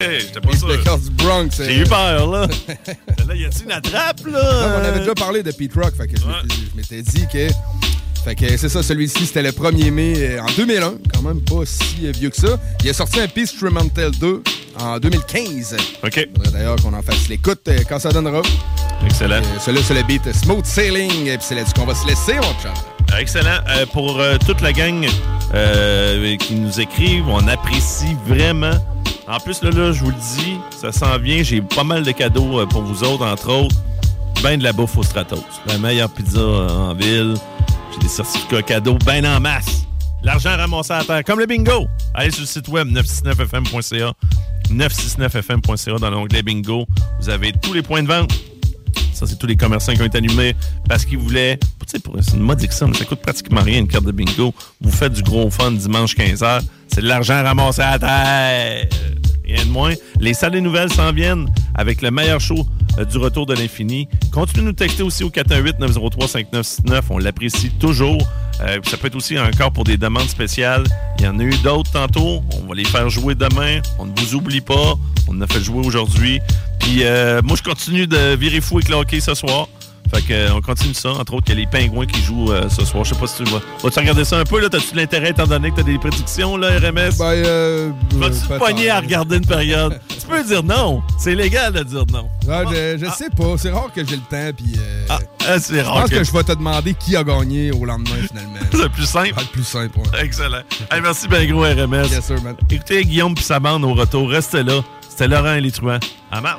Hey, j'étais pas sûr. Du Bronx. J'ai eu peur, là. là, y a-t-il une attrape, là? Non, on avait déjà parlé de Pete Rock, fait que je m'étais- dit que. Fait que c'est ça, celui-ci, c'était le 1er mai euh, en 2001, quand même pas si vieux que ça. Il a sorti un Peace Instrumental 2 en 2015. OK. D'ailleurs qu'on en fasse l'écoute euh, quand ça donnera. Excellent. Euh, Celui-là, c'est le beat Smooth Sailing, et puis c'est là-dessus qu'on va se laisser, mon. Euh, Excellent. Euh, pour euh, toute la gang euh, qui nous écrivent, on apprécie vraiment. En plus, là, là je vous le dis, ça s'en vient. J'ai pas mal de cadeaux euh, pour vous autres, entre autres. Ben de la bouffe au Stratos. La meilleure pizza euh, en ville. J'ai des certificats cadeaux ben en masse. L'argent ramassé à terre, comme le bingo. Allez sur le site web 969fm.ca. 969fm.ca dans l'onglet bingo. Vous avez tous les points de vente. Ça, c'est tous les commerçants qui ont été allumés parce qu'ils voulaient. Pour une modique somme, ça coûte pratiquement rien une carte de bingo. Vous faites du gros fun dimanche 15h. C'est de l'argent ramassé à terre. Rien de moins. Les salles nouvelles s'en viennent avec le meilleur show euh, du retour de l'infini. Continuez de nous texter aussi au 418-903-5969. On l'apprécie toujours. Euh, ça peut être aussi encore pour des demandes spéciales. Il y en a eu d'autres tantôt. On va les faire jouer demain. On ne vous oublie pas. On en a fait jouer aujourd'hui. Puis euh, moi, je continue de virer fou le hockey ce soir. Fait que, euh, on continue ça. Entre autres, il y a les pingouins qui jouent euh, ce soir. Je sais pas si tu vas. Vas-tu regarder ça un peu? là? T'as-tu de l'intérêt étant donné que t'as des prédictions, là, RMS? Ben, euh. Vas-tu te peut-être. pogner à regarder une période? tu peux dire non. C'est légal de dire non. Ouais, je, je sais pas. C'est rare que j'ai le temps, puis. euh, Ah, ah, c'est je rare. pense que- que... je vais te demander qui a gagné au lendemain, finalement. C'est le plus simple. Ah, le plus simple, ouais. Excellent. Hey, merci ben gros, RMS. Yes, sir, man. Écoutez Guillaume puis sa bande au retour. Restez là. C'était Laurent et les truands. À marre.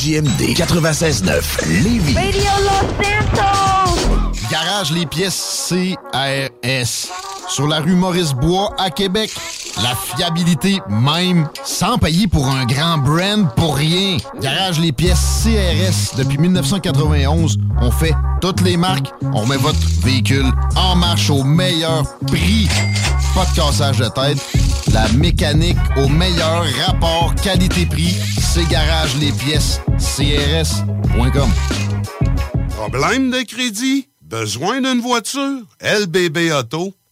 CJMD 96.9 Lévis. Radio Los Santos! Garage les pièces CRS. Sur la rue Maurice-Bois à Québec. La fiabilité même, sans payer pour un grand brand pour rien. Garage les pièces CRS. Depuis 1991, on fait toutes les marques. On remet votre véhicule en marche au meilleur prix. Pas de cassage de tête. La mécanique au meilleur rapport qualité-prix. C'est Garage les pièces CRS.com. Problème de crédit? Besoin d'une voiture? LBBauto.com.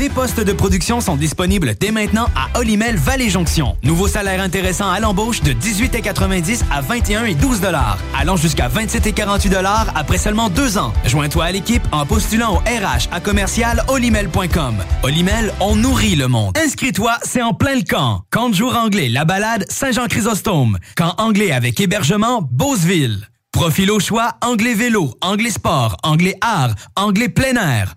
Des postes de production sont disponibles dès maintenant à Olimel Valley Jonction. Nouveau salaire intéressant à l'embauche de 18,90 à 21 et 12 dollars, allant jusqu'à 27 et 48 dollars après seulement deux ans. Joins-toi à l'équipe en postulant au RH à commercial olimel.com. Olimel, on nourrit le monde. Inscris-toi, c'est en plein le camp. Camp de jour anglais, la balade Saint-Jean-Chrysostome. Camp anglais avec hébergement Beauceville. Profil au choix, anglais vélo, anglais sport, anglais art, anglais plein air.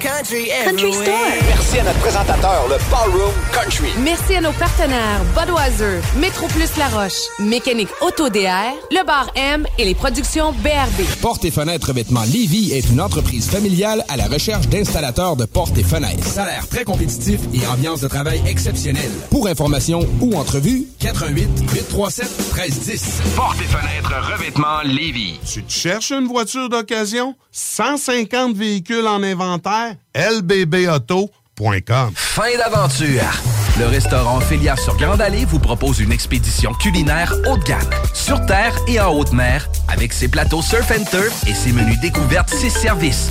Country, Country Store. Merci à notre présentateur, le Ballroom Country. Merci à nos partenaires Budweiser, Métro Plus La Roche, Mécanique Auto DR, Le Bar M et les productions BRB. Portes et fenêtres revêtements Lévy est une entreprise familiale à la recherche d'installateurs de portes et fenêtres. Salaire très compétitif et ambiance de travail exceptionnelle. Pour information ou entrevue, 88 837 1310. Portes et fenêtres revêtements Lévy. Tu te cherches une voiture d'occasion? 150 véhicules en inventaire? lbbauto.com Fin d'aventure! Le restaurant Félia sur Grande Allée vous propose une expédition culinaire haut de gamme, sur terre et en haute mer, avec ses plateaux surf and turf et ses menus découvertes, ses services.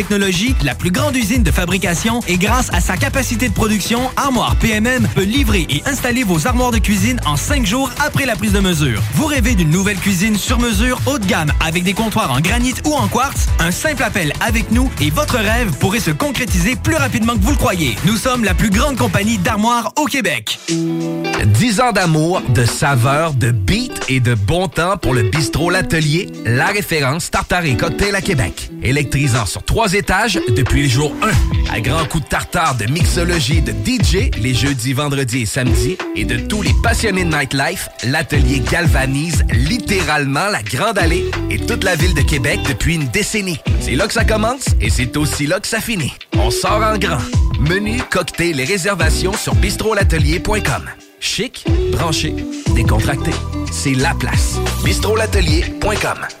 la plus grande usine de fabrication et grâce à sa capacité de production, Armoire PMM peut livrer et installer vos armoires de cuisine en cinq jours après la prise de mesure. Vous rêvez d'une nouvelle cuisine sur mesure haut de gamme avec des comptoirs en granit ou en quartz? Un simple appel avec nous et votre rêve pourrait se concrétiser plus rapidement que vous le croyez. Nous sommes la plus grande compagnie d'armoires au Québec. 10 ans d'amour, de saveur, de beat et de bon temps pour le bistrot L'Atelier, la référence tartare et cocktail à Québec. Électrisant sur trois étages depuis le jour 1. À grands coups de tartare, de mixologie, de DJ, les jeudis, vendredis et samedis, et de tous les passionnés de nightlife, L'Atelier galvanise littéralement la Grande Allée et toute la ville de Québec depuis une décennie. C'est là que ça commence et c'est aussi là que ça finit. On sort en grand. Menu, cocktail et réservations sur bistrolatelier.com. Chic, branché, décontracté. C'est la place. bistrolatelier.com.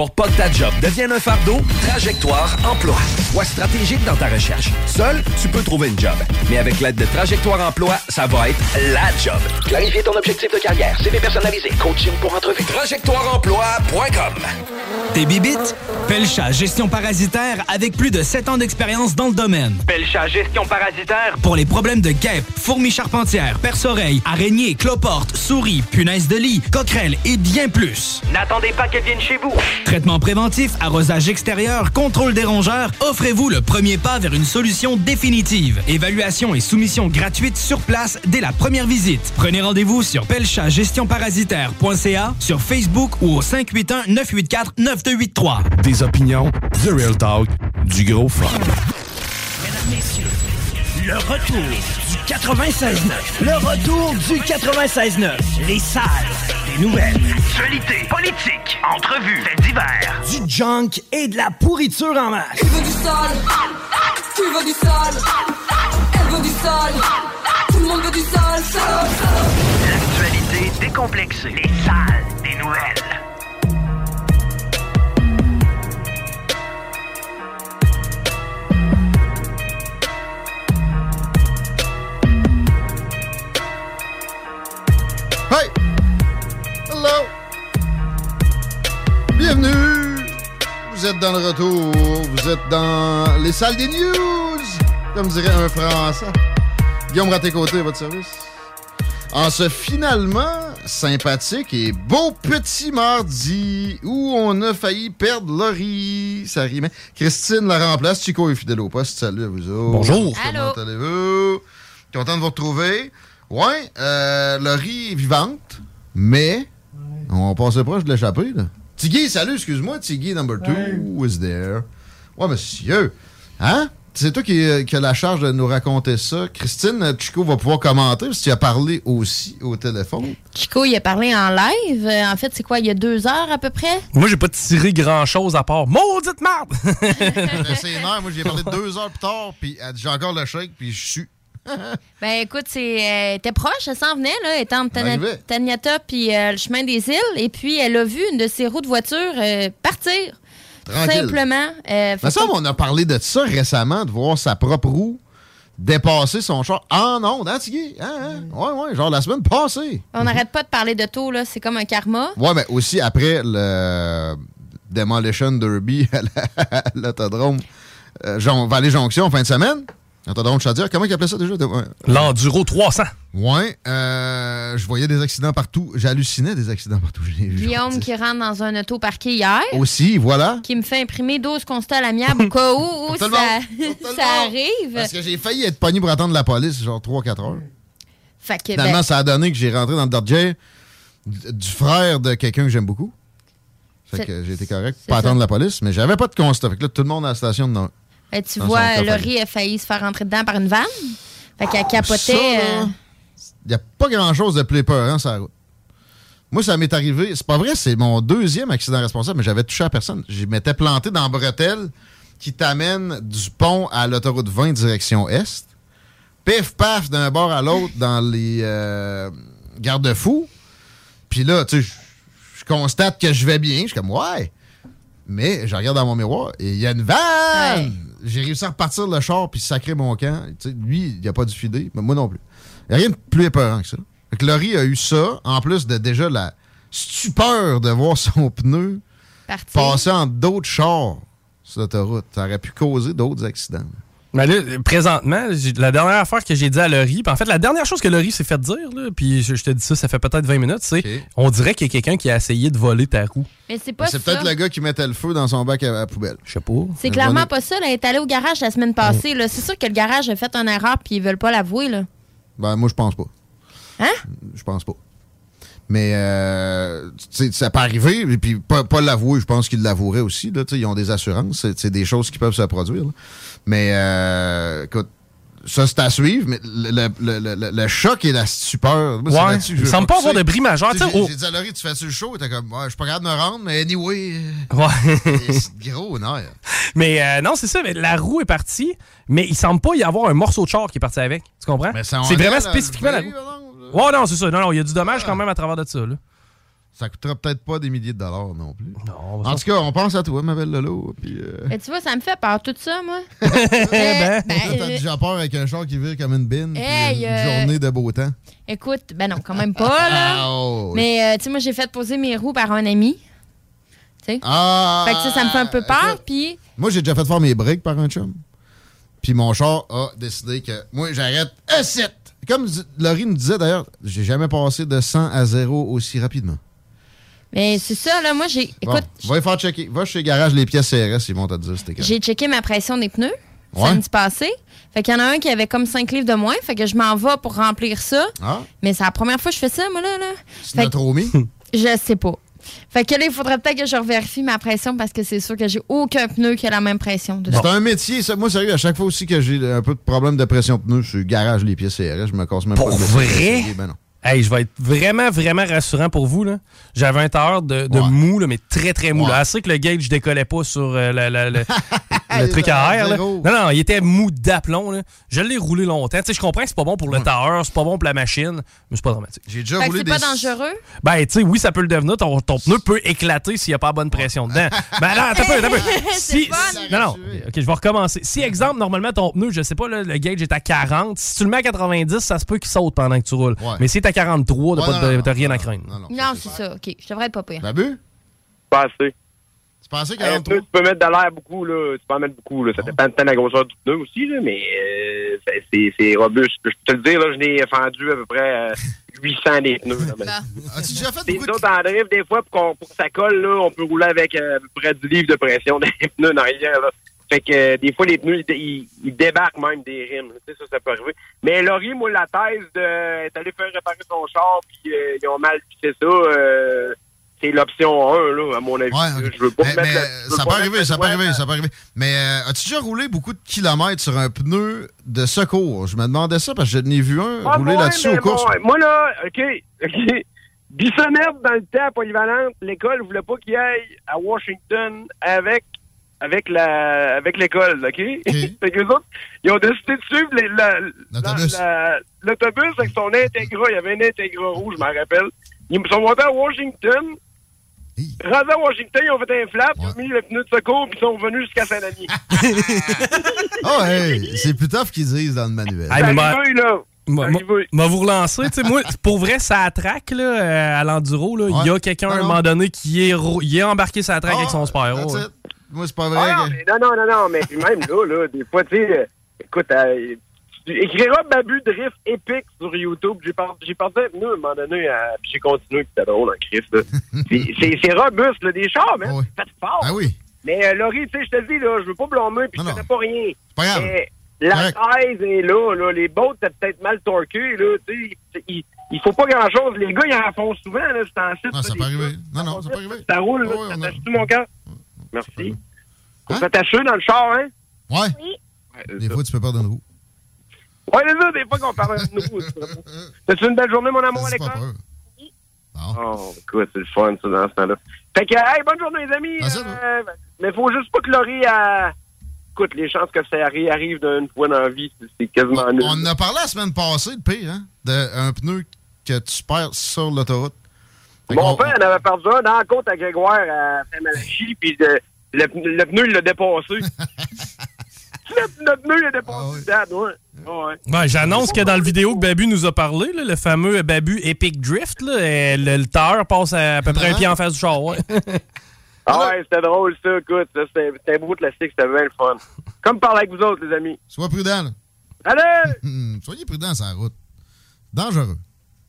Pour pas que ta job devienne un fardeau, Trajectoire Emploi. Sois stratégique dans ta recherche. Seul, tu peux trouver une job. Mais avec l'aide de Trajectoire Emploi, ça va être la job. Clarifier ton objectif de carrière, CV personnalisé, coaching pour entrevue. TrajectoireEmploi.com T'es bibites? Pelcha Gestion Parasitaire avec plus de 7 ans d'expérience dans le domaine. Pelcha Gestion Parasitaire. Pour les problèmes de guêpes, fourmis charpentières, perce-oreilles, araignées, cloportes, souris, punaises de lit, coquerelles et bien plus. N'attendez pas qu'elle vienne chez vous. Traitement préventif, arrosage extérieur, contrôle des rongeurs, offrez-vous le premier pas vers une solution définitive. Évaluation et soumission gratuite sur place dès la première visite. Prenez rendez-vous sur pelchatgestionparasitaire.ca, sur Facebook ou au 581-984-9283. Des opinions, The Real Talk, du gros fun. Mesdames, messieurs, le retour du 96.9. Le retour du 96.9. Les salles nouvelles. Actualité, politique, entrevues, faits divers. Du junk et de la pourriture en masse. Tu veux du sale Tu veux du sale Elle veut du sale Tout le monde veut du sale, sale, sale. L'actualité décomplexée. Les salles des nouvelles. Hello! Bienvenue! Vous êtes dans le retour. Vous êtes dans les salles des news! Comme dirait un Français. Guillaume Raté-Côté, votre service. En ce finalement sympathique et beau petit mardi où on a failli perdre Laurie. Ça rimait. Christine la remplace. Chico est fidèle au poste. Salut à vous autres. Bonjour. Comment allez-vous? Content de vous retrouver. Ouais, euh, Laurie est vivante, mais on passait proche de l'échapper, là. Tiggy, salut, excuse-moi, Tiggy number two is there. Ouais, monsieur. Hein? C'est toi qui, euh, qui as la charge de nous raconter ça. Christine, euh, Chico va pouvoir commenter parce que tu as parlé aussi au téléphone. Chico, il a parlé en live. Euh, En fait, c'est quoi, il y a deux heures à peu près? Moi, j'ai pas tiré grand-chose à part. Maudite marde! C'est énorme. Moi, j'ai parlé deux heures plus tard, puis elle dit, j'ai encore le chèque, puis je suis. Ben écoute, c'est, elle était proche, elle s'en venait, là, étant. Taniata puis euh, le chemin des îles. Et puis, elle a vu une de ses roues de voiture euh, partir. Tranquille. Simplement. euh, Mais ça, on a parlé de ça récemment, de voir sa propre roue dépasser son char en onde, hein, Tiggy? Hein, hein? Ouais, ouais, genre la semaine passée. On n'arrête pas de parler de taux, là. C'est comme un karma. Ouais, mais aussi après le Demolition Derby à la- à l'autodrome euh, Jon- Vallée-Jonction en fin de semaine. De Chaudière, comment il appelait ça déjà? L'Enduro 300. Ouais, euh, je voyais des accidents partout. J'hallucinais des accidents partout. Guillaume qui rentre dans un auto parqué hier. Aussi, voilà. Qui me fait imprimer 12 constats à l'amiable au cas où, ça, arrive. Parce que j'ai failli être pogné pour attendre la police, genre 3-4 heures. Fait que, Finalement, ben, ça a donné que j'ai rentré dans le Dodger du du frère de quelqu'un que j'aime beaucoup. Fait que j'ai été correct ça. attendre la police, mais j'avais pas de constat. Fait que là, tout le monde à la station de Nord. ben, tu vois. Laurie a failli se faire rentrer dedans par une vanne. Fait qu'elle capotait. Là, euh, Il n'y a pas grand-chose de plus peurant sur la route. Moi, ça m'est arrivé. C'est pas vrai, c'est mon deuxième accident responsable, mais j'avais touché à personne. Je m'étais planté dans Bretelle qui t'amène du pont à l'autoroute 20 direction Est. Pif, paf, d'un bord à l'autre dans les euh, garde-fous. Puis là, tu sais, je- je constate que je vais bien. Je suis comme, ouais. Mais je regarde dans mon miroir et il y a une vanne! J'ai réussi à repartir le char puis sacrer mon camp. Lui, il a pas dû filer, mais moi non plus. Il n'y a rien de plus épeurant que ça. Fait que Laurie a eu ça, en plus de déjà la stupeur de voir son pneu Partir. passer en d'autres chars sur l'autoroute. Ça aurait pu causer d'autres accidents. Mais là, présentement, la dernière affaire que j'ai dit à Laurie, puis en fait, la dernière chose que Laurie s'est fait dire, là, puis je, je te dis ça, ça fait peut-être 20 minutes, c'est on dirait qu'il y a quelqu'un qui a essayé de voler ta roue. Mais c'est pas C'est ça. peut-être le gars qui mettait le feu dans son bac à, à poubelle. Je sais pas. C'est clairement pas ça. là. Elle est allée au garage la semaine passée. là. C'est sûr que le garage a fait une erreur puis ils veulent pas l'avouer. là. Ben, moi, je pense pas. Hein? Je pense pas. Mais euh, tu sais, ça peut arriver, et puis pas, pas l'avouer, je pense qu'ils l'avoueraient aussi. Là, Tu sais, ils ont des assurances, c'est c'est des choses qui peuvent se produire. là. Mais euh, écoute, ça c'est à suivre, mais le, le- le- le- choc et la stupeur. moi, Ouais, il semble pas avoir de bris majeur, J'ai oh. j'ai dit à Laurie, tu fais-tu le show? Et t'es comme, ouais, je suis pas capable de me rendre, mais anyway. Ouais. c'est gros nerf. mais euh, non, c'est ça, mais la roue est partie, mais il semble pas y avoir un morceau de char qui est parti avec. Tu comprends? Mais ça en C'est est vraiment spécifiquement la roue. Ouais, non, c'est ça. Non, non, il y a du dommage quand même à travers de ça. Là. Ça coûtera peut-être pas des milliers de dollars non plus. Non, en tout cas, on pense à toi, ma belle Lolo. Puis, euh, tu vois, ça me fait peur, tout ça, moi. ben, ben, t'as euh, déjà peur avec un char qui vire comme une bine. Hey, une euh, journée de beau temps. Écoute, ben non, quand même pas, là. Ah, oh. Mais, euh, tu sais, moi, j'ai fait poser mes roues par un ami. Tu sais? Ah! Fait que ça, ça me fait un peu peur, puis... Moi, j'ai déjà fait faire mes breaks par un chum. Puis mon char a décidé que moi, j'arrête à 7. Comme Laurie nous disait d'ailleurs, j'ai jamais passé de 100 à 0 aussi rapidement. Mais c'est ça, là, moi, j'ai... Bon, Écoute, va y faire checker. Va chez Garage Les Pièces CRS, ils vont te dire c'était j'ai checké ma pression des pneus Ouais. samedi passé. Fait qu'il y en a un qui avait comme 5 livres de moins. Fait que je m'en vais pour remplir ça. Ah, Mais c'est la première fois que je fais ça, moi, là. là. tu l'as trop mis? Je sais pas. Fait que là, il faudrait peut-être que je revérifie ma pression parce que c'est sûr que j'ai aucun pneu qui a la même pression. C'est un métier, ça. Moi, sérieux, à chaque fois aussi que j'ai un peu de problème de pression de pneus, sur Garage Les Pièces CRS, je me casse même Pour pas le vrai? Ben non. Hey, je vais être vraiment, vraiment rassurant pour vous. là. J'avais un tailleur de, de mou, là, mais très, très mou. là. Assez que le gauge décollait pas sur euh, la- la- le, le truc à air. là. Non, non, il était mou d'aplomb. là. Je l'ai roulé longtemps. Tu sais, je comprends que c'est pas bon pour le tailleur, c'est pas bon pour la machine, mais c'est pas dramatique. J'ai Fait que c'est pas dangereux? Ben, tu sais, oui, ça peut le devenir. Ton, ton pneu peut éclater s'il n'y a pas la bonne pression dedans. Ben, non, un peu, un peu. Si, non, non. OK, je vais recommencer. Si, exemple, normalement, ton pneu, je sais pas, là, le gauge est à 40. Si tu le mets à 90, ça se peut qu'il saute pendant que tu roules. Mais si t'es à 43, t'as Ouais, non, non, t'as rien à craindre. Non, c'est ça. OK, je devrais être pas pire. Babu? Pas assez. Tu pensais Un pneu, tu peux mettre de l'air beaucoup, là. Tu peux en mettre beaucoup, là. Ça dépend de la grosseur du pneu aussi, là, mais euh, c'est- robuste. Je peux te le dire, là, je n'ai fendu à peu près euh, 800 des pneus. là, mais- As-tu déjà fait Des autres en drift, des fois, pour, qu'on- pour que ça colle, là, on peut rouler avec euh, à peu près 10 livres de pression dans les pneus en arrière, là. Fait que euh, des fois, les pneus, ils, ils- ils débarquent même des rimes. Tu sais, ça, ça peut arriver. Mais Laurie, moi, la thèse de est allé faire réparer son char, puis euh, ils ont mal pissé ça, euh, c'est l'option 1, là, à mon avis. Ouais, Je veux pas Mais, la- ça peut arriver, ça peut arriver, ça peut arriver. Mais euh, as-tu déjà roulé beaucoup de kilomètres sur un pneu de secours? Je me demandais ça parce que je n'ai vu un Ah, rouler là-dessus aux courses. bon, moi, là, OK, OK. Bissonnette, dans le temps, Polyvalente, l'école voulait pas qu'il aille à Washington avec avec la avec l'école, OK? fait que autres, ils ont décidé de suivre les- la- L'autobus. la- la- l'autobus avec son Integra. Il y avait un Integra rouge, je m'en rappelle. Ils sont montés à Washington. Rendus à Washington, ils ont fait un flap, ils ont mis le pneu de secours, puis ils sont revenus jusqu'à Saint-Denis. Ah, hey, c'est plus tough qu'ils disent dans le manuel. Hey, mais moi- Arrivé, là. Moi, vous relancer. Tu sais, moi, pour vrai, ça attraque là, euh, à l'enduro. là. Il y a quelqu'un à un moment donné qui est, ro- il est embarqué sur la track Ah, avec son Spyro. ouais. Moi, c'est pas Ah, non, mais non, non, non, non, mais puis même là, là, des fois, tu sais, euh, écoute, euh, tu écriras Babu Drift épique sur YouTube. J'ai pensé à nous à un moment donné, à- puis j'ai continué, puis c'était drôle en crise, là. Puis c'est c'est robuste, là, des chars, man. C'est fait fort. Ah oui. Mais euh, Laurie, tu sais, je te dis, là, je veux pas blâmer, puis je connais pas rien. pas grave. Mais la taille est là, là. Les bottes, t'es peut-être mal torqué, là, tu sais. Il, il faut pas grand-chose. Les gars, ils en font souvent, là, c'est en site. Non, ça peut arriver. Non, non, ça peut arriver. Ça roule, là. Ouais, on a- T'attaches-tu, mon cœur? Merci. On s'attache dans le char, hein? Ouais. Ouais, Des fois, tu peux perdre une roue. Ouais, c'est ça, des fois qu'on parle de nous. T'as-tu une belle journée, mon amour, pas Alexandre? Oh, écoute, c'est le fun, ça, dans ce temps-là. Fait que, hey, bonne journée, les amis. Euh, mais faut juste pas que Laurie a... Écoute, les chances que ça arri- arrive d'une fois dans la vie, c'est- quasiment nul. On en a parlé la semaine passée, le pire, hein? D'un pneu que tu perds sur l'autoroute. Mon père en avait perdu un dans la côte à Grégoire à Saint-Malachie, puis le pneu, il l'a dépassé. pneu, il a dépassé. Dad, ouais. Ouais. Ben, J'annonce que dans le vidéo que Babu nous a parlé, là, le fameux Babu Epic Drift, là, euh, le, le tailleur passe à, à peu près un pied en face du char. Ouais. Ah ouais, c'était drôle, ça, écoute. ça, C'était un beau classique, c'était bien le fun. Comme parler avec vous autres, les amis. Sois prudent, là. Allez! Soyez prudent sur la route. Dangereux.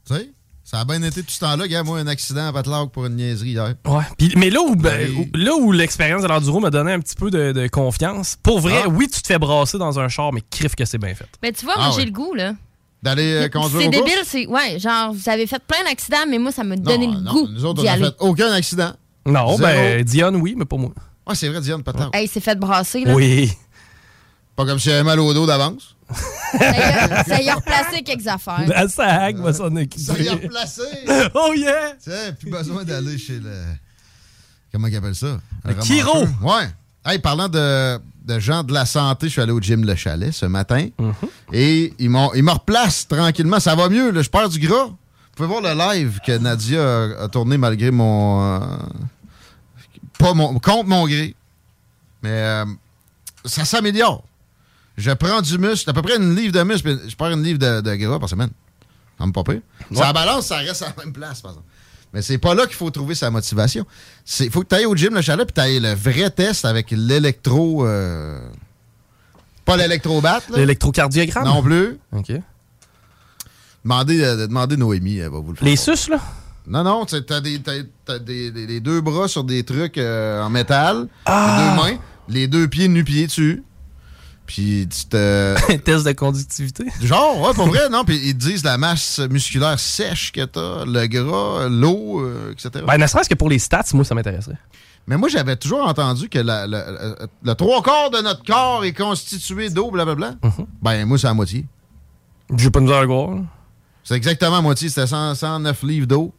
Tu sais? Ça a bien été tout ce temps-là. Regarde, moi, un accident à Patlac pour une niaiserie hier. Ouais. Mais là où, ben, où- là où l'expérience de l'enduro m'a donné un petit peu de, de confiance, pour vrai, Ah. oui, tu te fais brasser dans un char, mais crif que c'est bien fait. Mais tu vois, Ah moi, j'ai ouais. le goût, là. D'aller euh, conduire C'est débile, c'est. Ouais, genre, vous avez fait plein d'accidents, mais moi, ça m'a donné le Non, goût nous autres, on aller. fait aucun accident. Non, Zéro. ben, Diane, oui, mais pas moi. Ouais, c'est vrai, Diane Patlac. Hey, il s'est fait brasser, là. Oui. Pas comme si j'avais mal au dos d'avance. Ça y a- ça replacé quelques affaires. La SAG va s'en occuper. Ça y a replacé. oh yeah! Tu sais, plus besoin d'aller chez le. Comment ils appellent ça? Le remonteur. Ouais. Hey, parlant de, de gens de la santé, je suis allé au gym Le Chalet ce matin. Mm-hmm. Et ils m'ont ils me replacent tranquillement. Ça va mieux, là, je perds du gras. Vous pouvez voir le live que Nadia a, a tourné malgré mon. euh, pas mon. contre mon gré. Mais euh, ça s'améliore. Je prends du muscle, à peu près une livre de muscle, puis je perds une livre de, de gras par semaine. Ça me pas pire. Ça balance, ça reste à la même place, par exemple. Mais c'est pas là qu'il faut trouver sa motivation. Il faut que tu ailles au gym, le chalet, puis tu ailles le vrai test avec l'électro. euh, Pas l'électrobat, là. L'électrocardiogramme? Non plus. OK. Demandez, euh, demandez Noémie, elle va vous le faire. Les suces, là? Non, non, tu as, des, t'as- t'as des- deux bras sur des trucs euh, en métal, Ah! les deux mains, les deux pieds nu-pieds dessus. Puis tu te. Test de conductivité. Genre, ouais, pour vrai, non. Puis ils te disent la masse musculaire sèche que t'as, le gras, l'eau, euh, etc. Ben, ne serait-ce que pour les stats, moi, ça m'intéresserait. Mais moi, j'avais toujours entendu que la- la- la- le trois quarts de notre corps est constitué d'eau, blablabla. Mhm. Ben, moi, c'est la moitié. J'ai pas nous à voir. C'est exactement la moitié. C'était 100 109 livres d'eau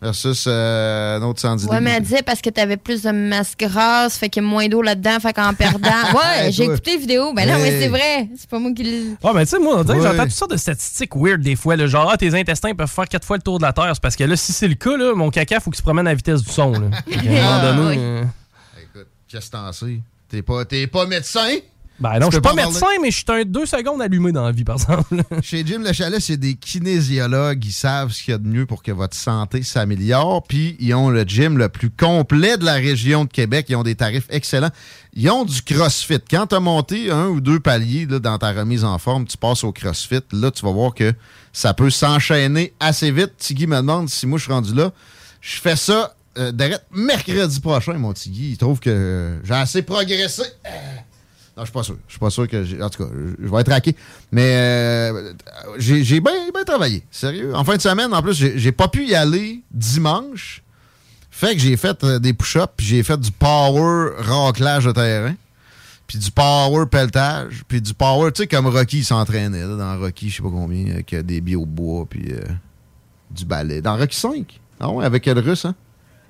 versus euh, un autre 110 Ouais, mais elle disait parce que t'avais plus de masse grasse, fait qu'il y a moins d'eau là-dedans, fait qu'en perdant. Ouais, Hey, j'ai écouté la vidéo. Ben non, mais c'est vrai. C'est pas moi qui l'ai. Ouais, mais tu sais, moi, on dirait que j'entends toutes sortes de statistiques weird des fois. là. genre, ah, tes intestins peuvent faire quatre fois le tour de la Terre. C'est parce que là, si c'est le cas, là, mon caca, faut qu'il se promène à la vitesse du son. Là. Qu'à un moment donné, Ah, oui. euh, Écoute, qu'est-ce que t'en sais? T'es pas, t'es pas médecin? Ben non, je suis pas parler? médecin, mais je suis un deux secondes allumé dans la vie, par exemple. Chez Jim Le Chalet, c'est des kinésiologues. Ils savent ce qu'il y a de mieux pour que votre santé s'améliore. Puis, ils ont le gym le plus complet de la région de Québec. Ils ont des tarifs excellents. Ils ont du CrossFit. Quand tu as monté un ou deux paliers là, dans ta remise en forme, tu passes au CrossFit. Là, tu vas voir que ça peut s'enchaîner assez vite. Tiggy me demande si moi, je suis rendu là. Je fais ça euh, mercredi prochain, mon Tiggy. Il trouve que euh, j'ai assez progressé. Euh, non, je suis pas sûr. Je suis pas sûr que j'ai. En tout cas, je vais être raqué. Mais euh, j'ai bien travaillé. Sérieux. En fin de semaine, en plus, j'ai j'ai pas pu y aller dimanche. Fait que j'ai fait euh, des push-ups, puis j'ai fait du power raclage de terrain, puis du power pelletage, puis du power, tu sais, comme Rocky s'entraînait, là, dans Rocky, je sais pas combien, avec euh, des biobois, puis euh, du ballet. Dans Rocky 5. Ah ouais, avec le russe, hein?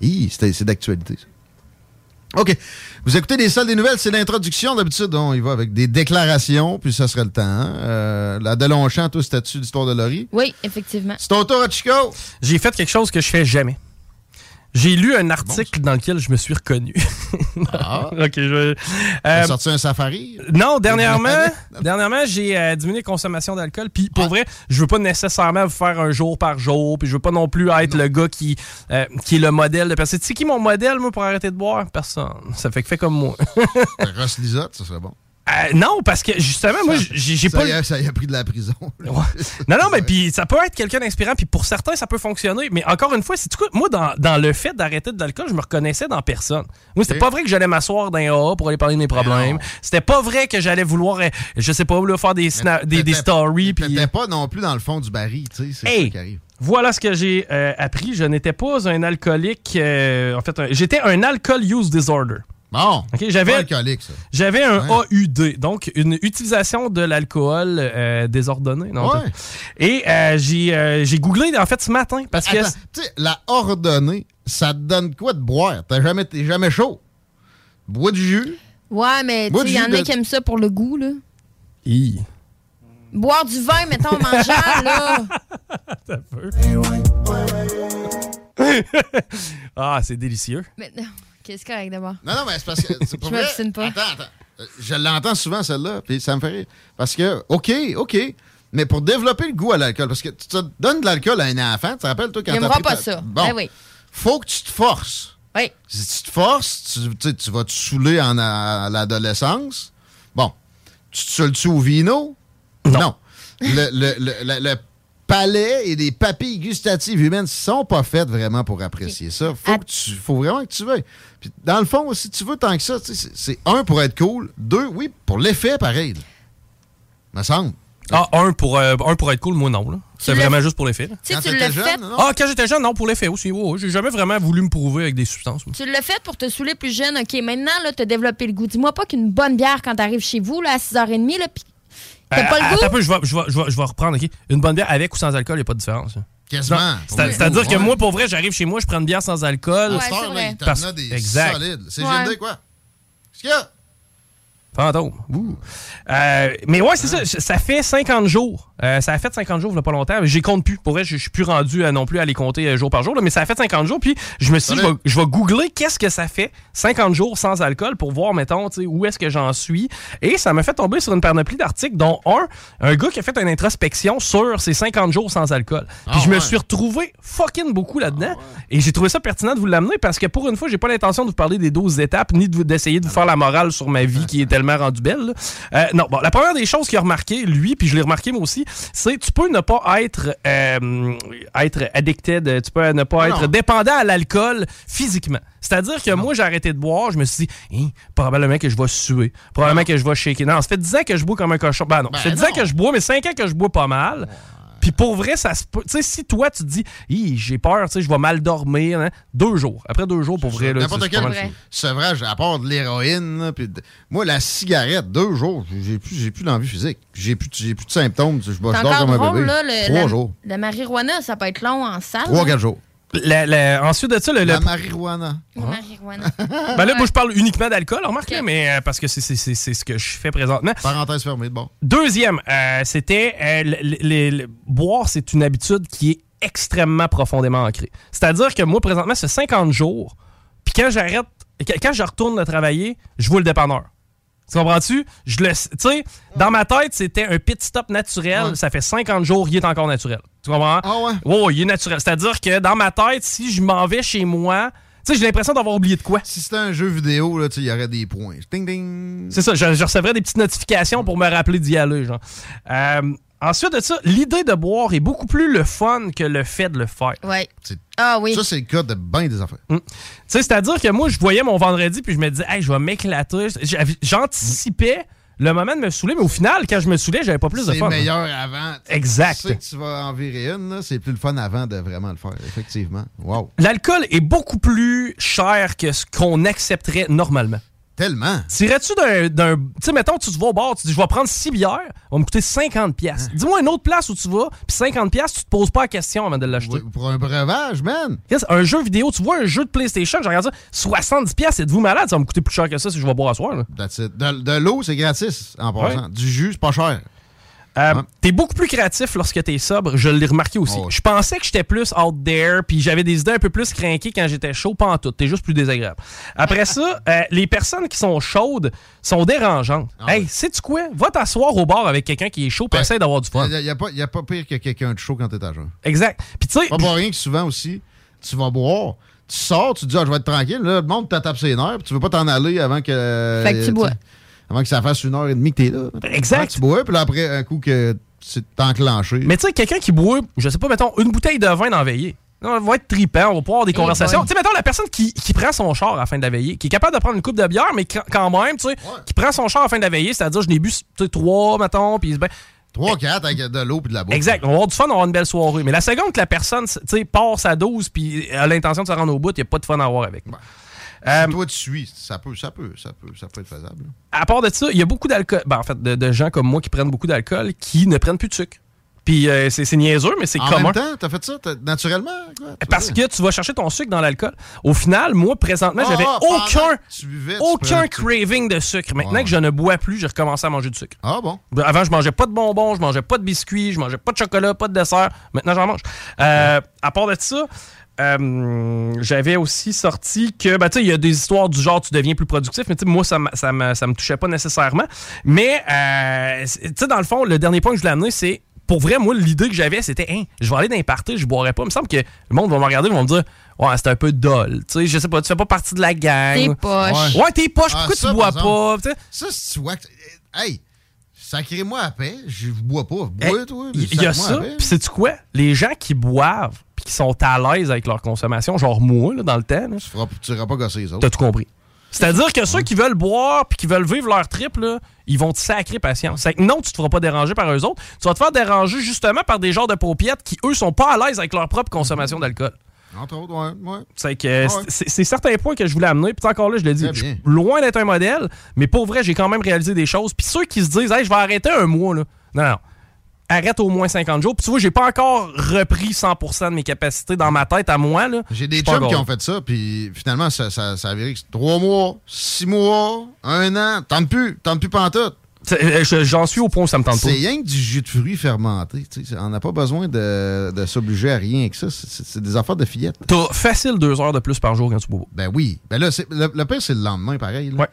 Hi, c'est d'actualité, ça. OK. Vous écoutez les salles des nouvelles, c'est l'introduction. D'habitude, on y va avec des déclarations, puis ça serait le temps. hein. Euh, la Delonchamp, toi, c'était-tu l'histoire de Laurie? Oui, effectivement. C'est ton tour, Chico. J'ai fait quelque chose que je fais jamais. J'ai lu un article dans lequel je me suis reconnu. Ah. ok, je Euh, sorti un safari? Non, dernièrement, dernièrement j'ai euh, diminué la consommation d'alcool. Puis pour vrai, je veux pas nécessairement vous faire un jour par jour. Puis je veux pas non plus être le gars qui, euh, qui est le modèle de personne. Tu sais qui est mon modèle, moi, pour arrêter de boire? Personne. Ça fait que fait comme moi. Ross Lisotte, ça serait bon. Euh, non, parce que justement, moi, j'ai pas. a- ça y a pris de la prison. Non, non, mais puis ça peut être quelqu'un d'inspirant, puis pour certains, ça peut fonctionner. Mais encore une fois, c'est tout. Moi, dans, dans le fait d'arrêter de l'alcool, je me reconnaissais dans personne. Moi, c'était pas vrai que j'allais m'asseoir dans un AA pour aller parler de mes problèmes. C'était pas vrai que j'allais vouloir, euh, je sais pas, là, faire des, des, des stories. puis- pas non plus dans le fond du baril, tu sais, c'est Hey! ça qui arrive. Voilà ce que j'ai euh, appris. Je n'étais pas un alcoolique. euh, en fait, j'étais un alcohol use disorder. Bon. Ok, j'avais ça. J'avais un Ouais. AUD, donc une utilisation de l'alcool euh, désordonné. Non, Ouais. Et euh, j'ai euh, j'ai googlé en fait ce matin parce que Attends, tu sais, la ordonnée, ça te donne quoi de boire? T'as jamais, t'es jamais chaud? Bois du jus? Ouais, mais tu Moi, sais, il y en a de- qui aiment ça pour le goût, là. Hi. Boire du vin, mettons, en mangeant, là. ah, c'est délicieux. Mais non, y a d'abord? Non, non, mais c'est parce que. C'est pas Je m'obstine pas. Attends, attends. Je l'entends souvent, celle-là, puis ça me fait rire. Parce que, OK, OK, mais pour développer le goût à l'alcool, parce que tu te donnes de l'alcool à un enfant, tu te rappelles, toi, quand aimera pris pas ça. Bon. Ben oui. Faut que tu te forces. Oui. Si tu te forces, tu, tu tu vas te saouler en à l'adolescence. Bon. Tu te saoules-tu au vino? Non. Le, le- le- le- le palais et les papilles gustatives humaines sont pas faites vraiment pour apprécier ça. Faut, que tu, faut vraiment que tu veuilles. Puis, dans le fond, si tu veux tant que ça, tu sais, c'est un pour être cool, deux, oui, pour l'effet pareil. là. Me semble. Ah, un pour, euh, un pour être cool, moi non. C'est vraiment juste pour l'effet. Tu tu l'as fait, Ah, quand j'étais jeune, non, pour l'effet aussi. Ouais, J'ai jamais vraiment voulu me prouver avec des substances. moi. tu l'as fait pour te saouler plus jeune. OK, maintenant, là, t'as développé le goût. Dis-moi pas qu'une bonne bière quand t'arrives chez vous, là, à 6h30, là, pis t'as Euh, pas le goût? peu, je vais, je, vais, je, vais, je vais reprendre. ok? Une bonne bière avec ou sans alcool, il n'y a pas de différence. là. Quasiment. C'est- C'est-à-dire que ouais. moi, pour vrai, j'arrive chez moi, je prends une bière sans alcool. Heure, là, il t'en Parce- a des exact. solides. C'est Ouais. GLD, quoi? Qu'est-ce qu'il y a? Fantôme. Ouh. Euh, mais ouais, c'est ça. Ça fait 50 jours Euh, ça a fait 50 jours, il a pas longtemps. J'y compte plus. Pour vrai, je suis plus rendu non plus à les compter euh, jour par jour. là, mais ça a fait 50 jours. Puis je me suis dit, je vais, je vais googler qu'est-ce que ça fait 50 jours sans alcool pour voir, mettons, où est-ce que j'en suis. Et ça m'a fait tomber sur une panoplie d'articles, dont un, un gars qui a fait une introspection sur ces 50 jours sans alcool. Puis Ah je me suis retrouvé fucking beaucoup là-dedans. Et j'ai trouvé ça pertinent de vous l'amener parce que pour une fois, j'ai pas l'intention de vous parler des 12 étapes ni d'essayer de vous faire la morale sur ma vie qui est tellement rendue belle. Euh, non, bon, la première des choses qu'il a remarqué, lui, puis je l'ai remarqué moi aussi, c'est tu peux ne pas être, euh, être addicted, tu peux ne pas être dépendant à l'alcool physiquement. C'est-à-dire que moi, j'ai arrêté de boire, je me suis dit, Hein, probablement que je vais suer, probablement que je vais shaker. Non, ça fait 10 ans que je bois comme un cochon. Ben non, Ben ça fait 10 non. ans que je bois, mais 5 ans que je bois pas mal. Puis pour vrai, ça se peut. Tu sais, si toi, tu te dis, Hi, j'ai peur, tu sais, je vais mal dormir, hein, deux jours. Après deux jours, pour vrai, là, N'importe c'est quel mal. sevrage, à part de l'héroïne, puis de- moi, la cigarette, deux jours, j'ai plus, j'ai plus d'envie physique. J'ai plus, j'ai plus de symptômes. Je, dors comme un bébé. là. Le, Trois la, jours. La marijuana, ça peut être long en salle. Trois, quatre jours. La- la- ensuite de ça, le, La le- marijuana. La marijuana. Ben là, moi, je parle uniquement d'alcool, remarque, là, mais euh, parce que c'est- c'est c'est- c'est ce que je fais présentement. Parenthèse fermée, bon. Deuxième, euh, c'était euh, le- le- le- boire, c'est une habitude qui est extrêmement profondément ancrée. C'est-à-dire que moi, présentement, c'est 50 jours, puis quand j'arrête, quand- quand je retourne de travailler, je vois le dépanneur. Tu comprends-tu? Je le, tu sais, dans ma tête, c'était un pit stop naturel. Ça fait 50 jours, il est encore naturel. Tu comprends? Ah ouais? Ouais, il est naturel. C'est-à-dire que dans ma tête, si je m'en vais chez moi, tu sais, j'ai l'impression d'avoir oublié de quoi. Si c'était un jeu vidéo, là, tu sais, il y aurait des points. Ding, ding. C'est ça, je, je recevrais des petites notifications pour me rappeler d'y aller. Genre. Euh, ensuite de ça, l'idée de boire est beaucoup plus le fun que le fait de le faire. Ouais. C'est- Ah oui. Ça, c'est le cas de bien des affaires. Mm. Tu sais, c'est-à-dire que moi, je voyais mon vendredi puis je me disais, hey, je vais m'éclater. J'anticipais le moment de me saouler, mais au final, quand je me saoulais, j'avais pas plus de C'est fun. meilleur avant. Exact. Tu sais que tu vas en virer une, c'est plus le fun avant de vraiment le faire, effectivement. Wow. L'alcool est beaucoup plus cher que ce qu'on accepterait normalement. Tellement. Tirais-tu d'un. d'un- Tu sais, mettons, tu te vas au bar, tu dis, je vais prendre 6 bières, ça va me coûter 50$. piastres. Dis-moi une autre place où tu vas, puis 50$, piastres, tu te poses pas la question avant de l'acheter. Pour un breuvage, man. Yes, un jeu vidéo, tu vois un jeu de PlayStation, je regarde ça, 70$, piastres, êtes-vous malade? Ça va me coûter plus cher que ça si je vais boire à soir. Là. That's it. De, de l'eau, c'est gratis en passant. Ouais. Du jus, c'est pas cher. Euh, T'es beaucoup plus créatif lorsque t'es sobre, je l'ai remarqué aussi. Je pensais que j'étais plus out there, puis j'avais des idées un peu plus craquées quand j'étais chaud, pas en tout. T'es juste plus désagréable. Après ça, euh, les personnes qui sont chaudes sont dérangeantes. hey, sais-tu quoi? Va t'asseoir au bar avec quelqu'un qui est chaud, puis essaie d'avoir du fun. Il n'y a, pas- y a pas pire que quelqu'un de chaud quand t'es à jeun. Exact. Puis tu sais. Pas pour rien que souvent aussi, tu vas boire, tu sors, tu te dis, ah, je vais être tranquille. Là, le monde te tape ses nerfs, puis tu veux pas t'en aller avant que. Fait que tu euh, bois. Avant que ça fasse une heure et demie que t'es là. Exact. Tu bois, puis là, après, un coup que c'est enclenché. Mais tu sais, quelqu'un qui boit, je sais pas, mettons, une bouteille de vin dans la veillée. On va être tripant, on va pouvoir avoir des Eh conversations. boy. Tu sais, mettons, la personne qui, qui prend son char à la fin de la veillée, qui est capable de prendre une coupe de bière, mais quand- même, tu sais, qui prend son char à la fin de la veillée, c'est-à-dire, je n'ai bu, tu trois, mettons, puis ben, 3, 4 avec de l'eau puis de la bouffe. Exact. On va avoir du fun, on va avoir une belle soirée. Mais la seconde que la personne, tu sais, part sa dose puis a l'intention de se rendre au bout, il n'y a pas de fun à avoir avec. Euh, Si toi, tu suis, ça peut, ça peut, ça peut, ça peut être faisable. à part de ça, il y a beaucoup d'alcool. Ben, en fait, de, de gens comme moi qui prennent beaucoup d'alcool qui ne prennent plus de sucre. Puis euh, c'est niaiseux, mais c'est En commun. même temps, t'as fait ça naturellement? quoi? Parce que tu vas chercher ton sucre dans l'alcool. Au final, moi, présentement, Ah, j'avais pendant aucun, buvais, aucun craving de sucre. Maintenant Ouais. que je ne bois plus, j'ai recommencé à manger du sucre. Ah bon? Ben, Avant, je mangeais pas de bonbons, je mangeais pas de biscuits, je mangeais pas de chocolat, pas de dessert. Maintenant, j'en mange. Euh, à part de ça, euh, j'avais aussi sorti que, ben, tu sais, il y a des histoires du genre, tu deviens plus productif, mais tu sais, moi, ça, me- ça, me, ça me touchait pas nécessairement. Mais, euh, tu sais, dans le fond, le dernier point que je voulais amener, c'est, pour vrai, moi, l'idée que j'avais, c'était, hein, je vais aller dans les parties, je boirai pas. Il me semble que le monde va me regarder, ils vont me dire, ouais, c'est un peu dol. Tu sais, je sais pas, tu fais pas partie de la gang. T'es poche. Ouais, t'es poche, Ah, pourquoi ça, tu bois pas? exemple. Tu sais, Ça, si tu vois que. Hey, sacrez-moi à paix, je bois pas. Bois, toi. Il y a ça. Puis sais-tu quoi? Les gens qui boivent puis qui sont à l'aise avec leur consommation, genre moi, là, dans le temps, là, Tu feras- tu iras pas gosser les autres. t'as tout compris. C'est-à-dire que ceux qui veulent boire puis qui veulent vivre leur trip, là, ils vont te sacrer patience. C'est que non, tu te feras pas déranger par eux autres. Tu vas te faire déranger justement par des genres de paupiètes qui, eux, sont pas à l'aise avec leur propre consommation d'alcool. Entre autres, ouais. ouais. C'est que Ah ouais. c'est- certains points que je voulais amener. Puis encore là, je dit, Très je suis loin d'être un modèle, mais pour vrai, j'ai quand même réalisé des choses. Puis ceux qui se disent, hey, je vais arrêter un mois, là. Non, non. Arrête au moins 50 jours. Puis tu vois, j'ai pas encore repris 100% de mes capacités dans ma tête à moi, là. J'ai des chums qui ont fait ça, puis finalement, ça, ça, ça a viré que c'est trois mois, six mois, un an, tente plus, tente plus pantoute. Euh, je- J'en suis au point où ça me tente pas. C'est rien que du jus de fruits fermenté. On n'a pas besoin de, de s'obliger à rien avec ça. C'est- des affaires de fillettes. T'as facile deux heures de plus par jour quand tu bois. Ben oui. Ben là, le, le pire, c'est le lendemain, pareil. là.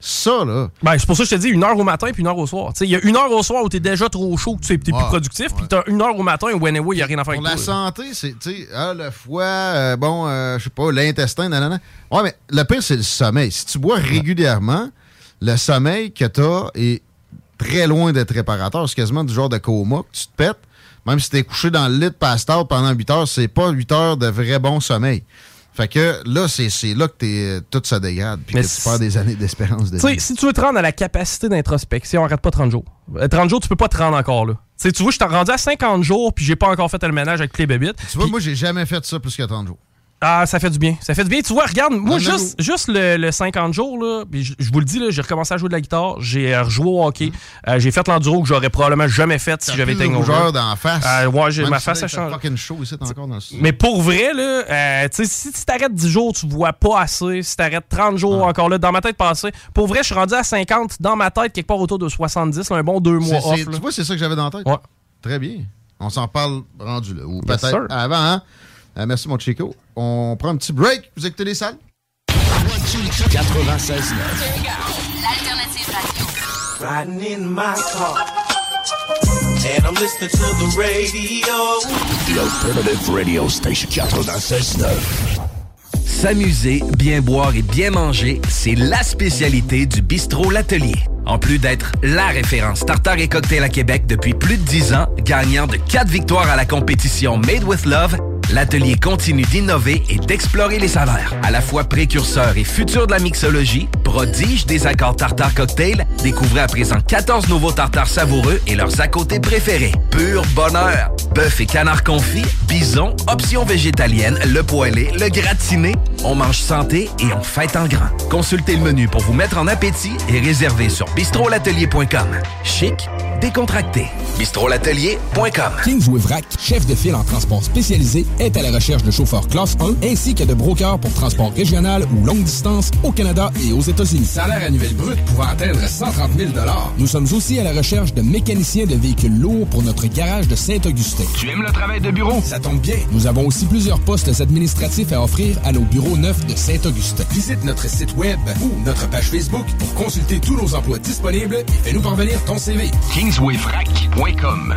Ça, là. Ben, c'est pour ça que je te dis une heure au matin puis une heure au soir. Il y a une heure au soir où t'es déjà trop chaud, que tu es, t'es Ouais, plus productif, puis t'as une heure au matin où anyway, il n'y a rien à faire Pour avec la toi. santé, c'est, tu sais, ah, le foie, euh, bon, euh, je sais pas, l'intestin, nanana. Ouais, mais le pire, c'est le sommeil. Si tu bois régulièrement, le sommeil que tu as est très loin d'être réparateur. C'est quasiment du genre de coma que tu te pètes. Même si tu es couché dans le lit de pasteur pendant 8 heures, c'est pas 8 heures de vrai bon sommeil. Fait que là, c'est, là que t'es, tout se dégrade, puis Mais que tu perds des années d'espérance de si tu veux te rendre à la capacité d'introspection, arrête pas 30 jours. Euh, 30 jours, tu peux pas te rendre encore là. Tu sais, tu vois, je t'ai rendu à 50 jours, puis j'ai pas encore fait le ménage avec les bébites. Tu vois, moi, j'ai jamais fait ça plus que 30 jours. Ah, ça fait du bien. Ça fait du bien. Tu vois, regarde, moi, juste, juste le, le 50 jours, là, je, je vous le dis, là, j'ai recommencé à jouer de la guitare, j'ai euh, rejoué au hockey, euh, j'ai fait l'enduro que j'aurais probablement jamais fait si j'avais été hangover. rougeur dans la face. Euh, ouais, j'ai ma face a changé. ici, encore dans le. Mais pour vrai, là, euh, tu si tu t'arrêtes 10 jours, tu vois pas assez. Si t'arrêtes 30 jours, Ah. encore là, dans ma tête passée. Pour vrai, je suis rendu à 50, dans ma tête, quelque part autour de 70, là, un bon deux mois off. Tu vois, c'est ça que j'avais dans la tête. Ouais. Très bien. On s'en parle rendu là. Ou peut-être avant. hein? Euh, merci, mon Chico. On prend un petit break. Vous écoutez les salles? 96 L'alternative radio. Riding in my car. And I'm listening to the radio. The Alternative Radio Station 96.9. S'amuser, bien boire et bien manger, c'est la spécialité du bistrot L'Atelier. En plus d'être la référence tartare et cocktail à Québec depuis plus de 10 ans, gagnant de 4 victoires à la compétition Made with Love, l'Atelier continue d'innover et d'explorer les saveurs. À la fois précurseur et futur de la mixologie, prodige des accords tartare cocktail, découvrez à présent 14 nouveaux tartares savoureux et leurs à côté préférés. Pur bonheur! Bœuf et canard confit, bison, options végétaliennes, le poêlé, le gratiné. On mange santé et on fête en grand. Consultez le menu pour vous mettre en appétit et réservez sur bistrolatelier.com. Chic, décontracté. bistrolatelier.com. Kingsway Vrac, chef de file en transport spécialisé, est à la recherche de chauffeurs classe 1 ainsi que de brokers pour transport régional ou longue distance au Canada et aux États-Unis. Salaire annuel brut pouvant atteindre 130 000 Nous sommes aussi à la recherche de mécaniciens de véhicules lourds pour notre garage de Saint-Augustin. Tu aimes le travail de bureau? Ça tombe bien. Nous avons aussi plusieurs postes administratifs à offrir à nos bureaux neufs de Saint-Augustin. Visite notre site web ou notre page Facebook pour consulter tous nos emplois disponibles et fais-nous parvenir ton CV. KingswayFrac.com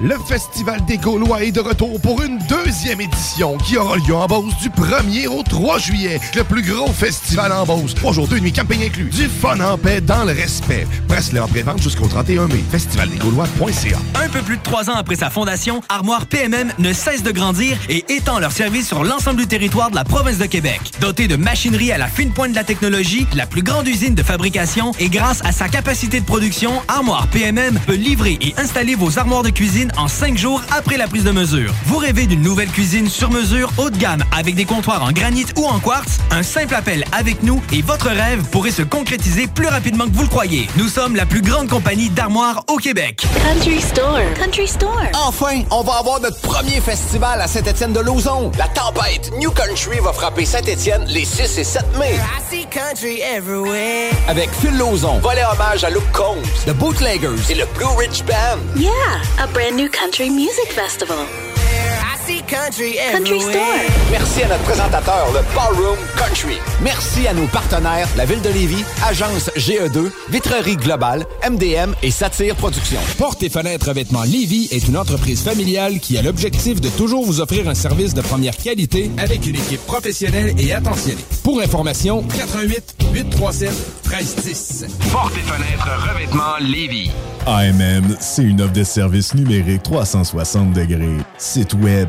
Le Festival des Gaulois est de retour pour une deuxième édition qui aura lieu en Beauce du 1er au 3 juillet. Le plus gros festival en Beauce. Trois jours, deux nuits, inclus. Du fun en paix dans le respect. Presse-le en pré-vente jusqu'au 31 mai. Festivaldesgaulois.ca Un peu plus de trois ans après sa fondation, Armoire PMM ne cesse de grandir et étend leur service sur l'ensemble du territoire de la province de Québec. Dotée de machinerie à la fine pointe de la technologie, la plus grande usine de fabrication et grâce à sa capacité de production, Armoire PMM peut livrer et installer vos armoires de cuisine cuisine en 5 jours après la prise de mesure. Vous rêvez d'une nouvelle cuisine sur mesure haut de gamme avec des comptoirs en granit ou en quartz? Un simple appel avec nous et votre rêve pourrait se concrétiser plus rapidement que vous le croyez. Nous sommes la plus grande compagnie d'armoires au Québec. Country Store. Country Store. Enfin, on va avoir notre premier festival à Saint-Étienne-de-Lauzon. La tempête New Country va frapper Saint-Étienne les 6 et 7 mai. Avec Phil Lauzon, volet hommage à Luke Combs, The Bootleggers et le Blue Ridge Band. Yeah, a brand new country music festival. Country Store. Merci à notre présentateur, le Ballroom Country. Merci à nos partenaires, la Ville de Lévis, Agence GE2, Vitrerie Globale, MDM et Satire Productions. Porte et fenêtres revêtements Lévis est une entreprise familiale qui a l'objectif de toujours vous offrir un service de première qualité avec une équipe professionnelle et attentionnée. Pour information, 88 837 1310. Porte et fenêtres revêtements Lévis. AMM, c'est une offre de services numériques 360 degrés. Site web,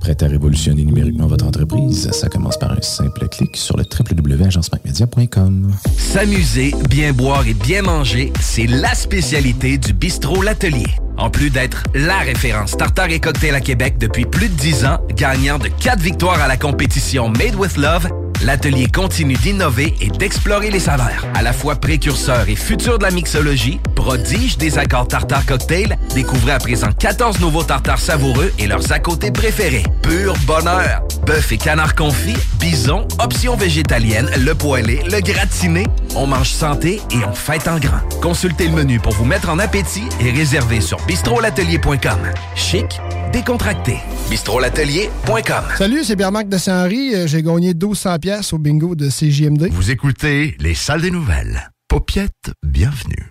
Prêt à révolutionner numériquement votre entreprise? Ça commence par un simple clic sur le www.agencemacmedia.com. S'amuser, bien boire et bien manger, c'est la spécialité du bistrot L'Atelier. En plus d'être la référence tartare et cocktail à Québec depuis plus de 10 ans, gagnant de 4 victoires à la compétition Made with Love, l'atelier continue d'innover et d'explorer les saveurs. À la fois précurseur et futur de la mixologie, prodige des accords tartare cocktail, découvrez à présent 14 nouveaux tartares savoureux et leurs à côté préférés. Pur bonheur! Bœuf et canard confit, bison, options végétaliennes, le poêlé, le gratiné. On mange santé et on fête en grand. Consultez le menu pour vous mettre en appétit et réservez sur bistrolatelier.com. Chic, décontracté. bistrolatelier.com. Salut, c'est Pierre-Marc de Saint-Henri. Euh, J'ai gagné 1200 pièces au bingo de CJMD. Vous écoutez les salles des nouvelles. Paupiette, bienvenue.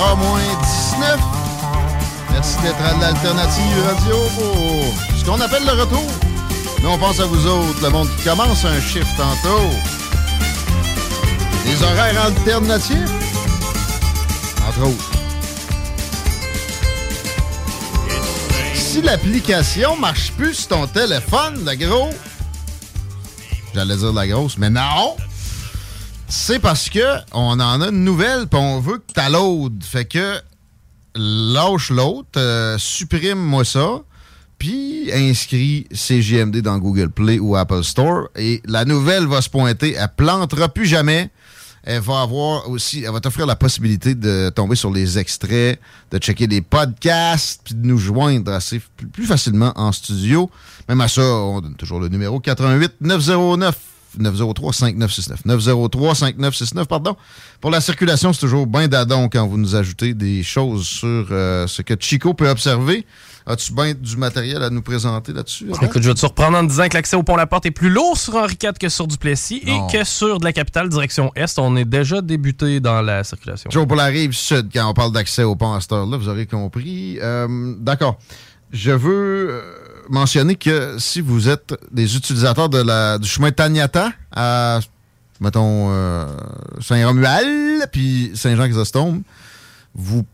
4h moins 19. Merci d'être à l'Alternative Radio pour ce qu'on appelle le retour. Nous, on pense à vous autres, le monde qui commence un chiffre tantôt. Des horaires alternatifs, entre autres. Si l'application marche plus ton téléphone, le gros, J'allais dire la grosse, mais non! C'est parce que on en a une nouvelle, puis on veut que t'as l'autre. Fait que lâche l'autre, euh, supprime-moi ça, puis inscris CGMD dans Google Play ou Apple Store. Et la nouvelle va se pointer, elle plantera plus jamais. Elle va avoir aussi, elle va t'offrir la possibilité de tomber sur les extraits, de checker des podcasts, puis de nous joindre assez plus, plus facilement en studio. Même à ça, on donne toujours le numéro 88 909 903 5969 903 5969 pardon. Pour la circulation, c'est toujours bien d'adon quand vous nous ajoutez des choses sur euh, ce que Chico peut observer. As-tu bien du matériel à nous présenter là-dessus? Écoute, je vais te surprendre en disant que l'accès au pont-la-porte est plus lourd sur Henri IV que sur Duplessis Non. et que sur de la capitale direction Est, on est déjà débuté dans la circulation. Toujours pour la rive sud, quand on parle d'accès au pont à cette heure-là, vous aurez compris. Euh, D'accord. Je veux euh, mentionner que si vous êtes des utilisateurs de la, du chemin Taniata à, mettons, euh, Saint-Romuald, puis Saint-Jean-Chrysostome, vous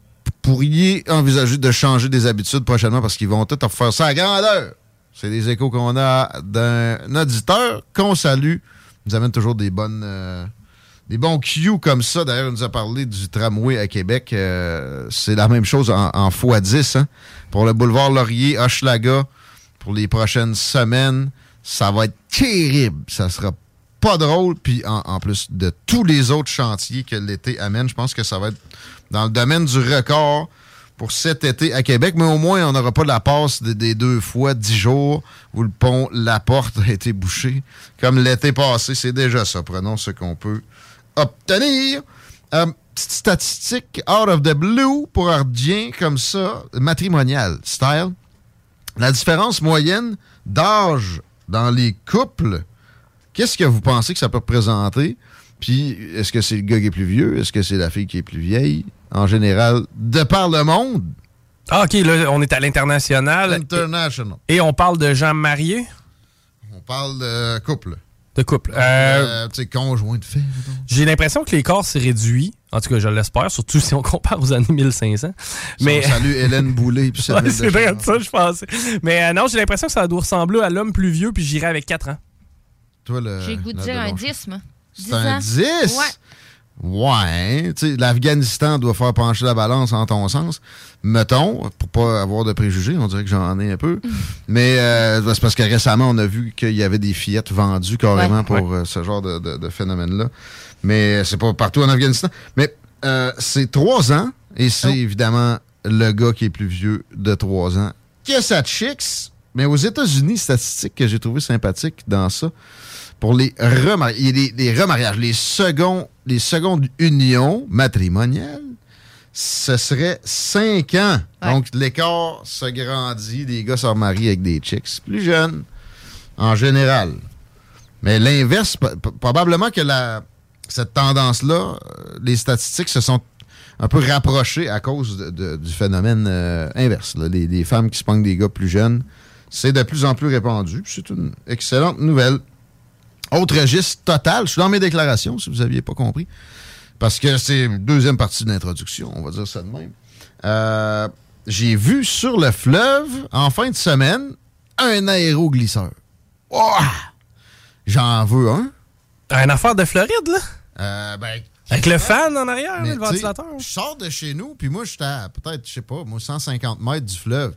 pourriez envisager de changer des habitudes prochainement parce qu'ils vont tout refaire ça à grandeur. C'est des échos qu'on a d'un auditeur qu'on salue. Il nous amène toujours des bonnes... euh, des bons cues comme ça. D'ailleurs, il nous a parlé du tramway à Québec. Euh, c'est la même chose en, en x10. hein. Pour le boulevard Laurier, Hochelaga, pour les prochaines semaines, ça va être terrible. Ça sera pas drôle. Puis en, plus de tous les autres chantiers que l'été amène, je pense que ça va être dans le domaine du record pour cet été à Québec. Mais au moins, on n'aura pas la passe des, des deux fois dix jours où le pont La Porte a été bouché. Comme l'été passé, c'est déjà ça. Prenons ce qu'on peut obtenir. Euh, petite statistique out of the blue pour Ardien, comme ça, matrimonial style. La différence moyenne d'âge dans les couples Qu'est-ce que vous pensez que ça peut représenter? Puis, est-ce que c'est le gars qui est plus vieux? Est-ce que c'est la fille qui est plus vieille? En général, de par le monde. Ah, OK, là, on est à l'international. International. Et on parle de gens mariés? On parle de couple. De couple. Euh, Euh, tu sais, conjoint de fait. J'ai l'impression que l'écart s'est réduit. En tout cas, je l'espère, surtout si on compare aux années 1500. Mais... On salue Hélène Boulay. Puis Ouais, Sylvain c'est vrai ça, je pensais. Mais euh, non, j'ai l'impression que ça doit ressembler à l'homme plus vieux, puis j'irai avec 4 ans. Toi, le, J'ai goût de dire un Delonge. 10, moi. C'est un 10? Ouais. Ouais. Tu sais, l'Afghanistan doit faire pencher la balance en ton sens. Mettons, pour pas avoir de préjugés, on dirait que j'en ai un peu. Mais euh, c'est parce que récemment, on a vu qu'il y avait des fillettes vendues carrément Ouais. pour euh, ce genre de, de- de phénomène-là. Mais c'est pas partout en Afghanistan. Mais euh, c'est trois ans, et c'est évidemment le gars qui est plus vieux de trois ans. Qui a sa chicks, mais aux États-Unis, statistique que j'ai trouvé sympathique dans ça, pour les des, des remariages, les seconds, les secondes unions matrimoniales, ce serait 5 ans. Donc, l'écart se grandit, les gars se remarient avec des chicks plus jeunes, en général. Mais l'inverse, probablement que la, cette tendance-là, euh, les statistiques se sont un peu rapprochées à cause du phénomène euh, inverse. Les, femmes qui se des gars plus jeunes, c'est de plus en plus répandu. C'est une excellente nouvelle. Autre registre total, je suis dans mes déclarations, si vous n'aviez pas compris, parce que c'est la deuxième partie de l'introduction, on va dire ça de même. Euh, J'ai vu sur le fleuve, en fin de semaine, un aéroglisseur. J'en veux un. Une affaire de Floride, là? Euh, ben, Avec le fan en arrière, mais le ventilateur? Je sors de chez nous, puis moi, j'étais à peut-être, je sais pas, moi, 150 mètres du fleuve.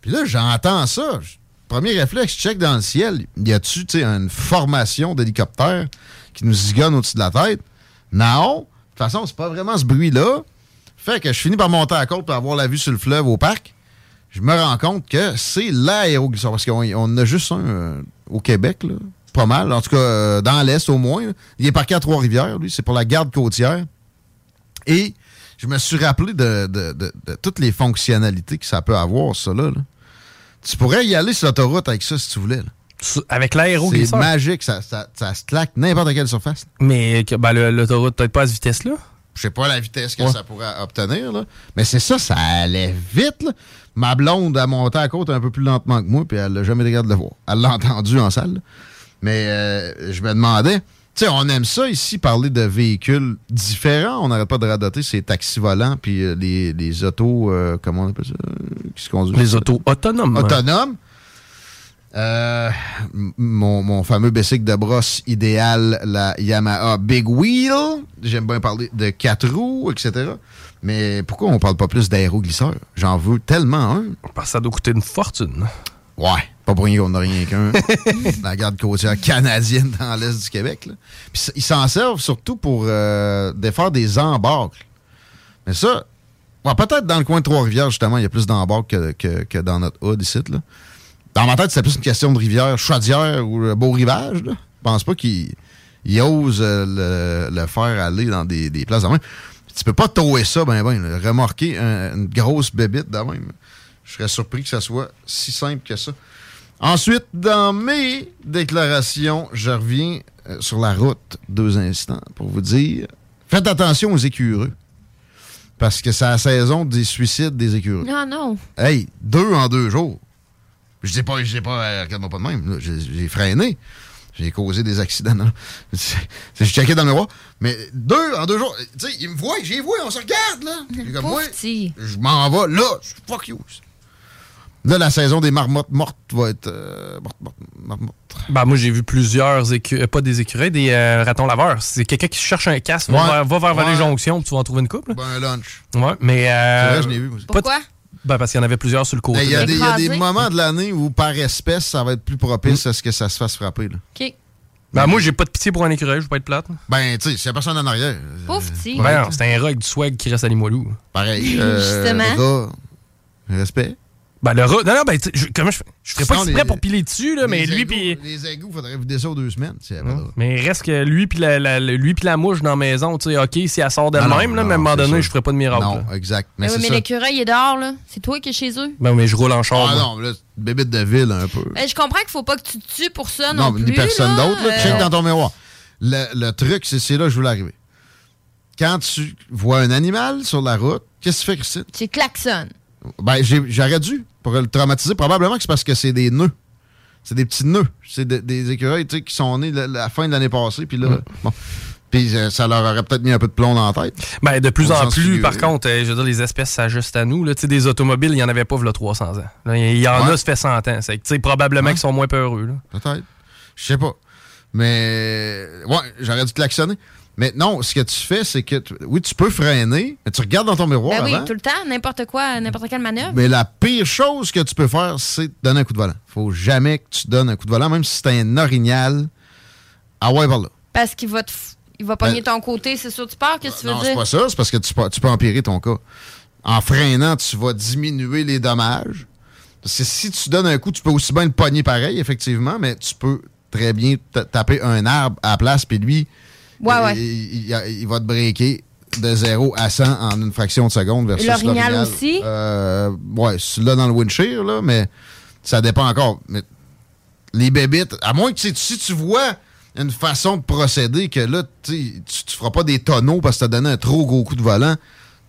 Puis là, j'entends ça. Premier réflexe, je check dans le ciel. Y a-tu, tu sais, une formation d'hélicoptères qui nous zigonne au-dessus de la tête? Non. De toute façon, c'est pas vraiment ce bruit-là. Fait que je finis par monter à la côte pour avoir la vue sur le fleuve au parc. Je me rends compte que c'est l'aéroglisseur. Parce qu'on on en a juste un euh, au Québec, là. Pas mal. En tout cas, euh, dans l'Est au moins. là. Il est parqué à Trois-Rivières, lui. C'est pour la garde côtière. Et je me suis rappelé de, de- de- de toutes les fonctionnalités que ça peut avoir, ça là. là. Tu pourrais y aller sur l'autoroute avec ça si tu voulais. là. Avec C'est l'aéroglisseur. magique, ça, ça, ça se claque n'importe quelle surface. Mais ben, l'autoroute, peut-être pas à cette vitesse-là? Je sais pas la vitesse que Ouais. ça pourrait obtenir, là. mais c'est ça, ça allait vite. là. Ma blonde a monté à la côte un peu plus lentement que moi, puis elle n'a jamais regardé le voir. Elle l'a entendu en salle. là. Mais euh, je me demandais, tu sais, on aime ça ici, parler de véhicules différents. On n'arrête pas de radoter ces taxis volants, puis euh, les, les autos, euh, comment on appelle ça, qui se conduisent. Les autos autonomes. Autonomes. Euh, m- mon, mon fameux bicycle de brosse idéal, la Yamaha Big Wheel. J'aime bien parler de quatre roues, etc. Mais pourquoi on parle pas plus d'aéroglisseur? J'en veux tellement un. Parce que ça doit coûter une fortune. Ouais, pas pour rien qu'on n'a rien qu'un. la garde côtière canadienne dans l'Est du Québec. là. Puis ils s'en servent surtout pour euh, défaire des embarques. Mais ça, peut-être dans le coin de Trois-Rivières, justement, il y a plus d'embarques que, que- dans notre hood ici. Là. Dans ma tête, c'est plus une question de rivière Chaudière ou Beau Rivage. Là. Je pense pas qu'ils ils osent euh, le, le faire aller dans des, des places de même. Tu peux pas tower ça, ben ben, remorquer un- une grosse bébite de même. Je serais surpris que ça soit si simple que ça. Ensuite, dans mes déclarations, je reviens euh, sur la route deux instants pour vous dire faites attention aux écureux. Parce que c'est la saison des suicides des écureux. Non, non. Hey, deux en deux jours. Je dis pas, je dis pas, euh, regarde-moi pas de même. J'ai freiné. J'ai causé des accidents. non. Je checkais dans le miroir. Mais deux en deux jours. Tu sais, ils me voient, j'ai vu, on se regarde, là. Puis comme moi, je m'en vais là. je- Fuck you. Là, la saison des marmottes mortes va être. euh, morte, morte, morte, morte. Ben, moi, j'ai vu plusieurs écureuils, pas des écureuils, des euh, ratons laveurs. C'est quelqu'un qui cherche un casque, va Ouais. vers, va vers Ouais. Vallée Jonction, puis tu vas en trouver une couple. Ben, un lunch. Ouais, mais. Euh, C'est vrai, je l'ai vu, aussi. Pourquoi? Ben, parce qu'il y en avait plusieurs sur le côté. Ben, Il y, a de- des- il y a des Écrasé. moments de l'année où, par espèce, ça va être plus propice à ce que ça se fasse frapper. Là. OK. Ben, moi, j'ai pas de pitié pour un écureuil, je veux pas être plate. Ben, tu sais, s'il y a personne en arrière. Pauvre petit. Ben, non, c'est un rat avec du swag qui reste à Limoilou. Pareil. euh, Justement. rat, respect. Ben, le rat. Non, non, ben, tu sais, je, comment je fais? Je ferais pas Sinon, exprès les- pour piler dessus, là, mais lui, égouts- puis. Les égouts, faudrait vider ça aux deux semaines. Mais il reste que lui, puis la, la- la- lui puis la mouche dans la maison, tu sais, OK, si elle sort Ah non, d'elle-même, là, non, mais à un moment donné, sûr. je ferais pas de miracle. Non, là. exact. Mais, Mais oui, l'écureuil est dehors, là. C'est toi qui es chez eux? Ben, mais je roule en char. Ah moi. non, là, bébête de ville un peu. Ben, je comprends qu'il faut pas que tu te tues pour ça non, Non, plus. ni personne là. d'autre. là. Euh, Check dans ton miroir. Le, le truc, c'est c'est là que je voulais arriver. Quand tu vois un animal sur la route, qu'est-ce que tu fais, Christine? Tu klaxonnes. Ben, j'aurais dû pour le traumatiser. Probablement que c'est parce que c'est des nœuds. C'est des petits nœuds. C'est de- des écureuils tu sais, qui sont nés la, la fin de l'année passée. Puis là, bon. Puis euh, ça leur aurait peut-être mis un peu de plomb dans la tête. Ben, de plus en plus, figuré. par contre, euh, je veux dire, les espèces s'ajustent à nous. Là. Des automobiles, il n'y en avait pas a 300 ans. Là, Il y en Ouais. a, ça fait 100 ans. C'est que, probablement Ouais. qu'ils sont moins peureux. Peut-être. Je sais pas. Mais ouais, j'aurais dû klaxonner. Mais non, ce que tu fais, c'est que tu- oui, tu peux freiner, mais tu regardes dans ton miroir Ben oui, avant. tout le temps, n'importe quoi, n'importe quelle manœuvre. Mais la pire chose que tu peux faire, c'est de donner un coup de volant. Faut jamais que tu donnes un coup de volant, même si c'est un orignal. Ah ouais, par là. Parce qu'il va te il va pogner ton côté, c'est sûr, tu pars, qu'est-ce que tu veux Non, dire? c'est pas ça, c'est parce que tu peux, tu peux empirer ton cas. En freinant, tu vas diminuer les dommages. Parce que si tu donnes un coup, tu peux aussi bien le pogner pareil, effectivement, mais tu peux très bien ta- taper un arbre à la place, puis lui, Ouais, il, ouais. il- il va te breaker de 0 à 100 en une fraction de seconde versus Et l'orignal aussi? Euh, ouais, là dans le windshield, là, mais ça dépend encore. Mais les bébites, à moins que si tu vois une façon de procéder que là, tu tu feras pas des tonneaux parce que tu as donné un trop gros coup de volant,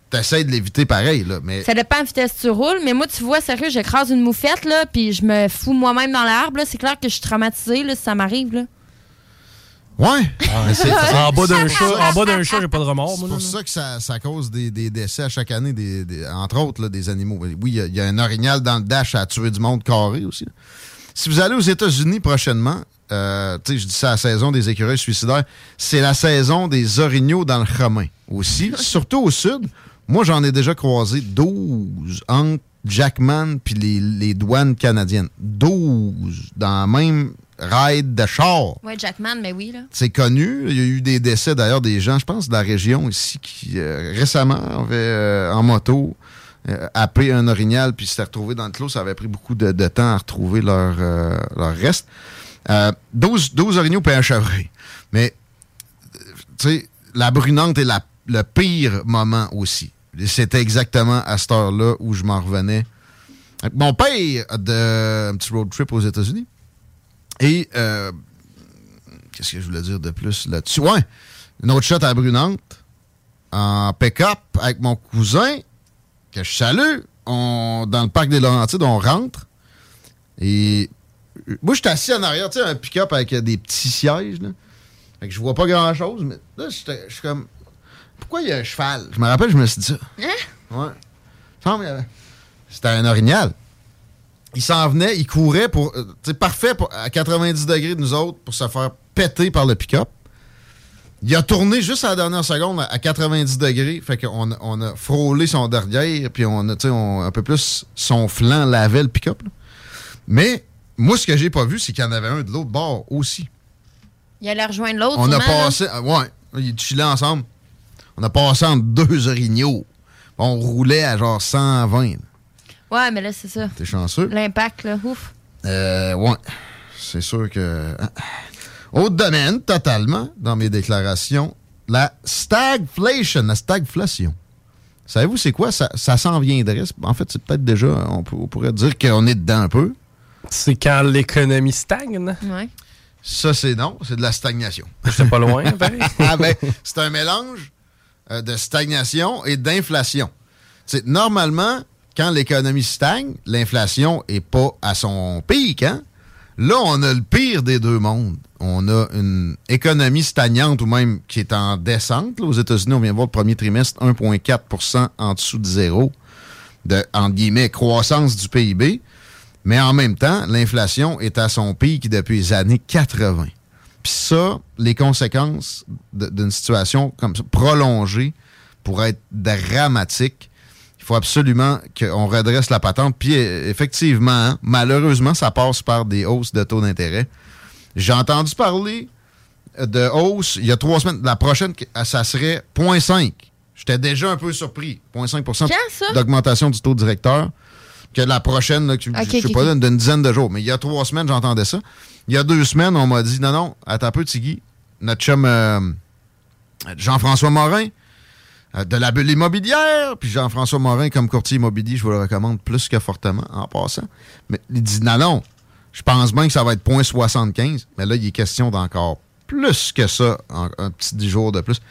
tu essaies de l'éviter pareil. Là, mais Ça dépend de vitesse que tu roules, mais moi, tu vois, sérieux, j'écrase une moufette, là, puis je me fous moi-même dans l'arbre. C'est clair que je suis traumatisée, là, si ça m'arrive, là. Ouais. Mais c'est- en bas d'un chat, en bas d'un chat, j'ai pas de remords. C'est pour là. ça que ça, ça cause des, des décès à chaque année, des, des- entre autres là, des animaux. Oui, il y a- il y, a un orignal dans le dash à tuer du monde carré aussi. là. Si vous allez aux États-Unis prochainement, euh, tu sais, je dis ça la saison des écureuils suicidaires, c'est la saison des orignaux dans le chemin aussi, surtout au sud. Moi, j'en ai déjà croisé 12 entre Jackman puis les, les douanes canadiennes. 12 dans le même ride de char. Ouais, Jackman, mais oui, là. C'est connu. Il y a eu des décès d'ailleurs des gens, je pense, de la région ici qui euh, récemment avaient euh, en moto euh, happé un orignal puis s'étaient retrouvés dans le clos. Ça avait pris beaucoup de, de temps à retrouver leur, euh, leur reste. Euh, 12, 12 orignaux puis un chevreuil. Mais, tu sais, la brunante est la- le pire moment aussi. C'était exactement à cette heure-là où je m'en revenais. Avec mon père de un petit road trip aux États-Unis. Et euh, qu'est-ce que je voulais dire de plus là-dessus? Ouais, une autre shot à Brunante en pick-up avec mon cousin, que je salue. On, dans le parc des Laurentides, on rentre. Et euh, moi, je suis assis en arrière, tu sais, un pick-up avec euh, des petits sièges. Là. Fait que je vois pas grand-chose, mais là, je suis comme. Pourquoi il y a un cheval? Je me rappelle, je me suis dit ça. Hein? Ouais. C'était un orignal. Il s'en venait, il courait pour. euh, tu sais, parfait pour- à 90 degrés de nous autres pour se faire péter par le pick-up. Il a tourné juste à la dernière seconde à- à 90 degrés. Fait qu'on a- on a frôlé son derrière, puis on a, on- un peu plus son flanc lavait le pick-up. Mais moi, ce que j'ai pas vu, c'est qu'il y en avait un de l'autre bord aussi. Il allait rejoindre l'autre. On a là? passé. ah, Ouais, ils chillaient ensemble. On a passé entre deux orignaux. On roulait à genre 120. Ouais, mais là, c'est ça. T'es chanceux? L'impact, là, ouf. Euh, ouais. C'est sûr que. hein. Autre domaine, totalement, dans mes déclarations, la stagflation, la stagflation. Savez-vous, c'est quoi? Ça, ça s'en viendrait. En fait, c'est peut-être déjà, on, pourrait dire qu'on est dedans un peu. C'est quand l'économie stagne? Ouais. Ça, c'est non, c'est de la stagnation. C'est pas loin, pareil. ah ben, c'est un mélange euh, de stagnation et d'inflation. C'est normalement quand l'économie stagne, l'inflation est pas à son pic, hein? Là, on a le pire des deux mondes. On a une économie stagnante ou même qui est en descente. là. aux États-Unis, on vient voir le premier trimestre 1,4% en dessous de zéro de, entre guillemets, croissance du PIB. Mais en même temps, l'inflation est à son pic depuis les années 80. Puis ça, les conséquences d'une situation comme ça, prolongée, pourraient être dramatiques. Il faut absolument qu'on redresse la patente. Puis effectivement, hein, malheureusement, ça passe par des hausses de taux d'intérêt. J'ai entendu parler de hausse il y a trois semaines. La prochaine, ça serait 0,5. J'étais déjà un peu surpris. 0,5 Quand, ça? d'augmentation du taux directeur. que la prochaine, là, que- Ok, je sais ok, pas, d'une dizaine de jours. Mais il y a trois semaines, j'entendais ça. Il y a deux semaines, on m'a dit non, non, attends un peu, Tiggy. Notre chum euh, Jean-François Morin de la bulle immobilière. Puis Jean-François Morin, comme courtier immobilier, je vous le recommande plus que fortement en passant. Mais il dit non, non, je pense bien que ça va être 0.75. Mais là, il est question d'encore plus que ça, un petit 10 jours de plus.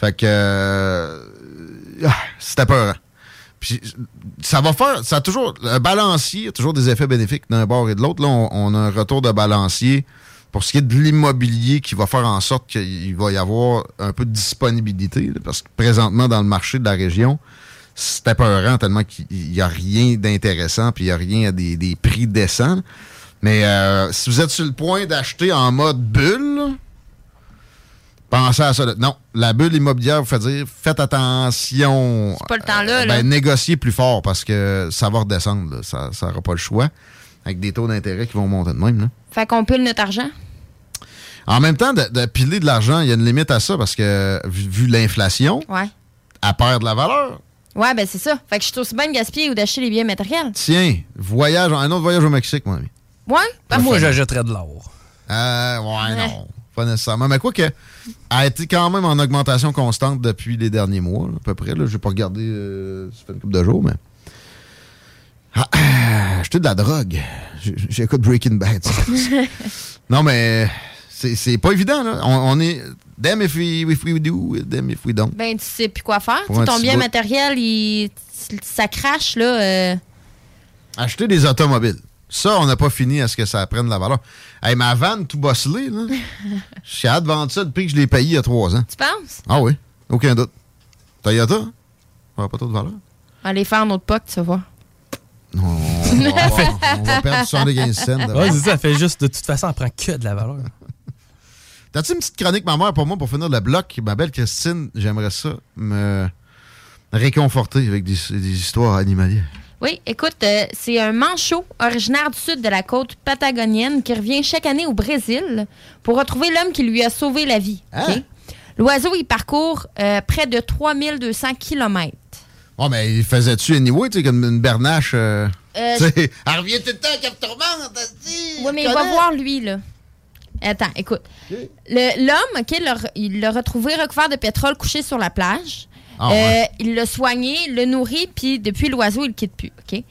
Fait que euh, ah, c'était peur. Puis ça va faire, ça toujours, un balancier a toujours des effets bénéfiques d'un bord et de l'autre. Là, on a un retour de balancier pour ce qui est de l'immobilier qui va faire en sorte qu'il va y avoir un peu de disponibilité. là, parce que présentement, dans le marché de la région, c'était peurant tellement qu'il n'y a rien d'intéressant puis il n'y a rien à des, des prix décents. Mais euh, si vous êtes sur le point d'acheter en mode bulle, pensez à ça. Non, la bulle immobilière vous fait dire faites attention. C'est pas le temps là, Euh, là. ben, négociez plus fort parce que ça va redescendre. là. Ça n'aura pas le choix. Avec des taux d'intérêt qui vont monter de même. là. Fait qu'on pile notre argent. En même temps, de, de piler de l'argent, il y a une limite à ça parce que vu, vu l'inflation, Ouais. elle perd de la valeur. Ouais, ben c'est ça. Fait que je suis aussi bien de gaspiller ou d'acheter les biens matériels. Tiens, voyage, un autre voyage au Mexique, mon ami. Ouais? parfait. Moi, j'achèterais de l'or. Euh, ouais, non. Pas nécessairement. Mais quoi que, elle a été quand même en augmentation constante depuis les derniers mois, là, à peu près. Je n'ai pas regardé, euh, ça fait une couple de jours, mais. Ah, ah, acheter de la drogue. J'écoute Breaking Bad. non, mais c'est pas évident, là. On, on est. Damn if we, if we do, damn if we don't. Ben, tu sais plus quoi faire. Ton bien bout. matériel, il, ça crache, là. euh, Acheter des automobiles. Ça, on n'a pas fini à ce que ça prenne de la valeur. Hey, ma vanne tout bosselée, là. Suis hâte de vendre ça depuis que je l'ai payé il y a trois ans. tu penses? Ah oui, aucun doute. Toyota, ça n'a pas trop de valeur. Aller faire un autre poc, tu vas voir. Non, on, va, on va perdre 75 cents. de Ouais, ça, fait juste, de toute façon, elle prend que de la valeur. T'as-tu une petite chronique, ma mère, pour moi, pour finir le bloc? Ma belle Christine, j'aimerais ça me réconforter avec des, des histoires animalières. Oui, écoute, euh, c'est un manchot originaire du sud de la côte patagonienne qui revient chaque année au Brésil pour retrouver l'homme qui lui a sauvé la vie. OK? L'oiseau, il parcourt euh, près de 3200 kilomètres. Oh, mais il faisait-tu anyway, tu sais, comme une bernache? euh, Euh, elle revient tout le temps qu'elle me tourmente, dit, Oui, mais il va voir lui, là. Attends, écoute. Le- L'homme, OK, l'a re- il l'a retrouvé recouvert de pétrole couché sur la plage. Ah, ouais. Euh, il l'a soigné, le nourrit, puis depuis l'oiseau, il le quitte plus, OK?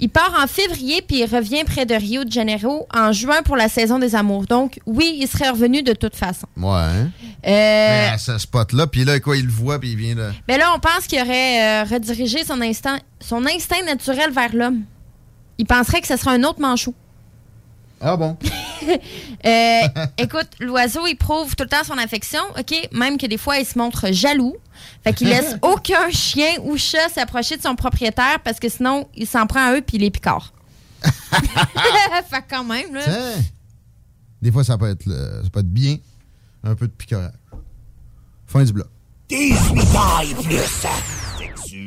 Il part en février, puis il revient près de Rio de Janeiro en juin pour la saison des amours. Donc, oui, il serait revenu de toute façon. Ouais. hein? Euh, Mais à ce spot-là, puis là, quoi, il le voit, puis il vient de... mais là, on pense qu'il aurait euh, redirigé son instinct, son instinct naturel vers l'homme. Il penserait que ce serait un autre manchot. Ah bon? Euh, écoute, l'oiseau, il prouve tout le temps son affection, OK? Même que des fois, il se montre jaloux. Fait qu'il laisse aucun chien ou chat s'approcher de son propriétaire parce que sinon, il s'en prend à eux puis il les picore. fait que quand même, là. Tiens. Des fois, ça peut être, ça peut être bien, un peu de picorage. Fin du bloc. 18 ans et plus.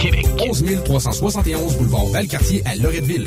Québec. 11 371 boulevard Valcartier à Loretteville.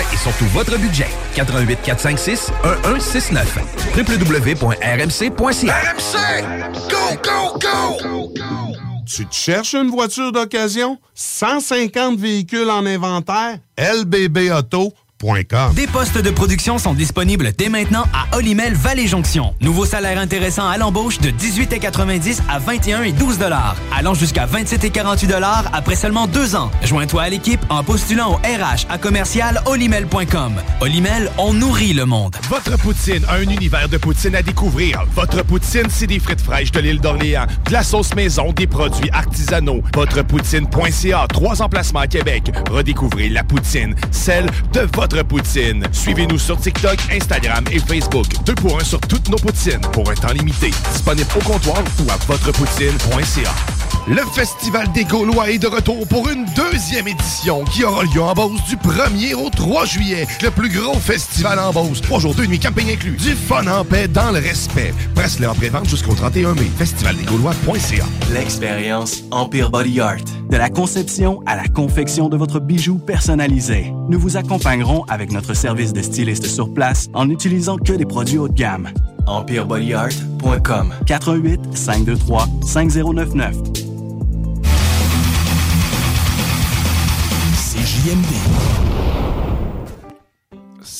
et surtout votre budget. 88 456 1169 www.rmc.ca RMC! Go, go, go! Tu te cherches une voiture d'occasion? 150 véhicules en inventaire? LBBauto.com Des postes de production sont disponibles dès maintenant à Olimel Valley Jonction. Nouveau salaire intéressant à l'embauche de 18,90 à 21 et 12 dollars, allant jusqu'à 27 et 48 dollars après seulement deux ans. Joins-toi à l'équipe en postulant au RH à commercial olimel.com. Olimel, on nourrit le monde. Votre poutine, un univers de poutine à découvrir. Votre poutine, c'est des frites fraîches de l'île d'Orléans, de la sauce maison, des produits artisanaux. Votrepoutine.ca, trois emplacements à Québec. Redécouvrez la poutine, celle de votre poutine. Suivez-nous sur TikTok, Instagram et Facebook. Deux pour un sur toutes nos poutines, pour un temps limité. Disponible au comptoir ou à votrepoutine.ca. Le Festival des Gaulois est de retour pour une deuxième édition qui aura lieu en Beauce du 1er au 3 juillet. Le plus gros festival en Beauce. Trois jours, deux nuits, camping inclus. Du fun en paix dans le respect. Presse-le en pré-vente jusqu'au 31 mai. Festivaldesgaulois.ca L'expérience Empire Body Art. De la conception à la confection de votre bijou personnalisé. Nous vous accompagnerons avec notre service de styliste sur place en n'utilisant que des produits haut de gamme. EmpireBodyArt.com 418 523 5099 CJMD.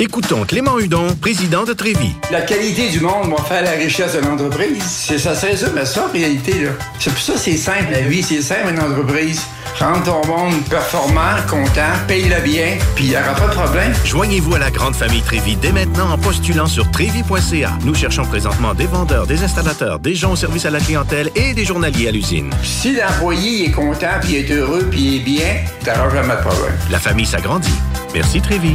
Écoutons Clément Hudon, président de Trévis. La qualité du monde va faire la richesse de l'entreprise. C'est- Ça se résume à ça, en réalité. là. C'est pour ça que c'est simple, la vie. C'est simple, une entreprise. Rendre ton monde performant, content, paye-le bien, puis il n'y aura pas de problème. Joignez-vous à la grande famille Trévi dès maintenant en postulant sur trévi.ca. Nous cherchons présentement des vendeurs, des installateurs, des gens au service à la clientèle et des journaliers à l'usine. Si l'employé est content, puis est heureux, puis il est bien, t'auras jamais de problème. La famille s'agrandit. Merci Trévi.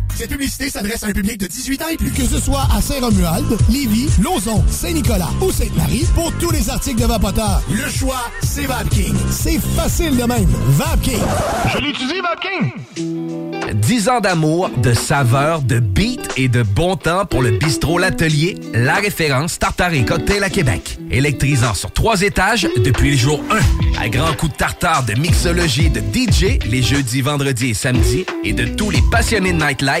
Cette publicité s'adresse à un public de 18 ans et plus. Que ce soit à Saint-Romuald, Lévis, Lauson, Saint-Nicolas ou Sainte-Marie, pour tous les articles de Vapoteur, le choix, c'est VapKing. C'est facile de même. VapKing. Je l'utilise, VapKing. 10 ans d'amour, de saveur, de beat et de bon temps pour le bistrot L'Atelier, la référence tartare et cocktail à Québec. Électrisant sur trois étages depuis le jour 1. À grands coups de tartare, de mixologie, de DJ, les jeudis, vendredis et samedis, et de tous les passionnés de nightlife,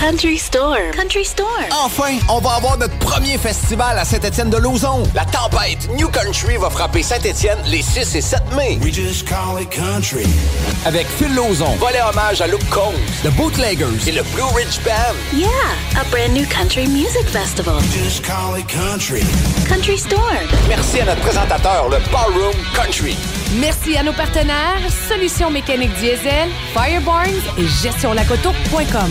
Country Store. Country Store. Enfin, on va avoir notre premier festival à Saint-Étienne-de-Lauzon. La tempête New Country va frapper Saint-Étienne les 6 et 7 mai. We just call it country. Avec Phil Lauzon, volet hommage à Luke Combs, The Bootleggers et le Blue Ridge Band. Yeah, a brand new country music festival. Just call it country. Country Store. Merci à notre présentateur, le Ballroom Country. Merci à nos partenaires Solutions mécaniques diesel, Firebarns et gestionlacoto.com.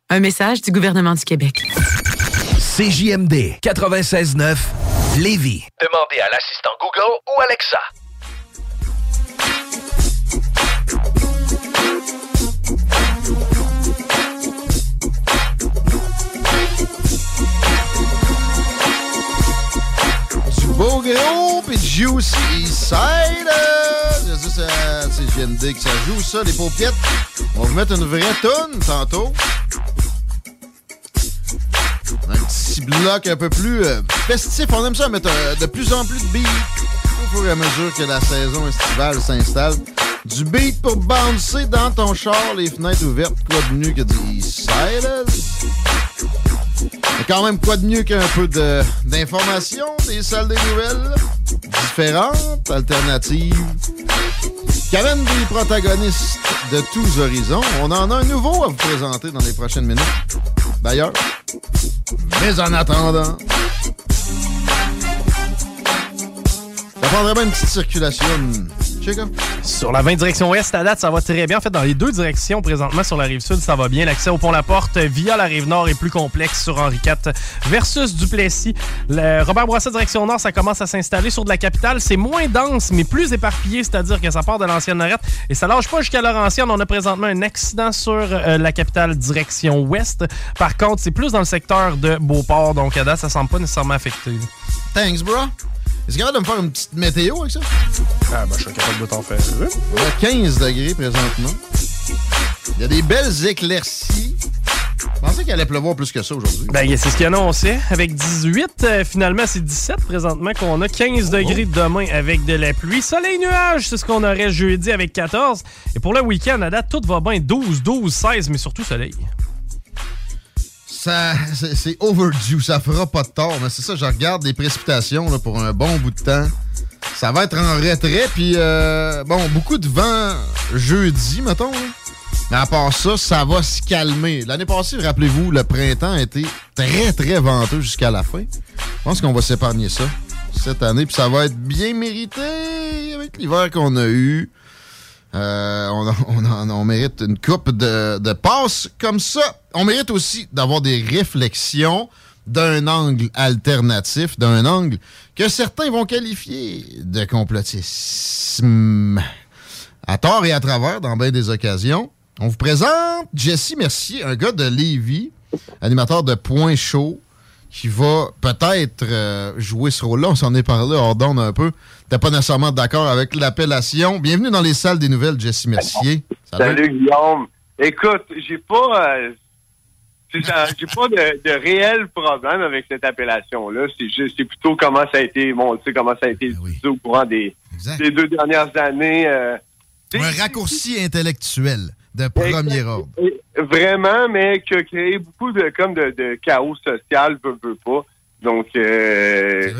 Un message du gouvernement du Québec. CJMD 96.9 Lévis. Demandez à l'assistant Google ou Alexa. Du beau gros pis du juicy side. C'est juste à CGMD que ça joue ça, les paupiètes. On va vous mettre une vraie tonne tantôt. Un petit bloc un peu plus euh, festif. On aime ça mettre euh, de plus en plus de beats au fur et à mesure que la saison estivale s'installe. Du beat pour bouncer dans ton char, les fenêtres ouvertes, quoi de mieux que du silence. Mais quand même, quoi de mieux qu'un peu de- d'information, des salles des nouvelles différentes, alternatives, qui amènent des protagonistes de tous horizons. On en a un nouveau à vous présenter dans les prochaines minutes. D'ailleurs, mais en attendant, ça prendrait bien une petite circulation. Sur la 20 direction ouest, à date, ça va très bien. En fait, dans les deux directions, présentement, sur la rive sud, ça va bien. L'accès au pont La Porte via la rive nord est plus complexe sur Henri IV versus Duplessis. Le Robert Bourassa, direction nord, ça commence à s'installer sur de la capitale. C'est moins dense, mais plus éparpillé, c'est-à-dire que ça part de l'ancienne Norette et ça lâche pas jusqu'à Laurentienne. On a présentement un accident sur euh, la capitale direction ouest. Par contre, c'est plus dans le secteur de Beauport, donc à date, ça semble pas nécessairement affecté. Thanks, bro. Est-ce capable de me faire une petite météo avec ça? Ah, ben, je suis capable de t'en faire. On a 15 degrés présentement. Il y a des belles éclaircies. Je pensais qu'il allait pleuvoir plus que ça aujourd'hui. Ben, c'est ce qu'il annonçait. Avec 18, euh, finalement, c'est 17 présentement qu'on a. 15 degrés demain avec de la pluie. Soleil, nuage, c'est ce qu'on aurait jeudi avec 14. Et pour le week-end, à date, tout va bien. 12, 12, 16, mais surtout soleil. Ça, c'est overdue, ça fera pas de tort. Mais c'est ça, je regarde les précipitations là, pour un bon bout de temps. Ça va être en retrait, puis euh, bon, beaucoup de vent jeudi, mettons. Mais à part ça, ça va se calmer. L'année passée, rappelez-vous, le printemps a été très, très venteux jusqu'à la fin. Je pense qu'on va s'épargner ça cette année, puis ça va être bien mérité avec l'hiver qu'on a eu. Euh, on, mérite une coupe de, de passes comme ça. On mérite aussi d'avoir des réflexions d'un angle alternatif, d'un angle que certains vont qualifier de complotisme. À tort et à travers, dans bien des occasions. On vous présente Jesse Mercier, un gars de Lévis, animateur de Point Chaud, qui va peut-être euh, jouer ce rôle-là. On s'en est parlé hors d'onde un peu. T'es pas nécessairement d'accord avec l'appellation. Bienvenue dans les salles des nouvelles, Jesse Mercier. Salut Guillaume. Écoute, j'ai pas euh, j'ai pas de, de réel problème avec cette appellation-là. C'est juste c'est plutôt comment ça a été bon, tu sais, comment ça a été utilisé au courant des, des deux dernières années. euh, Un raccourci intellectuel de premier ordre. Vraiment, mais qui a créé beaucoup de comme de, de chaos social, veut, veut pas. Donc, euh,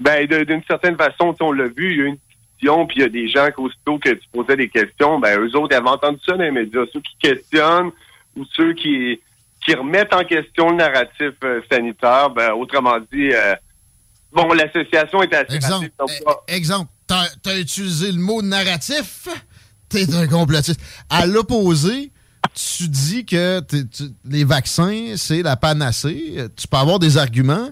ben, d'une certaine façon, on l'a vu, il y a une discussion, puis il y a des gens qu'aussitôt que tu posais des questions, ben, eux autres, avaient entendu ça dans les médias. Ceux qui questionnent ou ceux qui, qui remettent en question le narratif euh, sanitaire, ben, autrement dit, euh, bon, l'association est assez Exemple, donc, eh, exemple, t'as as utilisé le mot narratif, t'es un complotiste. À l'opposé, tu dis que tu- les vaccins, c'est la panacée. Tu peux avoir des arguments,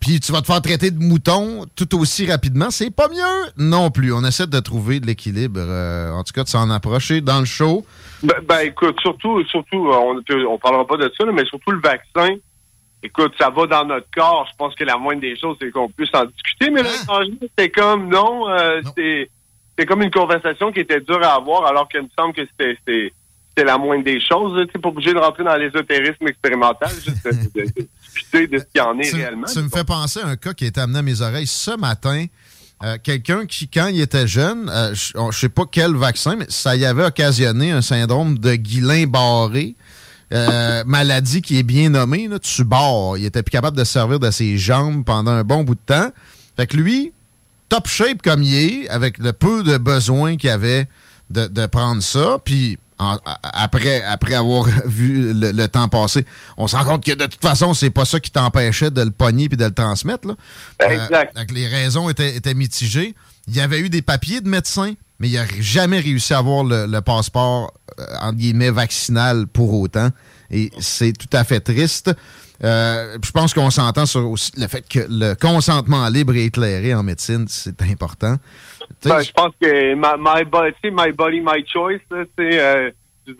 puis tu vas te faire traiter de mouton tout aussi rapidement. C'est pas mieux non plus. On essaie de trouver de l'équilibre, euh, en tout cas de s'en approcher dans le show. Ben, ben, écoute, surtout, surtout, on on parlera pas de ça, là, mais surtout le vaccin. Écoute, ça va dans notre corps. Je pense que la moindre des choses, c'est qu'on puisse en discuter. Mais le changement, c'est comme non, euh, c'est c'est comme une conversation qui était dure à avoir, alors qu'il me semble que c'était la moindre des choses. Tu pas obligé de rentrer dans l'ésotérisme expérimental, juste de, de- de discuter de ce qu'il y en est Tu, réellement. tu me fais penser à un cas qui a été amené à mes oreilles ce matin. Euh, Quelqu'un qui, quand il était jeune, euh, je je sais pas quel vaccin, mais ça y avait occasionné un syndrome de Guillain-Barré. Euh, maladie qui est bien nommée, là, tu barres. Il était plus capable de se servir de ses jambes pendant un bon bout de temps. Fait que lui, top shape comme il est, avec le peu de besoin qu'il avait de, de prendre ça, puis en- après, après avoir vu le, le temps passer, on se rend compte que de toute façon, c'est pas ça qui t'empêchait de le pogner puis de le transmettre. Là. Exact. Euh, donc les raisons étaient, étaient mitigées. Il y avait eu des papiers de médecins, mais il n'a jamais réussi à avoir le, le passeport, euh, entre guillemets, vaccinal pour autant. Et c'est tout à fait triste. Euh, je pense qu'on s'entend sur aussi le fait que le consentement libre et éclairé en médecine, c'est important. Ben, je pense que my, my, body, my body, my choice, là, euh,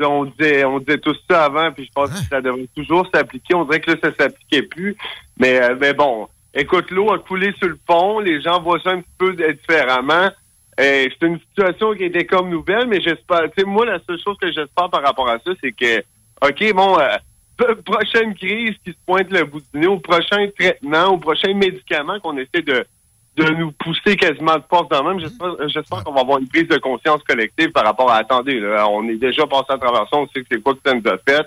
on disait, on disait tout ça avant, puis je pense que ça devrait toujours s'appliquer. On dirait que là, ça s'appliquait plus. Mais, euh, mais bon, écoute, l'eau a coulé sur le pont. Les gens voient ça un petit peu différemment. C'est une situation qui était comme nouvelle, mais j'espère, moi, la seule chose que j'espère par rapport à ça, c'est que, OK, bon, euh, prochaine crise qui se pointe le bout du nez, au prochain traitement, au prochain médicament qu'on essaie de, de nous pousser quasiment de force dans le même. J'espère, j'espère qu'on va avoir une prise de conscience collective par rapport à attendez, là, on est déjà passé à travers ça, on sait que c'est quoi que ça nous a fait.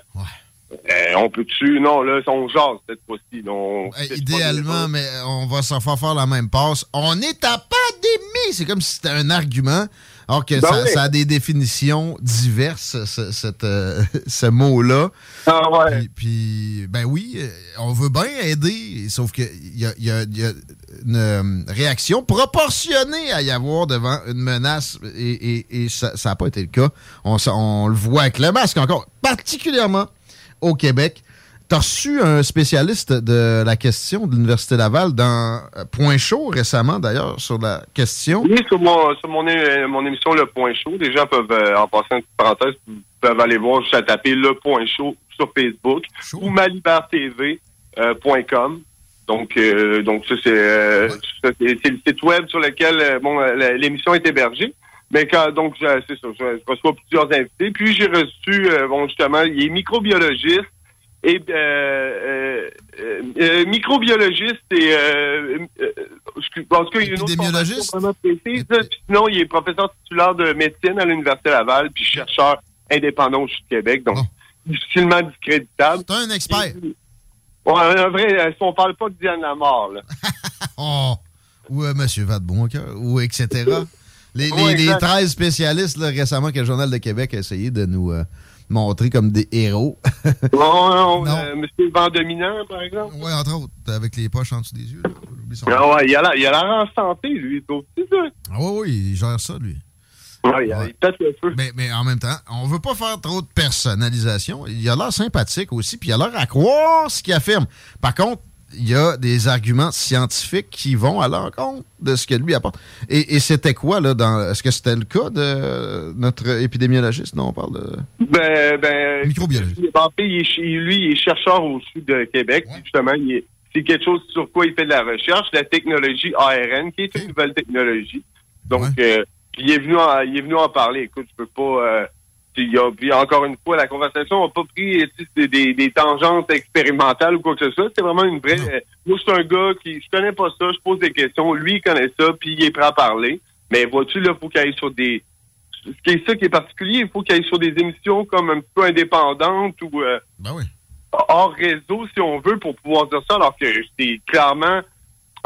Euh, on peut-tu non là on jase cette fois-ci. Euh, idéalement, mais on va s'en faire faire la même passe. On est à pandémie! C'est comme si c'était un argument. Alors que Ben ça, oui. ça a des définitions diverses, ce, cette, euh, ce mot-là. Ah ouais. Puis, puis, ben oui, euh, on veut bien aider, sauf qu'il y a, y a- y a une euh, réaction proportionnée à y avoir devant une menace et, et- et ça n'a pas été le cas. On, on le voit avec le masque encore, particulièrement au Québec. Tu as reçu un spécialiste de la question de l'Université Laval dans euh, Point Chaud récemment, d'ailleurs, sur la question? Oui, sur mon, sur mon, é- mon émission Le Point Chaud, les gens peuvent, euh, en passant une petite parenthèse, peuvent aller voir juste à taper Le Point Chaud sur Facebook ou malibertv.com. Donc, euh, donc ça, c'est euh, le site web sur lequel euh, bon, euh, l'émission est hébergée. Mais quand, donc, je- c'est ça, je, reçois plusieurs invités. Puis, j'ai reçu, euh, bon, justement, il est microbiologiste et euh, euh, euh, euh, microbiologiste et en tout cas, il y a une autre formation vraiment précise. là. Puis sinon, il est professeur titulaire de médecine à l'Université Laval, puis chercheur indépendant au Québec, donc difficilement discréditable. C'est un expert. Ouais, un vrai, si on parle pas de Diane Lamar, là. Oh, ou Monsieur Vadeboncoeur, ou etc. Les, les- Ouais, les exact. 13 spécialistes là, récemment que le Journal de Québec a essayé de nous euh, montrer comme des héros. Non, non, euh, Monsieur Vendominant, par exemple. Oui, entre autres, avec les poches en dessous des yeux. Ah ouais, il a l'air en santé, lui, c'est aussi ça. Ah oui, oui, il gère ça, lui. Ouais, il, a- il pète le feu. Mais, mais en même temps, on veut pas faire trop de personnalisation. Il a l'air sympathique aussi, puis il a l'air à croire ce qu'il affirme. Par contre, il y a des arguments scientifiques qui vont à l'encontre de ce que lui apporte. Et, et c'était quoi, là, dans. Est-ce que c'était le cas de notre épidémiologiste? Non, on parle de. Ben, ben. Microbiologiste. Lui, il est chercheur au sud de Québec. puis Justement, c'est quelque chose sur quoi il fait de la recherche, la technologie ARN, qui est une nouvelle technologie. Donc, euh, puis il est venu en, il est venu en parler. Écoute, je peux pas. euh, puis il y a, puis encore une fois, la conversation n'a pas pris des, des, des tangentes expérimentales ou quoi que ce soit. C'est vraiment une vraie. euh, moi, c'est un gars qui, je connais pas ça, je pose des questions. Lui, il connaît ça, puis il est prêt à parler. Mais vois-tu, là, faut qu'il aille sur des. Ce qui est ça qui est particulier, il faut qu'il aille sur des émissions comme un petit peu indépendantes ou euh, hors réseau, si on veut, pour pouvoir dire ça, alors que c'est clairement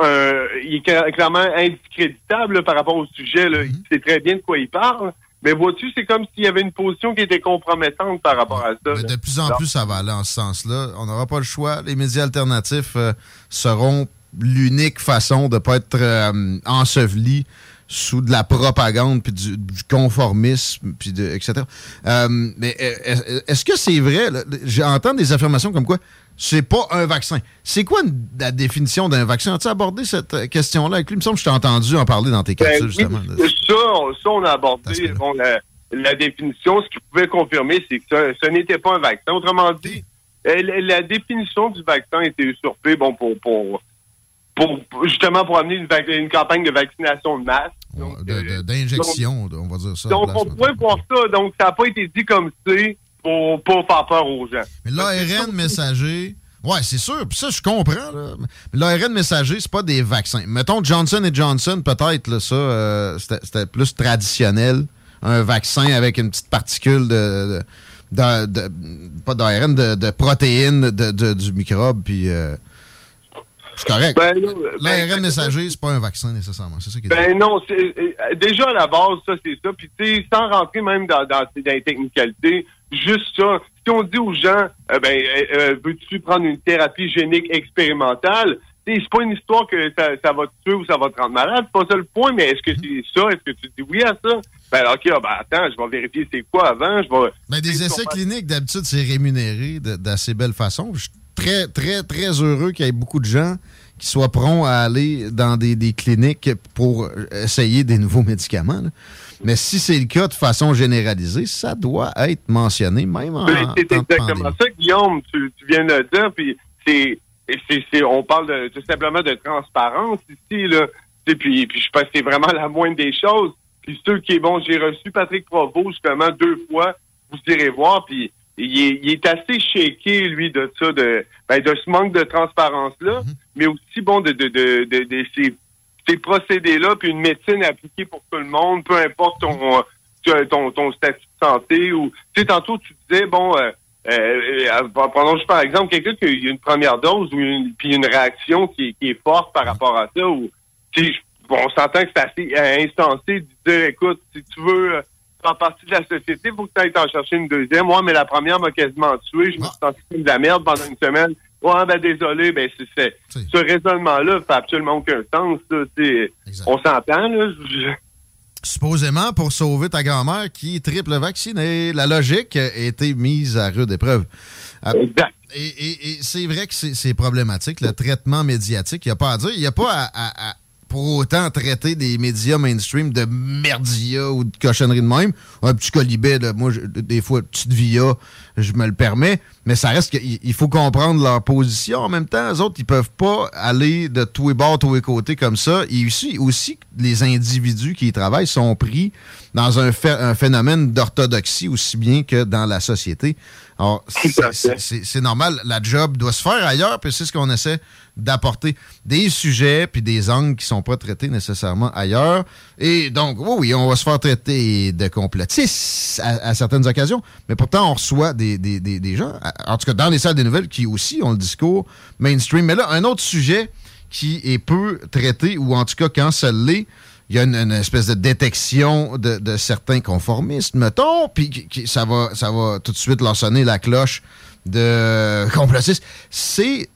euh, il est cla- clairement indiscréditable là, par rapport au sujet. Là. Il sait très bien de quoi il parle. Mais vois-tu, c'est comme s'il y avait une position qui était compromettante par rapport à ça. là. De plus en plus, ça va aller en ce sens-là. On n'aura pas le choix. Les médias alternatifs euh, seront l'unique façon de ne pas être euh, enseveli sous de la propagande, puis du, du conformisme, puis de, etc. Euh, mais euh, est- est-ce que c'est vrai? J'entends des affirmations comme quoi c'est pas un vaccin. C'est quoi une- la définition d'un vaccin? As-tu abordé cette euh, question-là avec lui? Il me semble que je t'ai entendu en parler dans tes Ben capsules, oui, justement. ça, on, ça, on a abordé bon, la, la définition. Ce qu'il pouvait confirmer, c'est que ça- ce n'était pas un vaccin. Autrement dit, la, la définition du vaccin était usurpée bon, pour, pour, pour justement pour amener une, une campagne de vaccination de masse. De- de- D'injection, on va dire ça. Donc, on pourrait voir ça. Donc, ça n'a pas été dit comme c'est pour pas faire peur aux gens. Mais l'ARN messager, ouais, c'est sûr. Puis ça, je comprends. l'ARN messager, c'est pas des vaccins. Mettons Johnson Johnson, peut-être, là, ça, euh, c'était plus traditionnel. Un vaccin avec une petite particule de. de- de- de- pas d'ARN, de, de protéines de, de- du microbe, puis. euh, c'est correct. Ben, là, ben, L'ARN messager, c'est pas un vaccin nécessairement. C'est ça qui est Ben non, euh, déjà à la base, ça, c'est ça. Puis tu sais, sans rentrer même dans, dans, dans les technicalités, juste ça. Si on dit aux gens, euh, ben, euh, veux-tu prendre une thérapie génique expérimentale? C'est pas une histoire que ça, ça va te tuer ou ça va te rendre malade, c'est pas ça le point, mais est-ce que c'est ça? Est-ce que tu dis oui à ça? Ben ok, ah, ben attends, je vais vérifier c'est quoi avant, je vais. Ben, des essais cliniques, d'habitude, c'est rémunéré d'assez belle façon. Je très, très, très heureux qu'il y ait beaucoup de gens qui soient prompts à aller dans des, des cliniques pour essayer des nouveaux médicaments. là. Mais si c'est le cas de façon généralisée, ça doit être mentionné, même en c'est exactement ça, Guillaume, tu, tu viens de le dire, puis c'est, on parle de, tout simplement de transparence ici, là. Puis, puis je pense que c'est vraiment la moindre des choses. Puis ceux qui est bon, j'ai reçu Patrick Provost justement deux fois, vous irez voir, puis il est, il est assez shaké, lui, de ça, de, ben, de ce manque de transparence-là, mais aussi, bon, de, de, de, de, de ces, ces procédés-là, puis une médecine appliquée pour tout le monde, peu importe ton, euh, ton, ton statut de santé, ou, tu sais, tantôt, tu disais, bon, euh, euh, euh, prenons juste par exemple quelqu'un qui a eu une première dose ou une, puis une réaction qui, est- qui est forte par rapport à ça, ou, tu sais, bon, on s'entend que c'est assez euh, instancé de dire, écoute, si tu veux faire partie de la société, il faut que tu ailles t'en chercher une deuxième. Moi, mais la première m'a quasiment tué. Je me suis senti comme de la merde pendant une semaine. Ouais, ben désolé, ben c'est, ce raisonnement-là fait absolument aucun sens. on s'entend, là. Je- Supposément pour sauver ta grand-mère qui est triple vaccinée. La logique a été mise à rude épreuve. Euh, Et, et- et c'est vrai que c'est c'est problématique, le traitement médiatique. Il n'y a pas à dire. Il n'y a pas à, à- à pour autant traiter des médias mainstream de merdia ou de cochonnerie de même. Un petit colibet, là, moi, je- des fois, petite via, je me le permets. Mais ça reste qu'il il faut comprendre leur position. En même temps, les autres, ils peuvent pas aller de tous les bords, tous les côtés comme ça. Et aussi, aussi les individus qui y travaillent sont pris dans un, un phénomène d'orthodoxie aussi bien que dans la société. Alors, c'est normal. La job doit se faire ailleurs, puis c'est ce qu'on essaie d'apporter. Des sujets puis des angles qui sont pas traités nécessairement ailleurs. Et donc, oui, on va se faire traiter de complotistes à, certaines occasions, mais pourtant, on reçoit des, des- des- des gens, en tout cas dans les salles des nouvelles, qui aussi ont le discours mainstream. Mais là, un autre sujet qui est peu traité, ou en tout cas quand ça l'est, il y a une, espèce de détection de, certains conformistes, mettons, puis ça, va, ça va tout de suite leur sonner la cloche de complotistes. C'est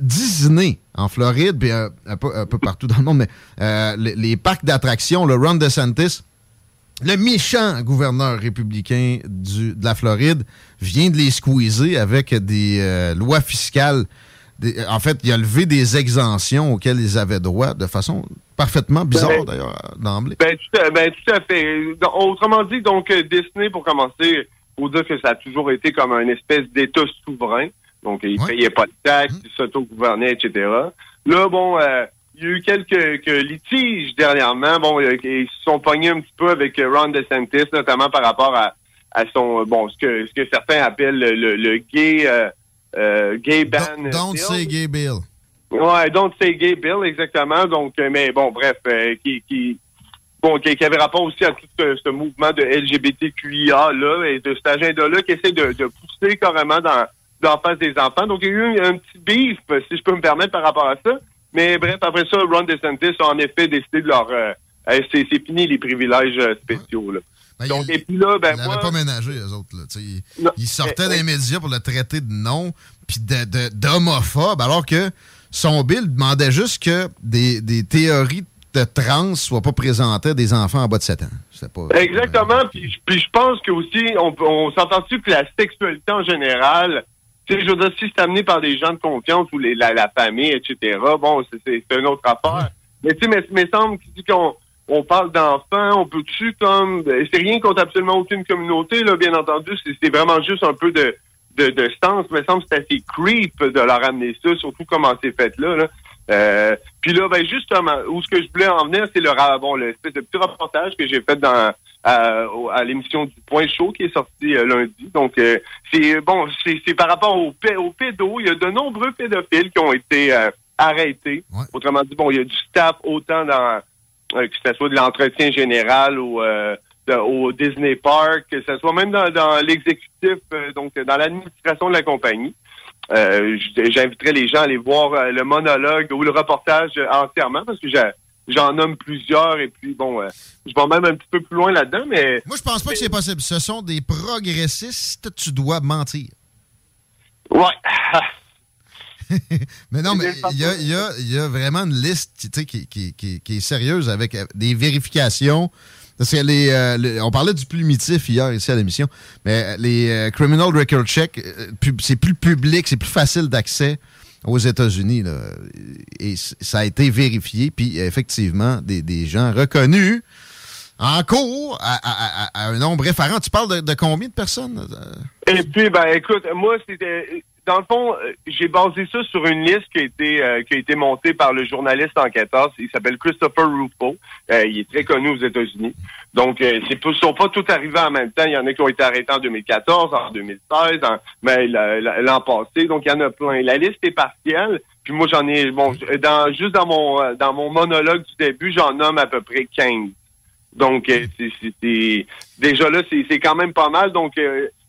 Disney en Floride, puis euh, un, peu, un peu partout dans le monde, mais euh, les, les parcs d'attractions, le Ron DeSantis, le méchant gouverneur républicain du- de la Floride, vient de les squeezer avec des euh, lois fiscales. Des- en fait, il a levé des exemptions auxquelles ils avaient droit de façon parfaitement bizarre, Ben, d'ailleurs, d'emblée. Ben tout, à, ben, tout à fait. Autrement dit, donc, Disney, pour commencer, faut dire que ça a toujours été comme une espèce d'État souverain. Donc, il payait pas de taxes, il s'auto-gouvernait, etc. Là, bon, euh, il y a eu quelques, quelques litiges dernièrement. Bon, euh, ils se sont pognés un petit peu avec euh, Ron DeSantis, notamment par rapport à, à son, euh, bon, ce que, ce que certains appellent le, le, le gay, euh, euh, gay ban. Don't say gay bill. Ouais, Don't Say Gay Bill, exactement. Donc, mais bon, bref, euh, qui, qui, bon, qui, qui avait rapport aussi à tout ce, ce mouvement de LGBTQIA là et de cet agenda-là qui essaie de, de pousser carrément dans dans face des enfants. Donc, il y a eu un, un petit beef, si je peux me permettre, par rapport à ça. Mais bref, après ça, Ron DeSantis a en effet décidé de leur... euh, euh, c'est fini les privilèges euh, spéciaux. Là. Donc, et puis là, ben moi... pas ménagé, eux autres. Là, ils, ils sortaient des médias pour le traiter de non, puis de- de- d'homophobe, alors que son bill demandait juste que des, des théories de trans soit pas présenté à des enfants en bas de 7 ans. Pas. Exactement. Puis, je- puis je pense que aussi, on, on s'entend-tu que la sexualité en général, tu sais, je veux dire, si c'est amené par des gens de confiance ou les- la, la famille, etc., bon, c'est- une autre affaire. Mais tu sais, mais, mais semble qu'il dit qu'on on parle d'enfants, on peut-tu comme... C'est rien contre absolument aucune communauté, là, bien entendu. C'est vraiment juste un peu de, de, de sens. Mais semble que c'est assez creep de leur amener ça, surtout comment c'est fait là. là. Euh, puis là, ben justement, où ce que je voulais en venir, c'est le bon, l'espèce de petit reportage que j'ai fait dans à, au- à l'émission du Point Chaud qui est sorti euh, lundi. Donc euh, c'est bon, c'est par rapport aux, aux pédos. Il y a de nombreux pédophiles qui ont été euh, arrêtés. Autrement dit, bon, il y a du staff autant dans que ce soit de l'entretien général ou au Disney Park, que ce soit même dans, dans l'exécutif, euh, donc dans l'administration de la compagnie. Euh, J'inviterai les gens à aller voir le monologue ou le reportage entièrement parce que j'ai- j'en nomme plusieurs et puis bon, euh, je vais même un petit peu plus loin là-dedans, mais Moi, je pense pas que c'est possible. Ce sont des progressistes, tu dois mentir. Ouais. mais non, mais il y a, il y a- il y a vraiment une liste qui, qui- qui- qui est sérieuse avec euh, des vérifications. Parce que les, euh, les- on parlait du primitif hier ici à l'émission, mais les euh, Criminal Record Check, c'est plus public, c'est plus facile d'accès aux États-Unis. Et ça a été vérifié, puis effectivement, des, des gens reconnus en cours à, à- un nombre effarant. Tu parles de, de combien de personnes? euh? Et puis, ben, écoute, moi, c'était. Dans le fond, euh, j'ai basé ça sur une liste qui a été euh, qui a été montée par le journaliste enquêteur. Il s'appelle Christopher Rufo. Euh, il est très connu aux États-Unis. Donc, euh, c'est pas, sont pas tous arrivés en même temps. Il y en a qui ont été arrêtés en 2014, en 2016, en, mais la- l'an passé. Donc, il y en a plein. La liste est partielle. Puis moi, j'en ai. Bon, dans, juste dans mon euh, dans mon monologue du début, j'en nomme à peu près 15. Donc, euh, c'est- déjà là, c'est quand même pas mal. Donc,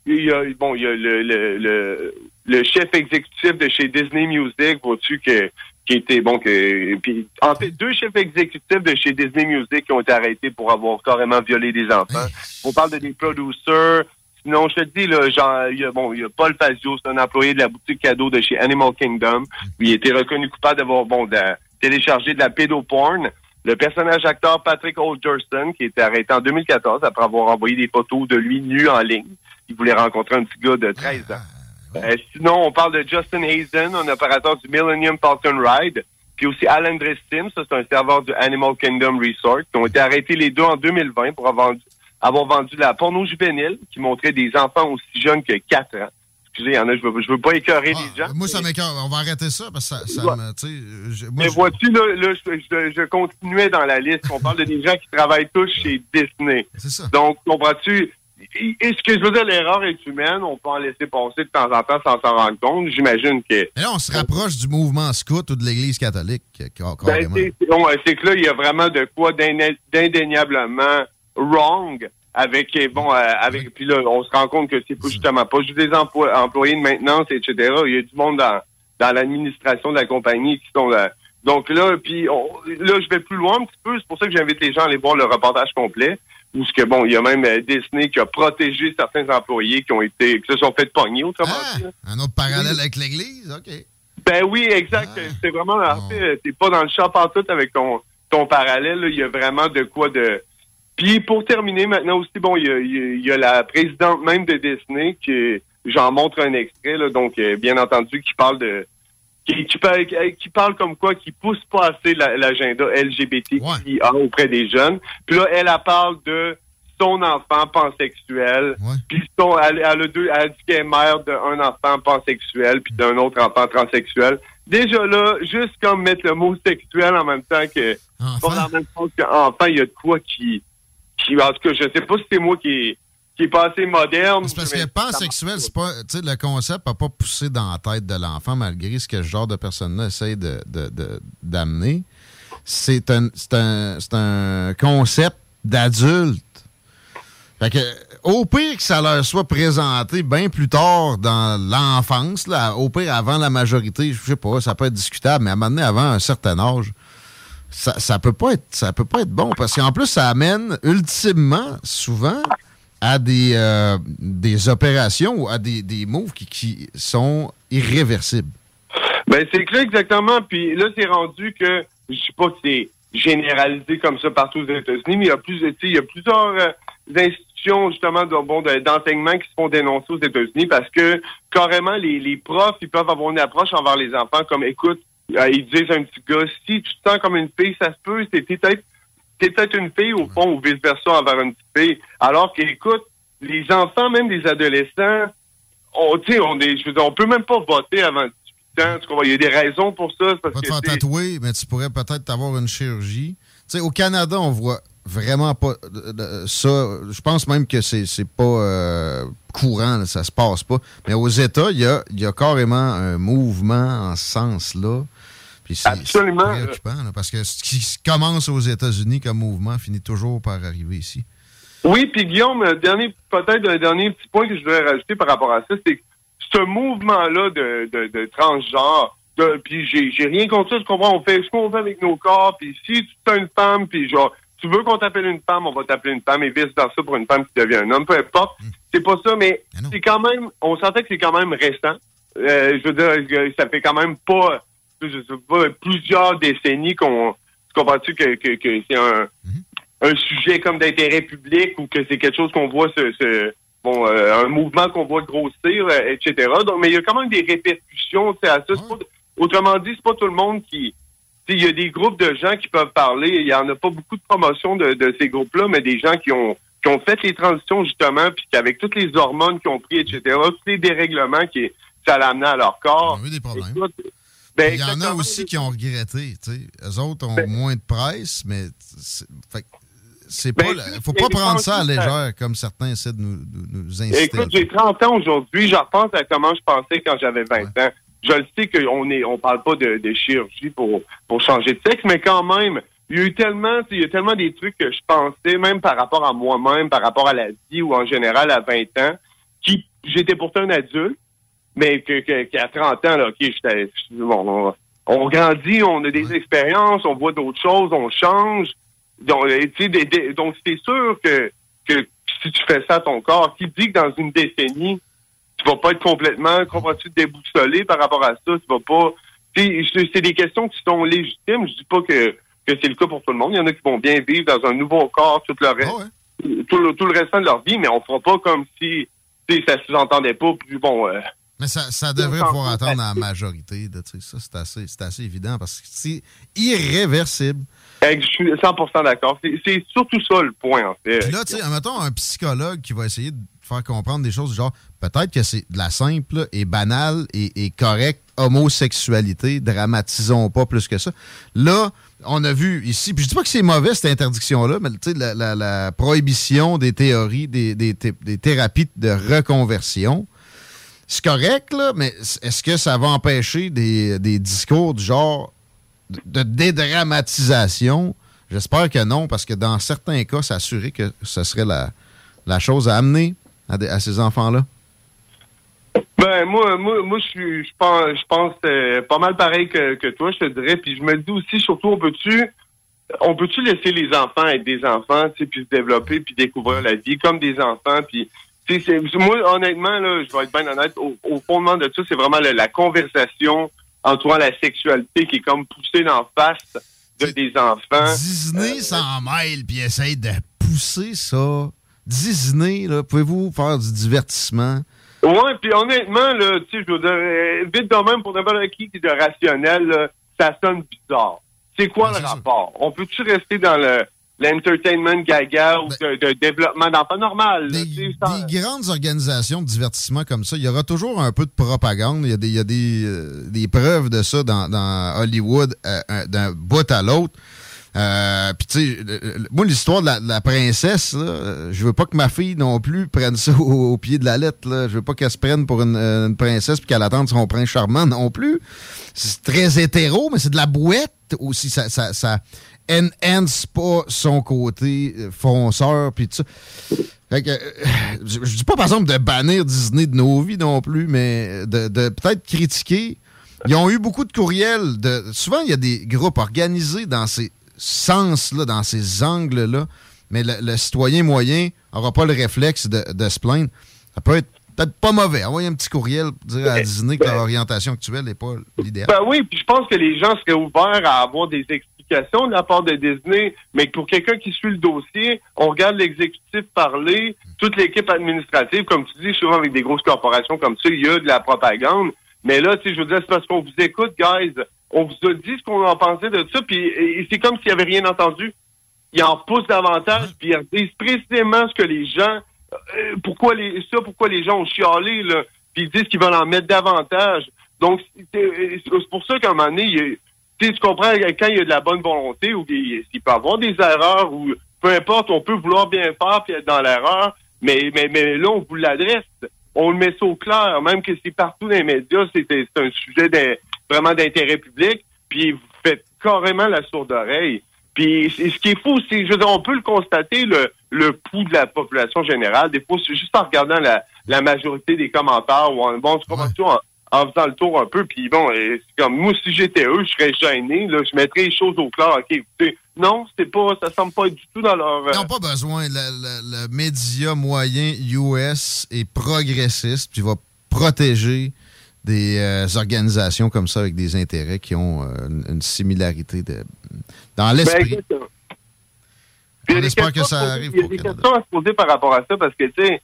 il y a, bon, il y a le, le, le, le chef exécutif de chez Disney Music, vois-tu, que qui était bon que puis en fait deux chefs exécutifs de chez Disney Music qui ont été arrêtés pour avoir carrément violé des enfants. On parle de des producers. Sinon, je te dis, là, genre, il y a, bon, il y a Paul Fazio, c'est un employé de la boutique cadeau de chez Animal Kingdom. Il a été reconnu coupable d'avoir, bon, de téléchargé de la pédoporn. Le personnage acteur Patrick Alderson, qui été arrêté en 2014 après avoir envoyé des photos de lui nu en ligne. Il voulait rencontrer un petit gars de 13 ans. Euh, sinon, on parle de Justin Hazen, un opérateur du Millennium Falcon Ride. Puis aussi Alan Dressim, ça c'est un serveur du Animal Kingdom Resort, qui ont été arrêtés les deux en 2020 pour avoir vendu, avoir vendu la porno juvénile qui montrait des enfants aussi jeunes que 4 ans. Excusez, il y en a, je veux, je veux pas écœurer les gens. Moi, ça m'écoeure. On va arrêter ça parce que ça, ça Ouais. me. je- moi, Mais je- vois-tu, là, je- je continuais dans la liste. On parle de des gens qui travaillent tous chez Disney. C'est ça. Donc, comprends-tu? Et ce que je veux dire, l'erreur est humaine. On peut en laisser passer de temps en temps sans s'en rendre compte. J'imagine que... Mais là, on se rapproche du mouvement scout ou de l'Église catholique, car- Ben, c'est que là, il y a vraiment de quoi d'indé- d'indéniablement wrong avec, bon, euh, avec, puis là, on se rend compte que c'est justement pas juste des emplois- employés de maintenance, etc. Il y a du monde dans, dans l'administration de la compagnie qui sont là. Donc là, puis on- là, je vais plus loin un petit peu. C'est pour ça que j'invite les gens à aller voir le reportage complet. Où ce que bon, il y a même euh, Disney qui a protégé certains employés qui ont été, qui se sont fait pogner, autrement dit. là. Un autre parallèle avec l'Église, OK. Ben oui, exact. C'est vraiment, en fait, c'est pas dans le champ en tout avec ton, ton parallèle. là. Il y a vraiment de quoi de. Puis pour terminer maintenant aussi, bon, il y a, il y a- il y a la présidente même de Disney qui, j'en montre un extrait, là, donc euh, bien entendu, qui parle de. Qui, parle, qui parle comme quoi, qui pousse pas assez la- l'agenda LGBTQIA auprès des jeunes. Puis là, elle, elle parle de son enfant pansexuel. Puis son, elle, elle a deux, elle dit qu'elle est mère d'un enfant pansexuel puis d'un autre enfant transsexuel. Déjà là, juste comme mettre le mot sexuel en même temps que la même que enfant, il y a de quoi qui, qui en tout cas, je sais pas si c'est moi qui qui est pas assez moderne. C'est parce que pansexuel, c'est pas. Tu sais, le concept n'a pas poussé dans la tête de l'enfant, malgré ce que ce genre de personne-là essaie de- de- de- d'amener. C'est un, un, un concept d'adulte. Fait que, au pire que ça leur soit présenté bien plus tard dans l'enfance, au pire avant la majorité, je sais pas, ça peut être discutable, mais à un moment donné, avant un certain âge, ça, ça peut pas être ça peut pas être bon parce qu'en plus ça amène ultimement souvent à des, euh, des opérations ou à des, des moves qui, qui sont irréversibles. Ben c'est clair exactement. Puis là, c'est rendu que je sais pas si c'est généralisé comme ça partout aux États-Unis, mais il y a plus, il y a plusieurs euh, institutions justement de, d'enseignement qui se font dénoncer aux États-Unis parce que carrément les, les profs ils peuvent avoir une approche envers les enfants comme écoute, euh, ils disent un petit gars si tu te sens comme une fille, ça se peut, c'est peut-être t'es peut-être une fille au fond ou vice versa envers une petite fille. Alors que écoute, les enfants, même des adolescents, on, on est, je veux dire, on peut même pas voter avant 18 ans. Il y a des raisons pour ça. Parce Pas te faire tatouer, mais tu pourrais peut-être avoir une chirurgie. Au Canada, on voit vraiment pas ça. Je pense même que c'est pas euh, courant, là, ça se passe pas. Mais aux États, il y a, il y a carrément un mouvement en ce sens-là. Puis c'est c'est Absolument. préoccupant, là, parce que ce qui commence aux États-Unis comme mouvement finit toujours par arriver ici. Oui, puis Guillaume, dernier, peut-être un dernier petit point que je voudrais rajouter par rapport à ça, c'est que ce mouvement-là de, de, de transgenre, de, puis j'ai, j'ai rien contre ça, tu comprends, on fait ce qu'on veut avec nos corps, puis si tu es une femme, puis genre, tu veux qu'on t'appelle une femme, on va t'appeler une femme, et vice-versa pour une femme qui devient un homme, peu importe. C'est pas ça, mais c'est quand même, on sentait que c'est quand même récent. Euh, je veux dire, que ça fait quand même pas, je sais pas, plusieurs décennies qu'on, tu comprends-tu que, que, que c'est un, un sujet comme d'intérêt public ou que c'est quelque chose qu'on voit se, se- bon euh, un mouvement qu'on voit grossir, euh, etc. Donc, mais il y a quand même des répercussions à ça. Pas- autrement dit, c'est pas tout le monde qui. Il y a des groupes de gens qui peuvent parler. Il y en a pas beaucoup de promotion de, de ces groupes-là, mais des gens qui ont qui ont fait les transitions justement, puis qu'avec toutes les hormones qu'ils ont pris, etc., tous les dérèglements qui ça l'a amené à leur corps. des problèmes. Écoute, ben, Il y en a aussi qui ont regretté. tu sais. Eux autres ont Ben moins de presse, mais c'est pas. Ben, écoute, faut pas prendre ça à légère comme certains essaient de nous, de nous inciter. à Écoute, j'ai 30 ans aujourd'hui. Je repense à comment je pensais quand j'avais 20 ans. Je le sais qu'on est, on parle pas de, de chirurgie pour, pour changer de sexe, mais quand même, il y a eu tellement, il y a tellement des trucs que je pensais, même par rapport à moi-même, par rapport à la vie ou en général à 20 ans, qui, j'étais pourtant un adulte, mais que, que- qu'à 30 ans, là, ok, j'étais, bon, on, grandit, on a des expériences, on voit d'autres choses, on change. Donc, euh, donc c'est sûr que, que si tu fais ça à ton corps, qui dit que dans une décennie, tu vas pas être complètement, comprends-tu, déboussolé par rapport à ça, tu vas pas, c'est des questions qui sont légitimes, je dis pas que, que c'est le cas pour tout le monde, il y en a qui vont bien vivre dans un nouveau corps tout le reste, tout, le, tout le restant de leur vie, mais on fera pas comme si, tu sais, ça sous-entendait pas, puis bon, euh, Mais ça, ça devrait pouvoir attendre à la majorité. sais, ça, c'est assez, assez évident parce que c'est irréversible. je suis 100% d'accord. C'est- surtout ça le point, en fait. Puis là, tu sais, mettons un psychologue qui va essayer de faire comprendre des choses du genre, peut-être que c'est de la simple et banale et, et correcte homosexualité, dramatisons pas plus que ça. Là, on a vu ici, puis je dis pas que c'est mauvais cette interdiction-là, mais la, la- la prohibition des théories, des, des des thérapies de reconversion, c'est correct, là, mais est-ce que ça va empêcher des, des discours du genre de, dédramatisation? J'espère que non, parce que dans certains cas, s'assurer que ce serait la, la chose à amener à, ces enfants-là. Ben moi, moi, moi, je pense, je pense pas mal pareil que, que toi, je te dirais. Puis je me dis aussi, surtout, on peut-tu, on peut-tu laisser les enfants être des enfants, puis se développer, puis découvrir la vie comme des enfants, puis moi, honnêtement, là, je vais être bien honnête, au, au fondement de tout, c'est vraiment la, la conversation entourant la sexualité qui est comme poussée d'en face de des enfants. Disney s'en mêle puis essaye de pousser ça. Disney, là, pouvez-vous faire du divertissement? Ouais, puis honnêtement, là, tu sais, je veux dire, euh, vite de même, pour n'importe qui qui est de rationnel, là, ça sonne bizarre. C'est quoi le rapport? On peut-tu rester dans le l'entertainment gaga ou de, de développement d'enfants normal? Des grandes organisations de divertissement comme ça, il y aura toujours un peu de propagande. Il y a des, il y a des, euh, des preuves de ça dans, dans Hollywood euh, un- d'un bout à l'autre. Euh, Puis tu sais, moi l'histoire de la, de la princesse, là, euh, je veux pas que ma fille non plus prenne ça au, au pied de la lettre. Là. Je veux pas qu'elle se prenne pour une, une princesse puis qu'elle attende son prince charmant non plus. C'est très hétéro, mais c'est de la bouette aussi. Ça, ça, ça enhance pas son côté euh, fonceur puis tout ça. Fait que, euh, je, je dis pas par exemple de bannir Disney de nos vies non plus, mais de, de peut-être critiquer. Ils ont eu beaucoup de courriels. De, souvent, il y a des groupes organisés dans ces sens-là, dans ces angles-là, mais le, le citoyen moyen n'aura pas le réflexe de, de se plaindre. Ça peut être peut-être pas mauvais. Envoyer un petit courriel pour dire à Disney que leur orientation actuelle n'est pas l'idéal. Ben oui, puis je pense que les gens seraient ouverts à avoir des implication de la part de Disney, mais pour quelqu'un qui suit le dossier, on regarde l'exécutif parler, toute l'équipe administrative, comme tu dis, souvent avec des grosses corporations comme ça, il y a de la propagande. Mais là, tu sais, je veux dire, c'est parce qu'on vous écoute, guys. On vous a dit ce qu'on en pensait de ça, puis c'est comme s'il n'y avait rien entendu. Ils en poussent davantage, puis ils disent précisément ce que les gens, euh, pourquoi les, ça, pourquoi les gens ont chialé, là, puis ils disent qu'ils veulent en mettre davantage. Donc, c'est c'est pour ça qu'à un moment donné, tu comprends, quand il y a de la bonne volonté, ou il il peut avoir des erreurs, ou peu importe, on peut vouloir bien faire puis être dans l'erreur, mais, mais, mais là, on vous l'adresse. On le met ça au clair, même que c'est partout dans les médias, c'est un sujet vraiment d'intérêt public, puis vous faites carrément la sourde oreille. Puis ce qui est fou, c'est, je veux dire, on peut le constater, le, le pouls de la population générale. Des fois, c'est juste en regardant la, la majorité des commentaires ou en, bon, ça, en, en faisant le tour un peu. Puis bon, euh, c'est comme moi, si j'étais eux, je serais gêné. Là, je mettrais les choses au clair. Ok, écoutez, non, c'est pas, ça semble pas être du tout dans leur. euh, Ils n'ont pas besoin. Le, le- le média moyen US est progressiste, puis va protéger des euh, organisations comme ça avec des intérêts qui ont euh, une, une similarité de, dans l'esprit. Ben, y a On espère que ça arrive Il y a des questions à se poser par rapport à ça parce que, tu sais,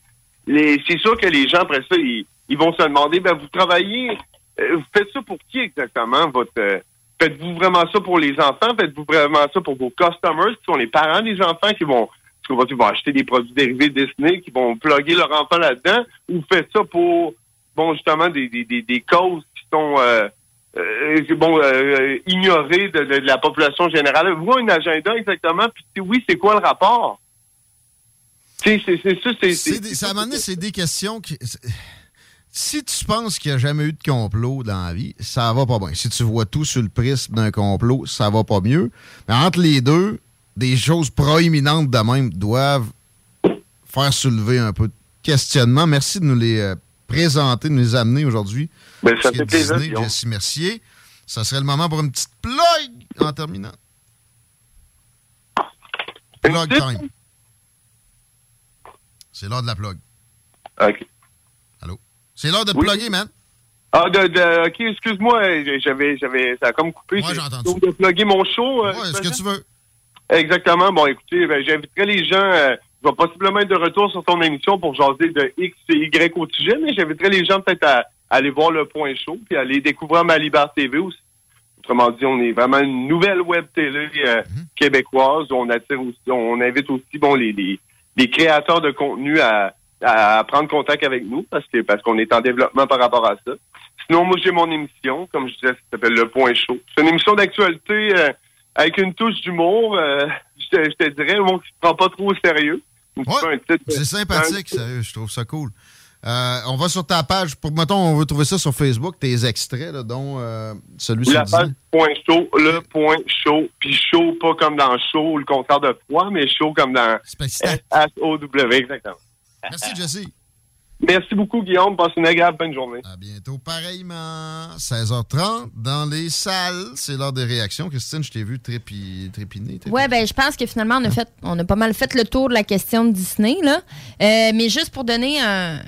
c'est sûr que les gens, après ça, ils, ils vont se demander, ben, vous travaillez, euh, vous faites ça pour qui exactement, votre... euh, Faites-vous vraiment ça pour les enfants? Faites-vous vraiment ça pour vos customers, qui sont les parents des enfants qui vont, qui vont, qui vont acheter des produits dérivés Disney, qui vont plugger leur enfant là-dedans? Ou faites ça pour, bon, justement, des, des, des, des causes qui sont... euh, euh, bon, euh, ignorées de, de- de la population générale. Vous un agenda exactement, puis oui, c'est quoi le rapport? Tu sais, c'est ça, c'est... À un moment donné, c'est des questions qui. Si tu penses qu'il n'y a jamais eu de complot dans la vie, ça va pas bien. Si tu vois tout sur le prisme d'un complot, ça va pas mieux. Mais entre les deux, des choses proéminentes de même doivent faire soulever un peu de questionnement. Merci de nous les euh, présenter, de nous les amener aujourd'hui. Ben, ça fait plaisir. Jesse Mercier. Ça serait le moment pour une petite plug en terminant. Plug time. C'est l'heure de la plug. OK. C'est l'heure de Oui. plugger, man. Ah, de, de, OK, excuse-moi, j'avais, j'avais, ça a comme coupé. Ouais, j'ai entendu. Donc, de plugger mon show. euh, Ouais, ce que tu veux. Exactement. Bon, écoutez, ben, j'inviterai les gens, euh, je vais possiblement être de retour sur ton émission pour jaser de X et Y au sujet, mais j'inviterai les gens peut-être à, à aller voir le point chaud puis à aller découvrir ma TV aussi. Autrement dit, on est vraiment une nouvelle web télé euh, Mhm. québécoise. On attire aussi, on invite aussi bon les, les, les créateurs de contenu à, à prendre contact avec nous parce que parce qu'on est en développement par rapport à ça. Sinon, moi j'ai mon émission, comme je disais, ça s'appelle Le Point Chaud. C'est une émission d'actualité euh, avec une touche d'humour. euh, je, te, je te dirais, monde qui se prend pas trop au sérieux. Titre- C'est sympathique, un- sérieux, je trouve ça cool. Euh, on va sur ta page. Pour, mettons, on veut trouver ça sur Facebook, tes extraits, là, dont euh, celui sur La page point chaud, le point chaud, puis chaud pas comme dans chaud, le contraire de froid, mais chaud comme dans S-H-O-W, exactement. Merci, Jesse. Merci beaucoup, Guillaume. Passe une agréable bonne journée. À bientôt. Pareillement, 16h30, dans les salles. C'est l'heure des réactions. Christine, je t'ai vu trépi- trépiner. Ouais, ben je pense que finalement, on a, fait, on a pas mal fait le tour de la question de Disney. Là. Euh, mais juste pour donner un-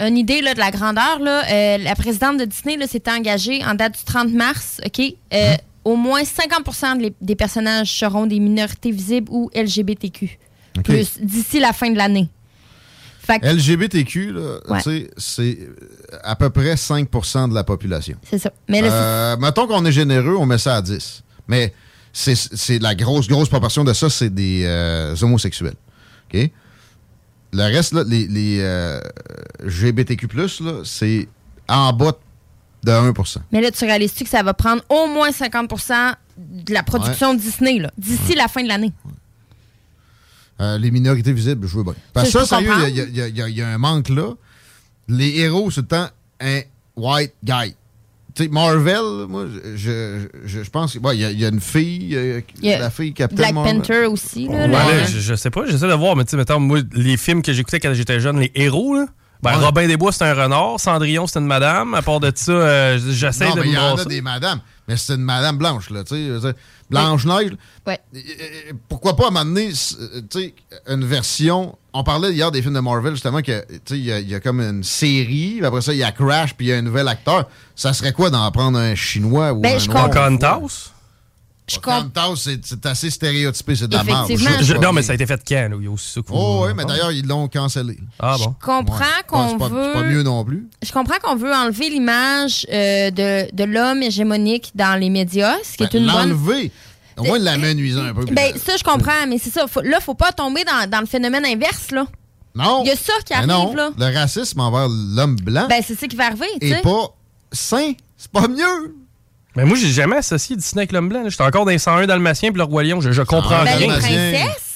une idée là, de la grandeur, là, euh, la présidente de Disney là, s'était engagée en date du 30 mars. OK? Euh, Au moins 50 des- des personnages seront des minorités visibles ou LGBTQ. D'ici la fin de l'année. Que- LGBTQ, Ouais. c'est à peu près 5% de la population. C'est ça. Mais là, Euh, mettons qu'on est généreux, on met ça à 10. Mais c'est- la grosse, grosse proportion de ça, c'est des euh, homosexuels. OK? Le reste, là, les, les euh, GBTQ, c'est en bas de 1% Mais là, tu réalises-tu que ça va prendre au moins 50% de la production Disney là, d'ici la fin de l'année? Euh, les minorités visibles, je veux bien. Parce que Ça, sérieux, il y a- y, y y un manque là. Les héros, c'est le temps un white guy. Tu sais, Marvel, moi, je, je, je pense qu'il y, a- il y a une fille, euh, y a la fille Captain Black Marvel. Panther aussi. Là, Ouais, là. là, je, je sais pas, j'essaie de voir, mais tu sais, mettons, moi, les films que j'écoutais quand j'étais jeune, les héros, là, ben, Ouais. Robin des Bois, c'est un renard, Cendrillon, c'est une madame. À part de ça, euh, j'essaie Non, de mais me il y en a des madames. Mais c'est une madame blanche, là, tu sais. Blanche-Neige. Ouais. Euh, Pourquoi pas m'amener, tu sais, une version? On parlait hier des films de Marvel, justement, que, tu sais, il y, a- y a comme une série, puis après ça, il y a Crash, puis il y a un nouvel acteur. Ça serait quoi d'en prendre un chinois ou Ben, un je noir? Je comprends. c'est assez stéréotypé, c'est de la merde. Effectivement. Je- non, mais ça a été fait quand, là? Il y a aussi ça que vous- Oh, oui, mais d'ailleurs, ils l'ont cancellé. Ah bon? Je comprends qu'on c'est pas, veut. C'est pas mieux non plus. Je comprends qu'on veut enlever l'image euh, de, de l'homme hégémonique dans les médias, ce qui est Ben, une bonne. L'enlever. Au moins, l'amenuiser un peu. Ben, ça, je comprends, mais c'est ça. Faut, là, faut pas tomber dans, dans le phénomène inverse, là. non. Il y a ça qui Ben arrive, non. là. Le racisme envers l'homme blanc Ben, c'est ça qui va arriver, tu est sais. pas sain. C'est pas mieux. Mais moi, j'ai jamais associé Disney avec l'homme blanc. J'étais encore dans les 101 Dalmatiens puis le Roi Lion. Je, je comprends Ben, les rien. princesses?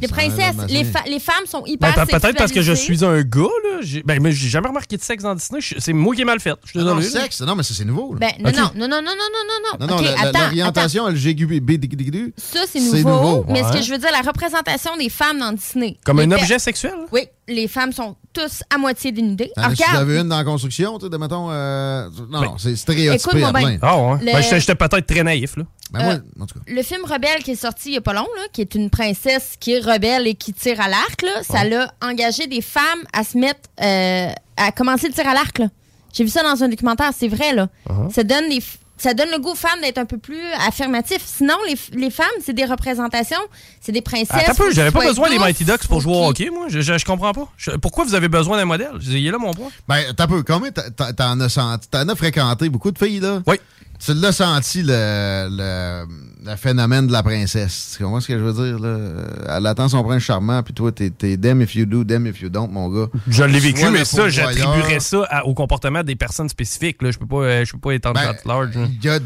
Les princesses, les, fa- les femmes sont hyper Ben, peut- Peut-être parce que je suis un gars, là. Ben, mais j'ai jamais remarqué de sexe dans Disney. C'est moi qui ai mal fait. Je suis Non, désolé. là. sexe, non, mais ça, c'est nouveau. là. Ben, non, Ok. non, non, non, non, non, non, non, Non, non, l'orientation LGBT, Ça, c'est nouveau. nouveau. Mais ce Ouais. que je veux dire, la représentation des femmes dans Disney. Comme Les un objet sexuel? Oui, les femmes sont tous à moitié dénudées. As-tu regarde, avais une dans la construction, tu sais, de mettons. euh, Non, non, c'est stéréotypé à plein. Ah ouais. Le- Ben, j'étais peut-être très naïf, là. Ben, moi, Euh, en tout cas. le film Rebelle qui est sorti il y a pas long, là, qui est une princesse qui est rebelle et qui tire à l'arc, là, ça l'a engagé des femmes à se mettre, euh, à commencer le tir à l'arc. là. J'ai vu ça dans un documentaire, c'est vrai. là. Uh-huh. Ça donne les f- ça donne le goût aux femmes d'être un peu plus affirmatifs. Sinon, les, femmes, c'est des représentations, c'est des princesses. Attends un peu, j'avais pas besoin des Mighty Ducks pour jouer au hockey, moi. Je, je, je comprends pas. Je- pourquoi vous avez besoin d'un modèle? Il est là mon point. Ben, t'as peu. Combien t'en as? T'en as fréquenté beaucoup de filles, là? Oui. Tu l'as senti, le, le, le phénomène de la princesse. Tu comprends ce que je veux dire, là? Elle attend son prince charmant, puis toi, t'es t'es damn if you do, damn if you don't, mon gars. Je l'ai vécu, mais ça, j'attribuerais ça à- au comportement des personnes spécifiques. Là. Je peux pas, euh, je peux pas étendre Ben, large. Il y a, de-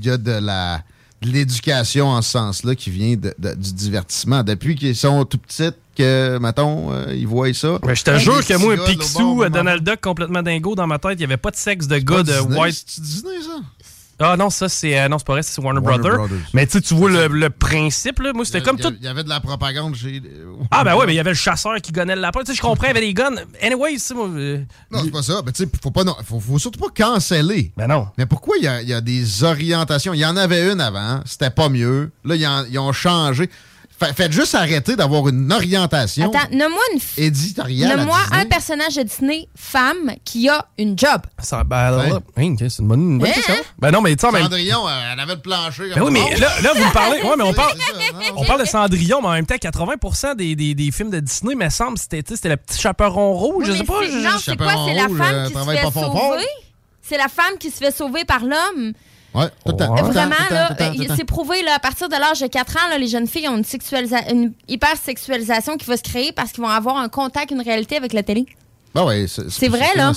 il y a de la l'éducation en ce sens-là qui vient de- de- du divertissement. Depuis qu'ils sont tout petites, que, mettons, euh, ils voient ça. Mais je te jure que petits moi, Picsou, euh, Donald Duck complètement dingo dans ma tête, il n'y avait pas de sexe de gars de Disney, white. C'est Disney, ça? Ah non, ça c'est. euh, non, c'est pas vrai, c'est Warner, Warner Brothers. Brothers. Mais tu sais, tu vois le, le principe, là. Moi, c'était comme tout. Il y avait de la propagande chez. Ah, ben ouais, mais il y avait le chasseur qui gonnait le lapin. Tu sais, je comprends, il y avait des guns. Anyway, c'est moi. euh, Non, c'est pas ça. Mais tu sais, faut, pas, non, faut, faut surtout pas canceller. Ben non. Mais pourquoi il y a, il y a des orientations? Il y en avait une avant, c'était pas mieux. Là, ils, en- ils ont changé. Fa- Faites juste arrêter d'avoir une orientation Attends, nomme-moi une f- éditoriale. Nomme-moi un personnage de Disney femme qui a une job. Ça, ben, hein, c'est une bonne, une bonne Hein? question. Ben non, mais tu sais, même Cendrillon, euh, elle avait le plancher. Ben oui, mais là, là, vous me parlez. Ouais, mais on parle, non, on parle de Cendrillon, mais en même temps, 80 des, des, des films de Disney, me semble, c'était sais, le petit chaperon rouge. je Oui, sais mais pas. c'est- je- non, c'est quoi? C'est la femme euh, qui se travaille fait sauver? C'est la femme qui se fait sauver par l'homme? Ouais, tout le temps. Vraiment, là, c'est prouvé, là, à partir de l'âge de 4 ans, là, les jeunes filles ont une, sexualisa- une hypersexualisation qui va se créer parce qu'ils vont avoir un contact, une réalité avec la télé. Ben ouais, C'est vrai, là?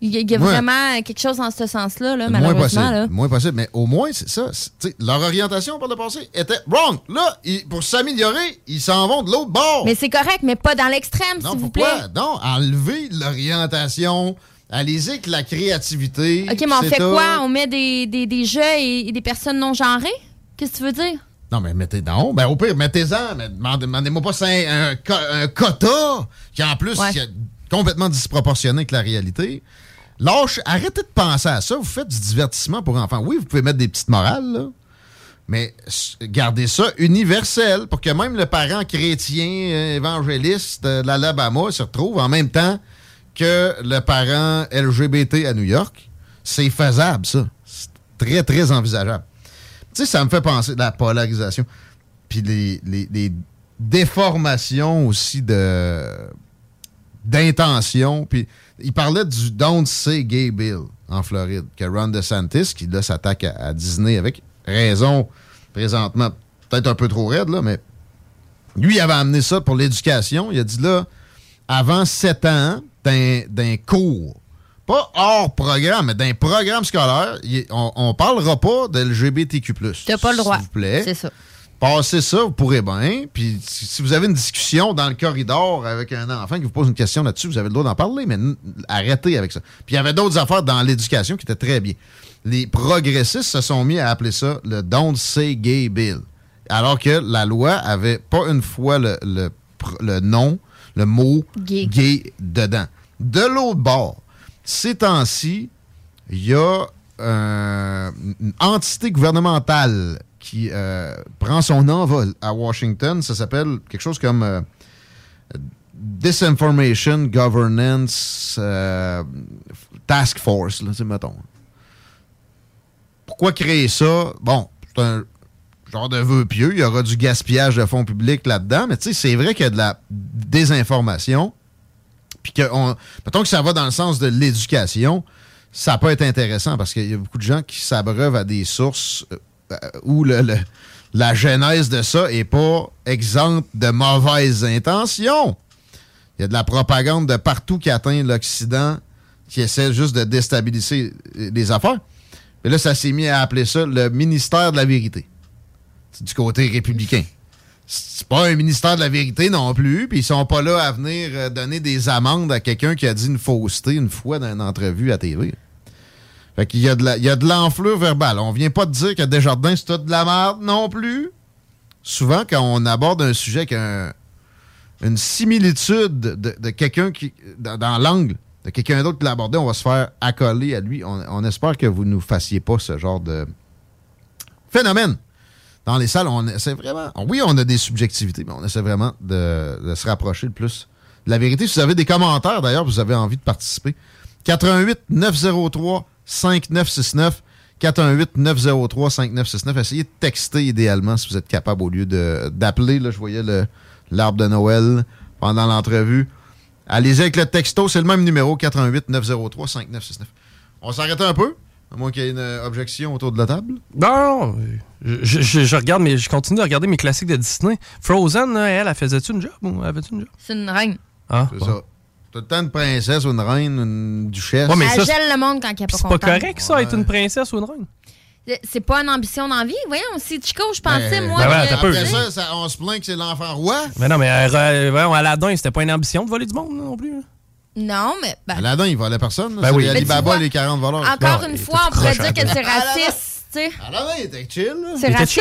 Il y a, il y a Ouais. vraiment quelque chose dans ce sens-là, là, Moins malheureusement. possible. Là. Moins possible. Mais au moins, c'est ça. c'est- tu sais, leur orientation par le passé était wrong. Là, ils- pour s'améliorer, ils s'en vont de l'autre bord. Mais c'est correct, mais pas dans l'extrême, non, s'il vous pourquoi? plaît. Non, enlever l'orientation. Allez-y avec la créativité. OK, mais on fait tout. quoi? On met des, des, des jeux et, et des personnes non genrées? Qu'est-ce que tu veux dire? Non, mais mettez non. Ben, au pire, mettez-en. Mais demandez- demandez-moi pas un, un quota qui, en plus, Ouais. qui est complètement disproportionné avec la réalité. Lâche, arrêtez de penser à ça. Vous faites du divertissement pour enfants. Oui, vous pouvez mettre des petites morales, là. Mais gardez ça universel pour que même le parent chrétien euh, évangéliste euh, de l'Alabama se retrouve en même temps que le parent LGBT à New York. C'est faisable, ça. C'est très, très envisageable. Tu sais, ça me fait penser la polarisation. Puis les déformations aussi de d'intention. Puis il parlait du Don't Say Gay Bill en Floride, que Ron DeSantis, qui là s'attaque à, à Disney avec raison, présentement, peut-être un peu trop raide, là, mais lui, il avait amené ça pour l'éducation. Il a dit là, avant 7 ans, d'un cours, pas hors programme, mais d'un programme scolaire, on, on parlera pas de LGBTQ. T'as pas le droit. S'il vous plaît. C'est ça. Passez ça, vous pourrez bien. Puis si vous avez une discussion dans le corridor avec un enfant qui vous pose une question là-dessus, vous avez le droit d'en parler, mais arrêtez avec ça. Puis il y avait d'autres affaires dans l'éducation qui étaient très bien. Les progressistes se sont mis à appeler ça le Don't Say Gay Bill. Alors que la loi avait pas une fois le, le, pr- le nom, le mot Gay. gay dedans. De l'autre bord, ces temps-ci, il y a euh, une entité gouvernementale qui euh, prend son envol à Washington. Ça s'appelle quelque chose comme euh, Disinformation Governance Task Force, là, mettons. Pourquoi créer ça? Bon, c'est un genre de vœu pieux. Il y aura du gaspillage de fonds publics là-dedans. Mais tu sais, c'est vrai qu'il y a de la désinformation. Puis que, on, mettons que ça va dans le sens de l'éducation, ça peut être intéressant parce qu'il y a beaucoup de gens qui s'abreuvent à des sources euh, où le, la genèse de ça est pas exempte de mauvaises intentions. Il y a de la propagande de partout qui atteint l'Occident qui essaie juste de déstabiliser euh, les affaires. Mais là, ça s'est mis à appeler ça le ministère de la vérité. Du côté républicain. C'est pas un ministère de la vérité non plus, puis ils sont pas là à venir euh, donner des amendes à quelqu'un qui a dit une fausseté une fois dans une entrevue à TV. Fait qu'il y a de la- il y a de l'enflure verbale. On vient pas de dire que Desjardins, c'est de la merde non plus. Souvent, quand on aborde un sujet avec un- une similitude de, quelqu'un qui dans, dans l'angle de quelqu'un d'autre qui l'a abordé, on va se faire accoler à lui. On, on espère que vous ne nous fassiez pas ce genre de phénomène. Dans les salles, on essaie vraiment. Oui, on a des subjectivités, mais on essaie vraiment de, de se rapprocher le plus de la vérité. Si vous avez des commentaires, d'ailleurs, vous avez envie de participer, 88 903 5969 418 903 5969. Essayez de texter idéalement si vous êtes capable au lieu d'appeler. Là, je voyais l'arbre de Noël pendant l'entrevue. Allez-y avec le texto, c'est le même numéro, 88 903 5969. On s'arrête un peu, à moins qu'il y ait une euh, objection autour de la table? Non, non, je, je- je regarde, mais je continue de regarder mes classiques de Disney. Frozen, là, elle, elle faisait-tu une job ou elle avait-tu une job? C'est une reine. Ah, C'est bon. ça. Tout le temps une princesse ou une reine, une duchesse? Ouais, mais Elle ça, gèle le monde quand elle est pas C'est pas contente. correct, ça, être une princesse ou une reine? C'est pas une ambition dans la vie. Voyons, si Chico, je pensais, Ben, moi. ben ouais, que- t'as peu. Après ça, ça, on se plaint que c'est l'enfant roi. Mais non, mais euh, euh, voyons, Aladdin, c'était pas une ambition de voler du monde non plus. Non, mais. ben, Aladdin, il volait personne. là. Ben oui. Alibaba les 40 voleurs. Encore Non, une fois, on pourrait dire que c'est Aladdin. raciste, tu sais. Aladdin, il était chill. là. C'est raciste.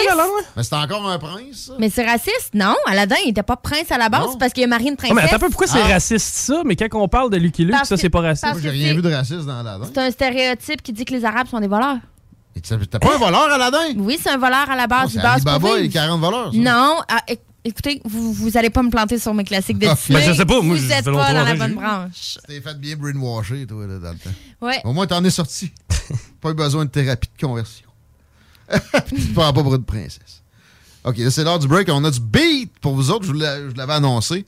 Mais c'était encore un prince. ça. Mais c'est raciste? Non, Aladdin, il était pas prince à la base, parce qu'il a marié une Oh, princesse. mais attends un peu, pourquoi c'est Ah. raciste ça? Mais quand on parle de Lucky Luke, Parce ça, c'est pas raciste. Moi, j'ai rien vu de raciste dans Aladdin. C'est un stéréotype qui dit que les Arabes sont des voleurs. Et tu- T'es pas un voleur, Aladdin? Oui, c'est un voleur à la base. Non, il c'est base Alibaba et vivre. les 40 voleurs. ça. Non, ah, éc- écoutez, vous, vous allez pas me planter sur mes classiques de Ben, Disney. je sais pas, moi, vous êtes fait pas dans la bonne branche. T'es fait bien brainwasher, toi, là, dans le temps. Ouais. Au moins, t'en es sorti. pas eu besoin de thérapie de conversion. Tu te prends pas pour une princesse. OK, là, c'est l'heure du break. On a du beat pour vous autres. Je vous l'avais annoncé.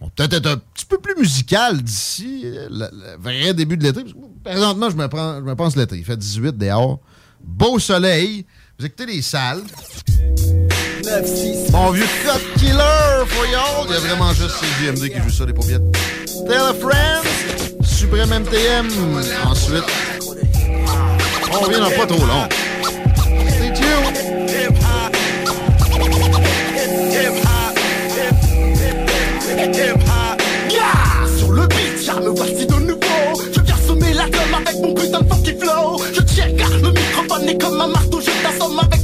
On va peut-être être un petit peu plus musical d'ici euh, le, le vrai début de l'été. Présentement, je me, prends, je me pense l'été. Il fait 18 dehors. Beau soleil. Vous écoutez les salles. Mon vieux Cut Killer for y'all. Il y a vraiment juste CGMD qui joue ça, les paupiètes. Tell a friend. Suprême MTM. Ensuite, on revient dans pas trop long. Stay tuned. Sur le beat, ya me voici de nouveau Je viens semer la gomme avec mon putain de funky flow Je check, le microphone est comme un marteau Je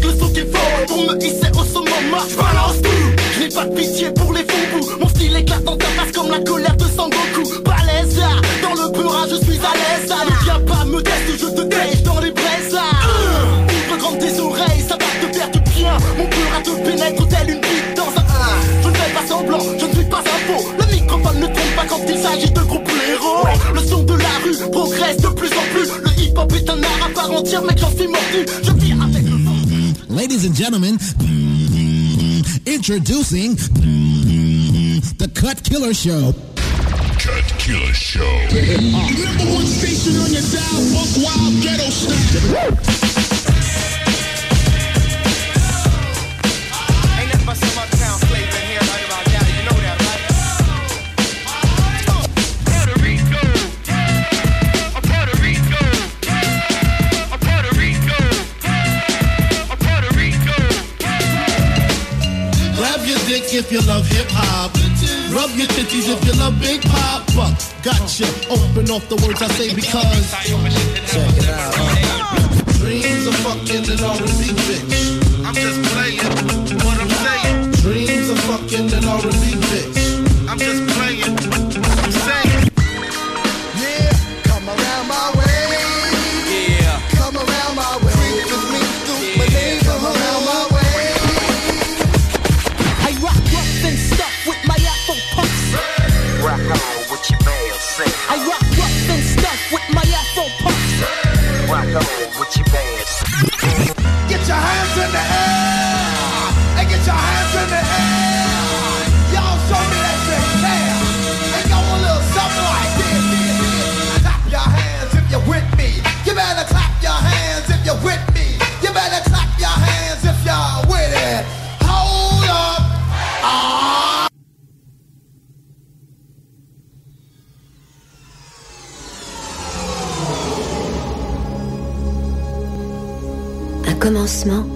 le son qu'il faut Pour me hisser au summum, je balance tout. Je n'ai pas de pitié pour les faux bouts Mon style éclate dans ta face comme la colère de Sangoku Balèze, ah, dans le burin je suis à l'aise ah, Ne viens pas me tester, je te tèche dans les braises ah. Ouvre grand tes oreilles, ça va te faire du bien. Mon burin te pénètre tel une bite dans un Je ne fais pas semblant, je ne suis pas un faux. Le microphone ne trompe pas quand il s'agit de gros blaireaux Le son de la rue progresse de plus en plus. Le hip-hop est un art à part entière, mec j'en suis mordu Je vis Ladies and gentlemen, introducing the Cut Killer Show. Cut Killer Show. Number one station on your dial, buck wild ghetto style. Dick if you love hip hop. Rub your titties if you love Big Papa. Gotcha. Open off the words I say because. Check it out. Dreams of fucking an R&B bitch. I'm just playing what I'm saying. Dreams of fucking an R&B bitch. I'm just your hands. Commencement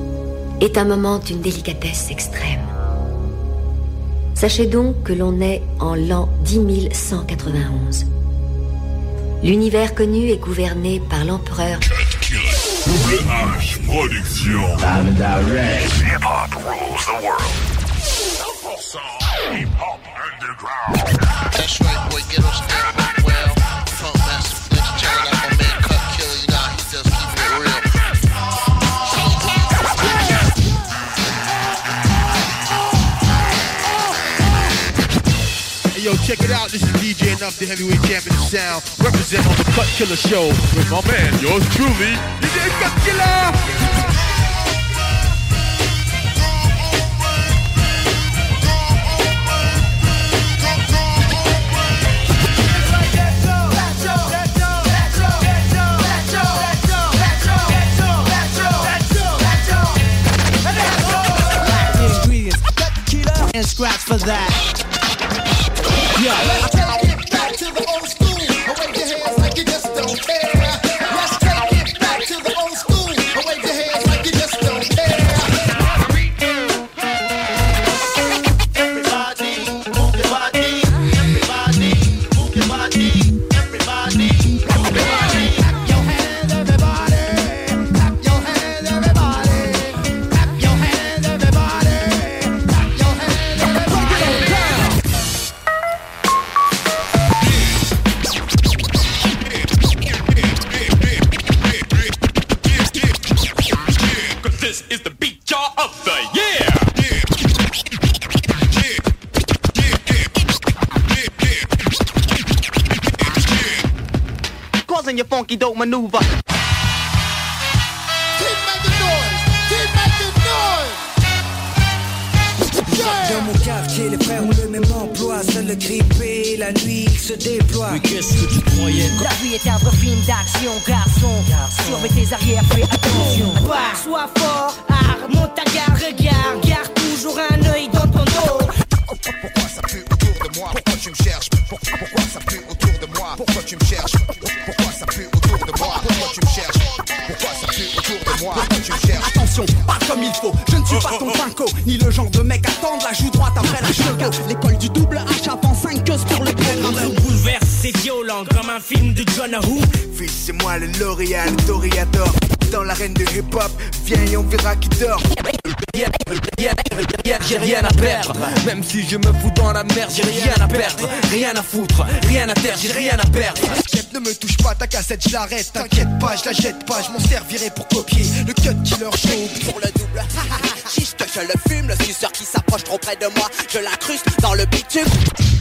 est un moment d'une délicatesse extrême. Sachez donc que l'on est en l'an 10191. L'univers connu est gouverné par l'empereur out. This is DJ Enough, the heavyweight champion of sound. Represent on the Cut Killer Show with my man, yours truly, DJ Cut Killer. and scratch for that. Your funky dope maneuver. Keep making noise. Keep making noise. Dans mon quartier, les frères ont le même emploi. Seul le grippé, la nuit, il se déploie. Mais qu'est-ce que tu croyais La vie est un vrai film d'action, garçon. Surveille tes arrières, fais L'Oréal Toreador Dans l'arène de hip-hop Viens et on verra qui dort J'ai rien à perdre, même si je me fous dans la merde, j'ai rien à perdre, rien à foutre, rien à terre, j'ai rien à perdre. Ne me touche pas, ta cassette, je l'arrête, t'inquiète pas, je la jette pas, je m'en servirai pour copier le cut killer show. Pour le double, je le fume, le suceur qui s'approche trop près de moi, je l'incruste dans le bitume.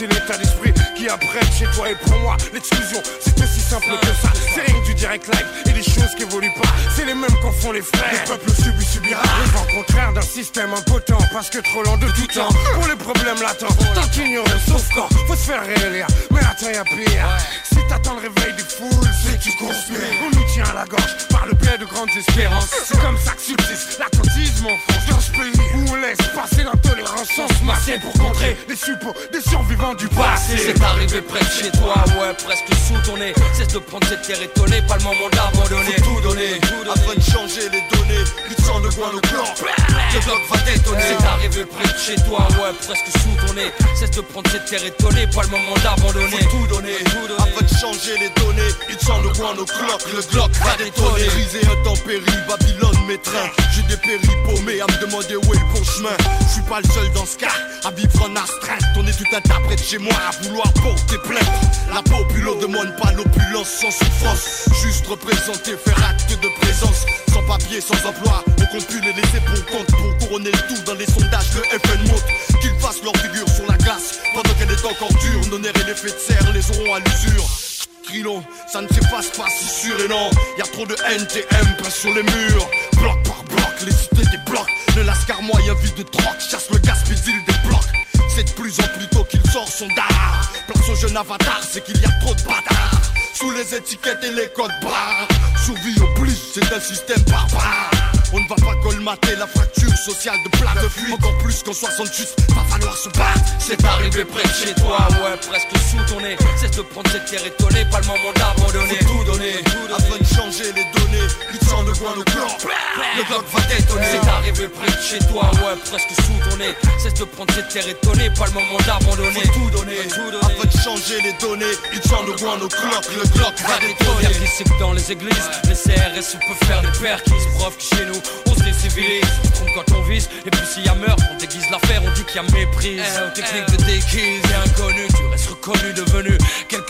C'est l'état d'esprit qui apprête chez toi et pour moi. L'exclusion, c'est aussi simple que ça. C'est rien que du direct live et des choses qui évoluent pas. C'est les mêmes qu'en font les frères. Le peuple subit, subira. Le vent contraire d'un système impotent parce que trop lent de tout temps. Pour les problèmes latents, tant qu'ignoré, sauf quand faut se faire réélire. Mais attends, y'a pire. Si t'attends le réveil des foules, c'est que tu conspires. On nous tient à la gorge par le biais de grandes espérances. C'est comme ça que subsiste l'attentisme en France. Dans ce pays où on laisse passer l'intolérance sans se masser pour contrer les suppôts des survivants du passé. C'est arrivé près de chez toi, ouais, presque sous ton nez. Cesse de prendre cette terre étonnée, pas le moment d'abandonner. Tout donner, afin de changer les données. Plus de sang de guano blanc, le bloc va détonner. C'est arrivé près de chez toi, ouais, presque sous ton nez. Cesse de prendre cette terre étonnée, pas le moment d'abandonner. Tout donner, afin de changer les données. Il te sent le guano clock, le bloc va détonner. Brisé intempérie, Babylone m'étreint. J'ai des à me demander où est le bon chemin. Je suis pas le seul dans ce cas à vivre en astreinte. On est tout un de chez moi à vouloir porter plainte. La populo demande pas l'opulence sans souffrance. Juste représenter, faire acte de présence. Sans papier, sans emploi, on plus les laisser pour compte. Pour couronner le tout dans les sondages, le FN. Qu'ils fassent leur figure sur la glace. Pendant qu'elle est encore dure, nos nerfs et l'effet de serre les auront à l'usure. Ça ne s'efface pas si sûr et non. Y a trop de NTM peint sur les murs. Bloc les cités débloquent. Le lascar moyen vide de troc, chasse le gaspille des blocs. C'est de plus en plus tôt qu'il sort son dard. Place au jeune avatar, c'est qu'il y a trop de bâtards. Sous les étiquettes et les codes barres. Survie oblige, c'est un système barbare. On ne va pas colmater la fracture sociale de plat de fuite. Encore plus qu'en 68, va falloir se battre. C'est arrivé près de chez toi, ouais, presque sous ton nez. Cesse de prendre cette terre étonnée, pas le moment d'abandonner. Faut tout donner, afin de changer les données. Lutte sans le coin, le clan. Le bloc va détonner. C'est arrivé près de chez toi, ouais, presque sous ton nez. Cesse de prendre cette terre étonnée, pas le moment d'abandonner. Faut tout donner, afin de changer les données. Lutte sans le coin, le clock. Le bloc va détonner. Que dans les églises, les CRS peuvent faire des pères qui se prouvent que chez nous, on se décivilise. On trompe quand on vise, et puis s'il y a meurtre, on déguise l'affaire, on dit qu'il y a méprise. Technique de déguise, et inconnu, tu restes reconnu, devenu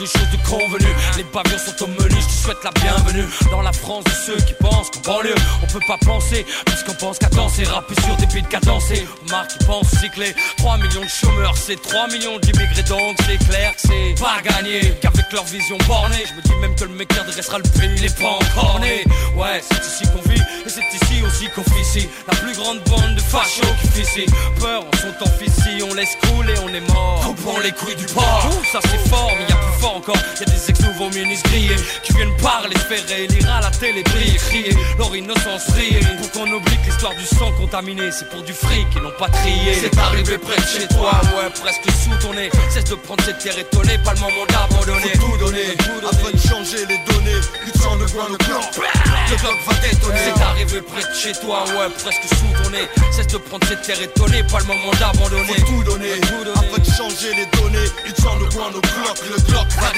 quelque chose de convenu. Les pavillons sont au menu, je te souhaite la bienvenue dans la France de ceux qui pensent qu'en banlieue, on peut pas penser, puisqu'on pense qu'à danser, rapper sur des beats danser. Marc qui pense cycler, 3 millions de chômeurs, c'est 3 millions d'immigrés, donc c'est clair que c'est pas gagné. Qu'avec leur vision bornée, je me dis même que le mec qui redressera le pays, il est pas encore né. Ouais, c'est ici qu'on vit, et c'est ici aussi qu'on ici La plus grande bande de fachos qui fait ici Peur, on sont en ici, on laisse couler, on est mort Coupons les couilles du Ouh, ça c'est fort, mais y a plus fort encore Y a des ex-nouveaux ministres grillés Qui viennent parler, faire élire à la télé, briller, crier Leur innocence rire Pour qu'on oublie que l'histoire du sang contaminé C'est pour du fric et non pas trier C'est arrivé près de chez toi, ouais, presque sous ton nez Cesse de prendre cette terre étonnée, pas le moment d'abandonner Faut tout donner, afin de changer les données Lutte sans le coin, le clan. Le bloc va détonner. C'est arrivé près de chez toi, ouais, presque sous ton nez. Cesse de prendre cette terre étonnée, pas le moment d'abandonner. Faut tout donner, afin de changer les données. Lutte sans le coin, le bloc. Le bloc va.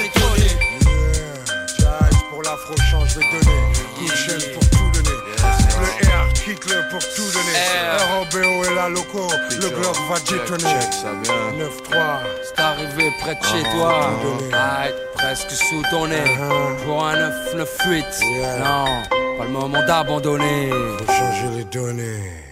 Jazz pour l'afro-change, je vais donner. Michel pour tout donner. Le R, kick-le pour tout donner. ROBO et la loco, le bloc va détonner. 9-3. C'est arrivé près de chez toi, Arrête, presque sous ton nez. Pour un 9-9-8. Non, pas le moment d'abandonner. Faut changer les données.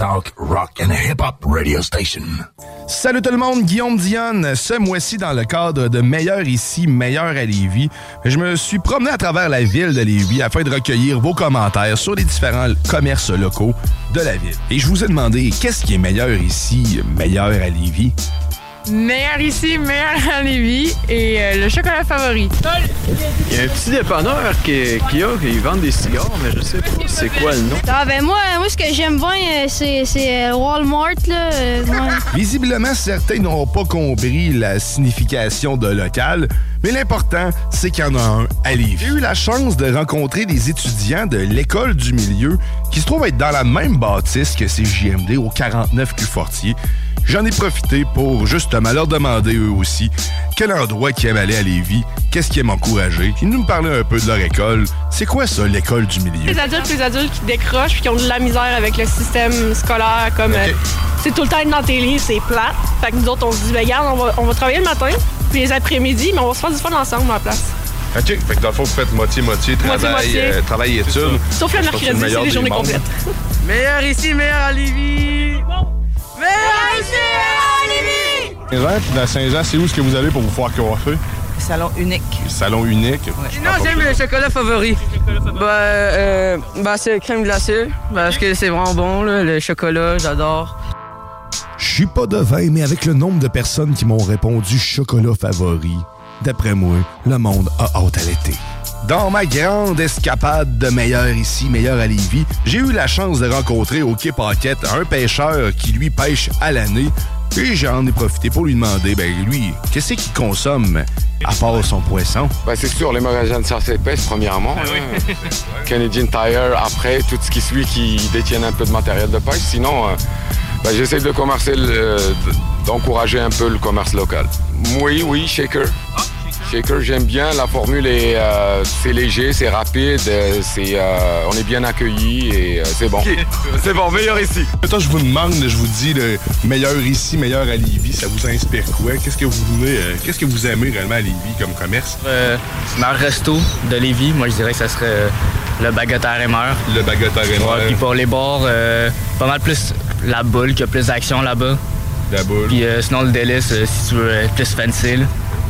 Rock and hip-hop radio station. Salut tout le monde, Guillaume Dionne. Ce mois-ci, dans le cadre de Meilleur ici, Meilleur à Lévis, je me suis promené à travers la ville de Lévis afin de recueillir vos commentaires sur les différents commerces locaux de la ville. Et je vous ai demandé, qu'est-ce qui est meilleur ici, meilleur à Lévis? Meilleur ici, meilleur à Lévis et euh, le chocolat favori. Il y a un petit dépanneur qui, qui a, ils vendent des cigares, mais je sais pas c'est quoi le nom. Ah ben moi, moi ce que j'aime bien, euh, c'est, c'est euh, Walmart là. euh, ouais. Visiblement, certains n'ont pas compris la signification de local, mais l'important, c'est qu'il y en a un à Lévis. J'ai eu la chance de rencontrer des étudiants de l'école du milieu qui se trouvent être dans la même bâtisse que ces JMD au 49 rue Fortier. J'en ai profité pour justement leur demander eux aussi quel endroit qu'ils aiment aller à Lévis, qu'est-ce qui aiment encourager. Ils nous parlaient un peu de leur école. C'est quoi ça, l'école du milieu? Les adultes, les adultes qui décrochent puis qui ont de la misère avec le système scolaire, comme euh, c'est tout le temps être dans tes livres, c'est plate. Fait que nous autres, on se dit, ben, regarde, on va, on va travailler le matin, puis les après-midi, mais on va se faire du fun ensemble à la place. OK. Fait que dans le fond, vous faites moitié-moitié, travail, euh, travail et études. Sauf le mercredi, c'est les des journées complètes. Meilleur ici, meilleur à Lévis. Saint-Jean, Saint-Jean, c'est où est-ce que vous allez pour vous faire coiffer? Salon unique. Salon unique. Non, j'aime le chocolat favori. Bah, euh, bah c'est crème glacée, parce que c'est vraiment bon, là, le chocolat, j'adore. Je suis pas devin, mais avec le nombre de personnes qui m'ont répondu chocolat favori, d'après moi, le monde a hâte à l'été. Dans ma grande escapade de meilleur ici, meilleur à Lévis, j'ai eu la chance de rencontrer au Quai Paquette un pêcheur qui lui pêche à l'année. Et j'en ai profité pour lui demander, ben lui, qu'est-ce qu'il consomme à part son poisson? Ben, c'est sûr, les magasins de chasse épaisse, premièrement. hein. Canadian Tire, après, tout ce qui suit qui détiennent un peu de matériel de pêche. Sinon, euh, Ben, J'essaie de commercer, d'encourager un peu le commerce local. Oui, oui, shaker. Shaker, j'aime bien. La formule est, euh, c'est léger, c'est rapide, euh, c'est, euh, on est bien accueillis et euh, c'est bon. c'est bon, meilleur ici. Toi, je vous demande, je vous dis, le meilleur ici, meilleur à Lévis, ça vous inspire quoi? Qu'est-ce que vous euh, qu'est-ce que vous aimez réellement à Lévis comme commerce? Euh, meilleur resto de Lévis, moi je dirais que ça serait le baguette à Rémeur. Le baguette à Rémeur. Ouais, puis pour les bars, euh, pas mal plus la boule, qu'il y a plus d'action là-bas. La boule. Puis euh, sinon le délice, euh, si tu veux être plus fancy.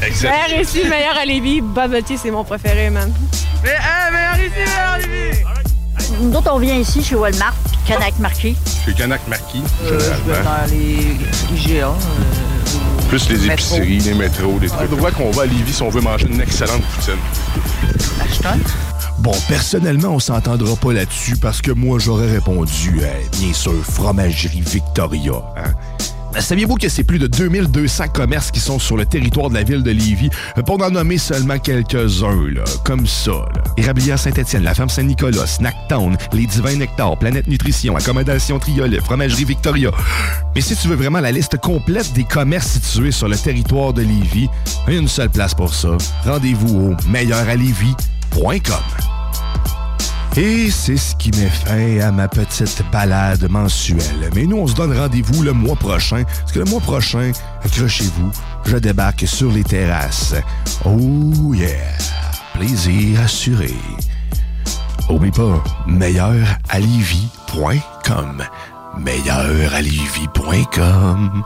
Là. Meilleur ici, meilleur à Lévis. Bubble tea, c'est mon préféré, man. Mais, hey, meilleur ici, meilleur à Lévis! Nous autres, on vient ici chez Walmart, puis Canac Marquis. Chez Canac Marquis, Euh, généralement. dans les IGA. Plus les métro. épiceries, les métros, les trucs. On voit qu'on va à Lévis si on veut manger une excellente poutine. Bon, personnellement, on s'entendra pas là-dessus parce que moi, j'aurais répondu, euh, bien sûr, Fromagerie Victoria. Hein? Ben, Saviez-vous que c'est plus de 2200 commerces qui sont sur le territoire de la ville de Lévis, euh, pour n'en nommer seulement quelques-uns, comme ça. Érablière Saint-Étienne, la Ferme Saint-Nicolas, Snacktown, Les Divins Nectar, Planète Nutrition, Accommodation Triolet, Fromagerie Victoria. Mais si tu veux vraiment la liste complète des commerces situés sur le territoire de Lévis, une seule place pour ça. Rendez-vous au meilleuralevis.com. Et c'est ce qui met fin à ma petite balade mensuelle. Mais nous, on se donne rendez-vous le mois prochain, parce que le mois prochain, accrochez-vous, je débarque sur les terrasses. Oh yeah! Plaisir assuré. Oublie pas, meilleuralivi.com. Meilleuralivi.com.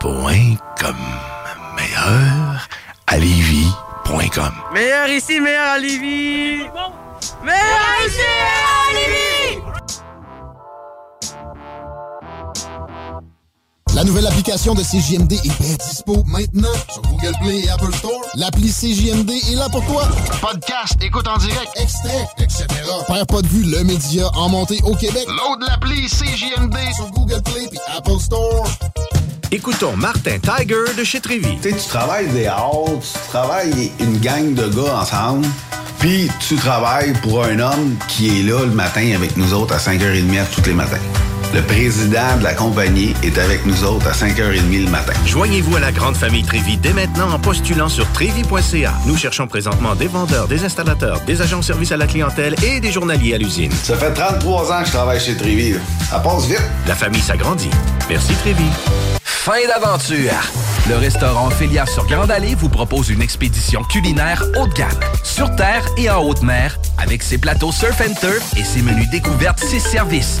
Point com. Meilleuralivi.com. Meilleur ici, meilleur à Lévis! Meilleur ici, meilleur à La nouvelle application de CJMD est bien dispo maintenant sur Google Play et Apple Store. L'appli CJMD est là pour toi. Podcast, écoute en direct, extrait, etc. Père pas de vue, le média en montée au Québec. Load l'appli CJMD sur Google Play et Apple Store. Écoutons Martin Tiger de chez Trévy. Tu sais, tu travailles des heures, tu travailles une gang de gars ensemble, puis tu travailles pour un homme qui est là le matin avec nous autres à 5h30 tous les matins. Le président de la compagnie est avec nous autres à 5h30 le matin. Joignez-vous à la grande famille Trévi dès maintenant en postulant sur trévi.ca. Nous cherchons présentement des vendeurs, des installateurs, des agents de service à la clientèle et des journaliers à l'usine. Ça fait 33 ans que je travaille chez Trévi. Ça passe vite. La famille s'agrandit. Merci Trévi. Fin d'aventure! Le restaurant Ophélia sur Grande Allée vous propose une expédition culinaire haut de gamme, sur terre et en haute mer, avec ses plateaux surf and turf et ses menus découvertes, ses services.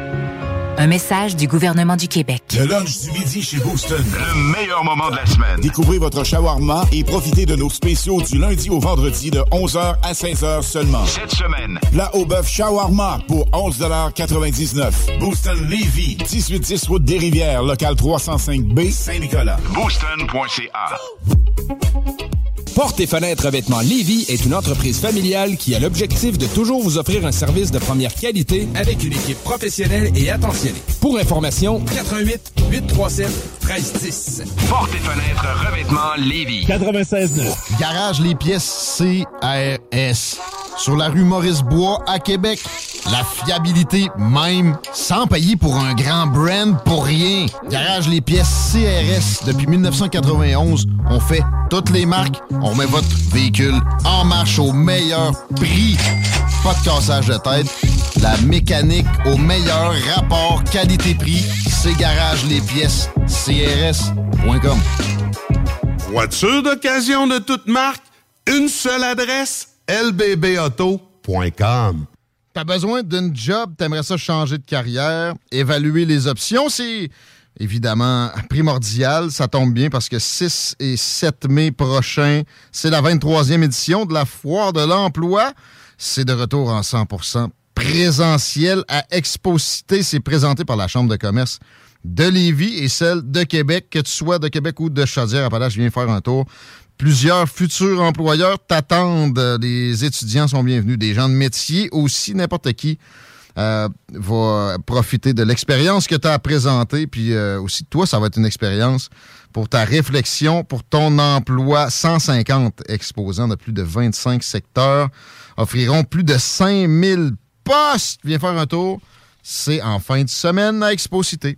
Un message du gouvernement du Québec. Le lunch du midi chez Booston. Le meilleur moment de la semaine. Découvrez votre shawarma et profitez de nos spéciaux du lundi au vendredi de 11h à 16h seulement. Cette semaine. Plat au bœuf shawarma pour 11,99 Booston Levy, 1810 route des Rivières, local 305B, Saint-Nicolas. Booston.ca. Porte et fenêtres revêtement Lévy est une entreprise familiale qui a l'objectif de toujours vous offrir un service de première qualité avec une équipe professionnelle et attentionnée. Pour information, 88 837 1310. Porte et fenêtres revêtement Lévis. 96.9. Garage les pièces CRS. Sur la rue Maurice-Bois à Québec. La fiabilité même, sans payer pour un grand brand pour rien. Garage les pièces CRS. Depuis 1991, on fait toutes les marques. On met votre véhicule en marche au meilleur prix. Pas de cassage de tête. La mécanique au meilleur rapport qualité-prix. C'est Garage les pièces CRS.com. Voiture d'occasion de toute marque, une seule adresse, lbbauto.com. T'as besoin d'une job, t'aimerais ça changer de carrière, évaluer les options, c'est évidemment primordial. Ça tombe bien parce que 6 et 7 mai prochain, c'est la 23e édition de la Foire de l'emploi. C'est de retour en 100% présentiel à Exposité. C'est présenté par la Chambre de commerce de Lévis et celle de Québec. Que tu sois de Québec ou de Chaudière-Appalaches, viens faire un tour. Plusieurs futurs employeurs t'attendent. Les étudiants sont bienvenus. Des gens de métier aussi, n'importe qui euh, va profiter de l'expérience que tu as à présenter. Puis euh, aussi, toi, ça va être une expérience pour ta réflexion, pour ton emploi. 150 exposants de plus de 25 secteurs offriront plus de 5000 postes. Viens faire un tour. C'est en fin de semaine à Exposité.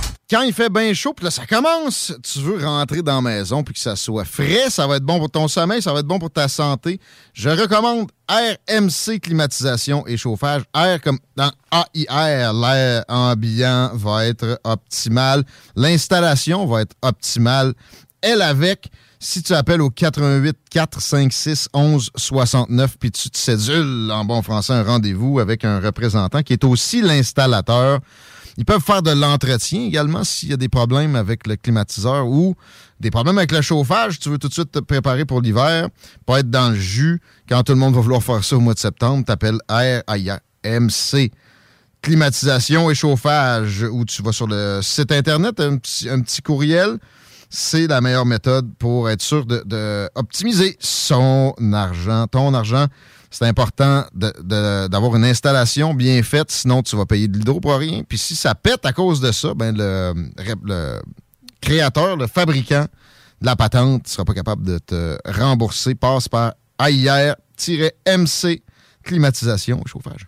quand il fait bien chaud, puis là, ça commence, tu veux rentrer dans la maison puis que ça soit frais, ça va être bon pour ton sommeil, ça va être bon pour ta santé. Je recommande RMC climatisation et chauffage. Air comme AIR, l'air ambiant va être optimal. L'installation va être optimale. Elle avec, si tu appelles au 88 456 11 69 puis tu te cédules en bon français un rendez-vous avec un représentant qui est aussi l'installateur. Ils peuvent faire de l'entretien également s'il y a des problèmes avec le climatiseur ou des problèmes avec le chauffage. Tu veux tout de suite te préparer pour l'hiver, pas être dans le jus. Quand tout le monde va vouloir faire ça au mois de septembre, t'appelles RAMC. Climatisation et chauffage, où tu vas sur le site Internet, un petit, un petit courriel. C'est la meilleure méthode pour être sûr de, son argent, ton argent c'est important d'avoir une installation bien faite, sinon tu vas payer de l'hydro pour rien. Puis si ça pète à cause de ça, ben le, créateur, le fabricant de la patente ne sera pas capable de te rembourser. Passe par AIR-MC climatisation et chauffage.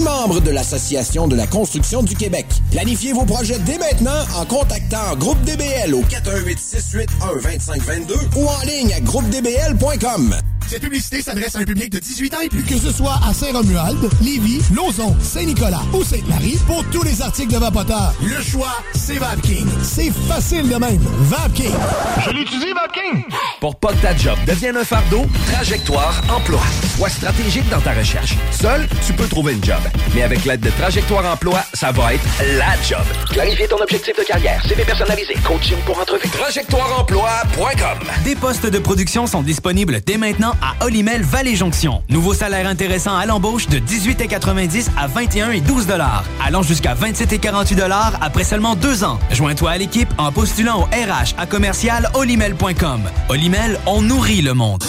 membre de l'Association de la construction du Québec. Planifiez vos projets dès maintenant en contactant Groupe DBL au 418 681 2522 ou en ligne à groupedbl.com. Cette publicité s'adresse à un public de 18 ans et plus. Que ce soit à Saint-Romuald, Lévis, Lauson, Saint-Nicolas ou Sainte-Marie, pour tous les articles de Vapoteur, le choix, c'est VapKing. C'est facile de même. VapKing. Je l'utilise, VapKing. Pour pas que ta job devienne un fardeau, Trajectoire Emploi. Sois stratégique dans ta recherche. Seul, tu peux trouver une job. Mais avec l'aide de Trajectoire Emploi, ça va être la job. Clarifier ton objectif de carrière, CV personnalisé, coaching pour entrevue. TrajectoireEmploi.com Des postes de production sont disponibles dès maintenant à Olimel Valley Jonction. Nouveau salaire intéressant à l'embauche de 18,90 à 21 et 12 allant jusqu'à 27 et 48 après seulement deux ans. Joins-toi à l'équipe en postulant au RH à commercial olimel.com. Olimel, on nourrit le monde.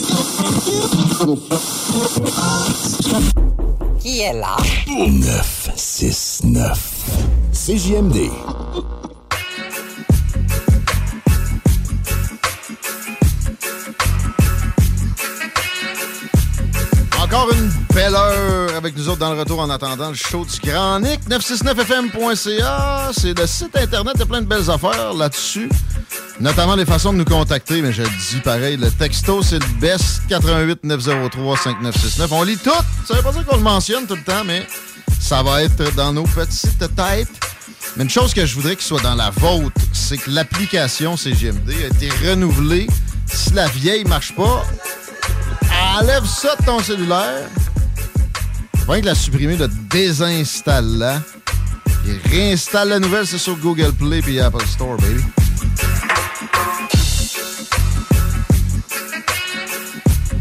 Qui est là? 969. CJMD. Encore une belle heure avec nous autres dans le retour en attendant le show du Grand Nick. 969fm.ca, c'est le site internet, il y a plein de belles affaires là-dessus. Notamment les façons de nous contacter, mais je le dis pareil, le texto c'est le best 88 903 5969. On lit tout, ça veut pas dire qu'on le mentionne tout le temps, mais ça va être dans nos petites têtes. Mais une chose que je voudrais qu'il soit dans la vôtre, c'est que l'application CGMD a été renouvelée. Si la vieille marche pas, enlève ça de ton cellulaire. Pas que la supprimer, le désinstalle-la. Et réinstalle la nouvelle, c'est sur Google Play et Apple Store, baby.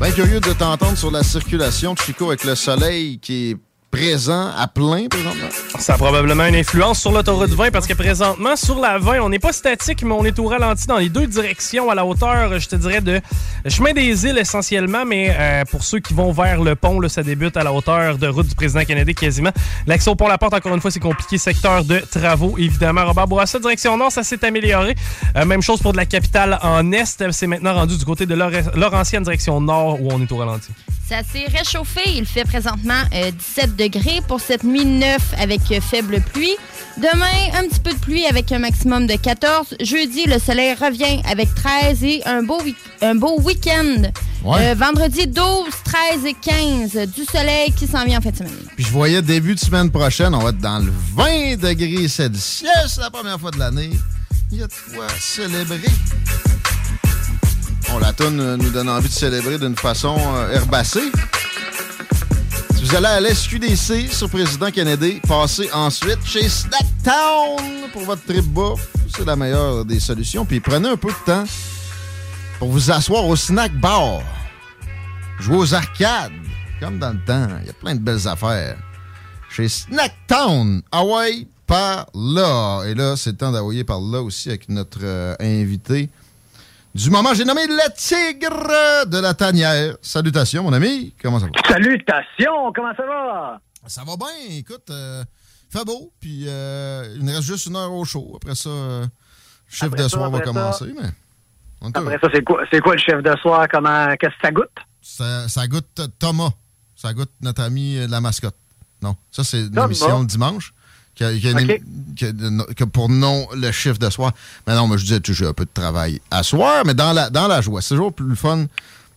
Bien curieux de t'entendre sur la circulation Chico avec le soleil qui est présent à plein présentement. Ça a probablement une influence sur l'autoroute 20 parce que présentement, sur la 20, on n'est pas statique, mais on est au ralenti dans les deux directions à la hauteur, je te dirais, de chemin des îles essentiellement. Mais euh, pour ceux qui vont vers le pont, là, ça débute à la hauteur de route du président Kennedy quasiment. L'accès au pont La Porte, encore une fois, c'est compliqué. Secteur de travaux, évidemment. Robert Bourassa, direction nord, ça s'est amélioré. Euh, même chose pour de la capitale en est. C'est maintenant rendu du côté de Laurentienne, direction nord, où on est au ralenti. Ça s'est réchauffé. Il fait présentement euh, 17 degrés pour cette nuit 9 avec faible pluie. Demain, un petit peu de pluie avec un maximum de 14. Jeudi, le soleil revient avec 13 et un beau, un beau week-end. Ouais. Euh, vendredi, 12, 13 et 15. Du soleil qui s'en vient en fin de semaine. Puis je voyais début de semaine prochaine, on va être dans le 20 degrés Celsius la première fois de l'année. Il y a de quoi célébrer. Bon, la toune euh, nous donne envie de célébrer d'une façon euh, herbacée. Vous allez à l'SQDC sur Président Kennedy, passez ensuite chez Snacktown pour votre trip bouffe. C'est la meilleure des solutions. Puis prenez un peu de temps pour vous asseoir au snack bar. Jouer aux arcades, comme dans le temps. Il y a plein de belles affaires. Chez Snacktown, Hawaii par là. Et là, c'est le temps d'envoyer par là aussi avec notre euh, invité du moment. J'ai nommé le tigre de la tanière. Salutations, mon ami. Comment ça va? Salutations, comment ça va? Ça va bien, écoute. euh, fait beau, puis euh, il nous reste juste une heure au show. Après ça, euh, le chiffre Après de ça, soir va ça. commencer. Mais on Après ça, c'est quoi, le chef de soir? Comment, qu'est-ce que ça goûte? ça, ça goûte Thomas. Ça goûte notre ami euh, la mascotte. Non, ça, c'est une Thomas. émission le dimanche. Qui a, qui a une Ok. émi- qui a- qui a pour nom le chiffre de soir. Mais non, mais je disais, j'ai un peu de travail à soir, mais dans la, dans la joie. C'est toujours plus fun de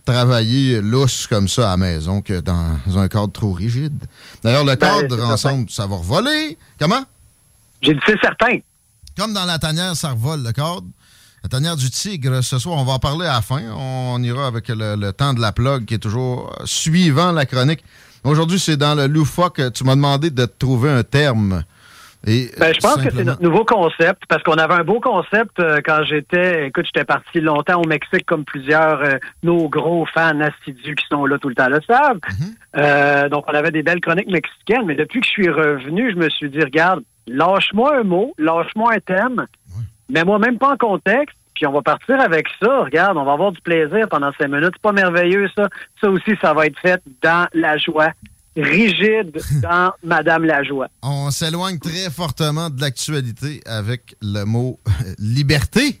travailler lousse comme ça à la maison que dans un cadre trop rigide. D'ailleurs, le Ben, cadre ensemble, ça va revoler. Comment? J'ai dit c'est certain. Comme dans la tanière, ça revole le cadre. La tanière du tigre, ce soir, on va en parler à la fin. On ira avec le, le temps de la plug qui est toujours suivant la chronique. Aujourd'hui, c'est dans le loufoque. Tu m'as demandé de trouver un terme. Et, Ben, je pense que c'est notre nouveau concept, parce qu'on avait un beau concept euh, quand j'étais, écoute, j'étais parti longtemps au Mexique, comme plusieurs euh, nos gros fans assidus qui sont là tout le temps le savent. Euh, donc, on avait des belles chroniques mexicaines, mais depuis que je suis revenu, je me suis dit, regarde, lâche-moi un mot, lâche-moi un thème, mets-moi même pas en contexte, puis on va partir avec ça. Regarde, on va avoir du plaisir pendant cinq minutes. C'est pas merveilleux, ça. Ça aussi, ça va être fait dans la joie. Rigide dans Madame la joie. On s'éloigne très fortement de l'actualité avec le mot euh, liberté.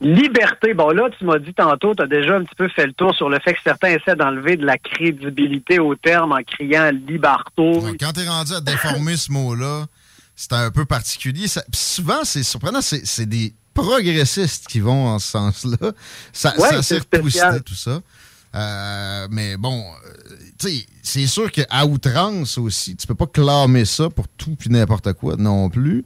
Liberté. Bon, là, tu m'as dit tantôt, tu as déjà un petit peu fait le tour sur le fait que certains essaient d'enlever de la crédibilité au terme en criant liberto. Quand t'es rendu à déformer ce mot-là, c'est un peu particulier. Ça- souvent, c'est surprenant, c'est des progressistes qui vont en ce sens-là. Ça, Ouais, ça s'est tout ça. Euh, mais bon, euh, tu sais, c'est sûr qu'à outrance aussi, tu peux pas clamer ça pour tout puis n'importe quoi non plus.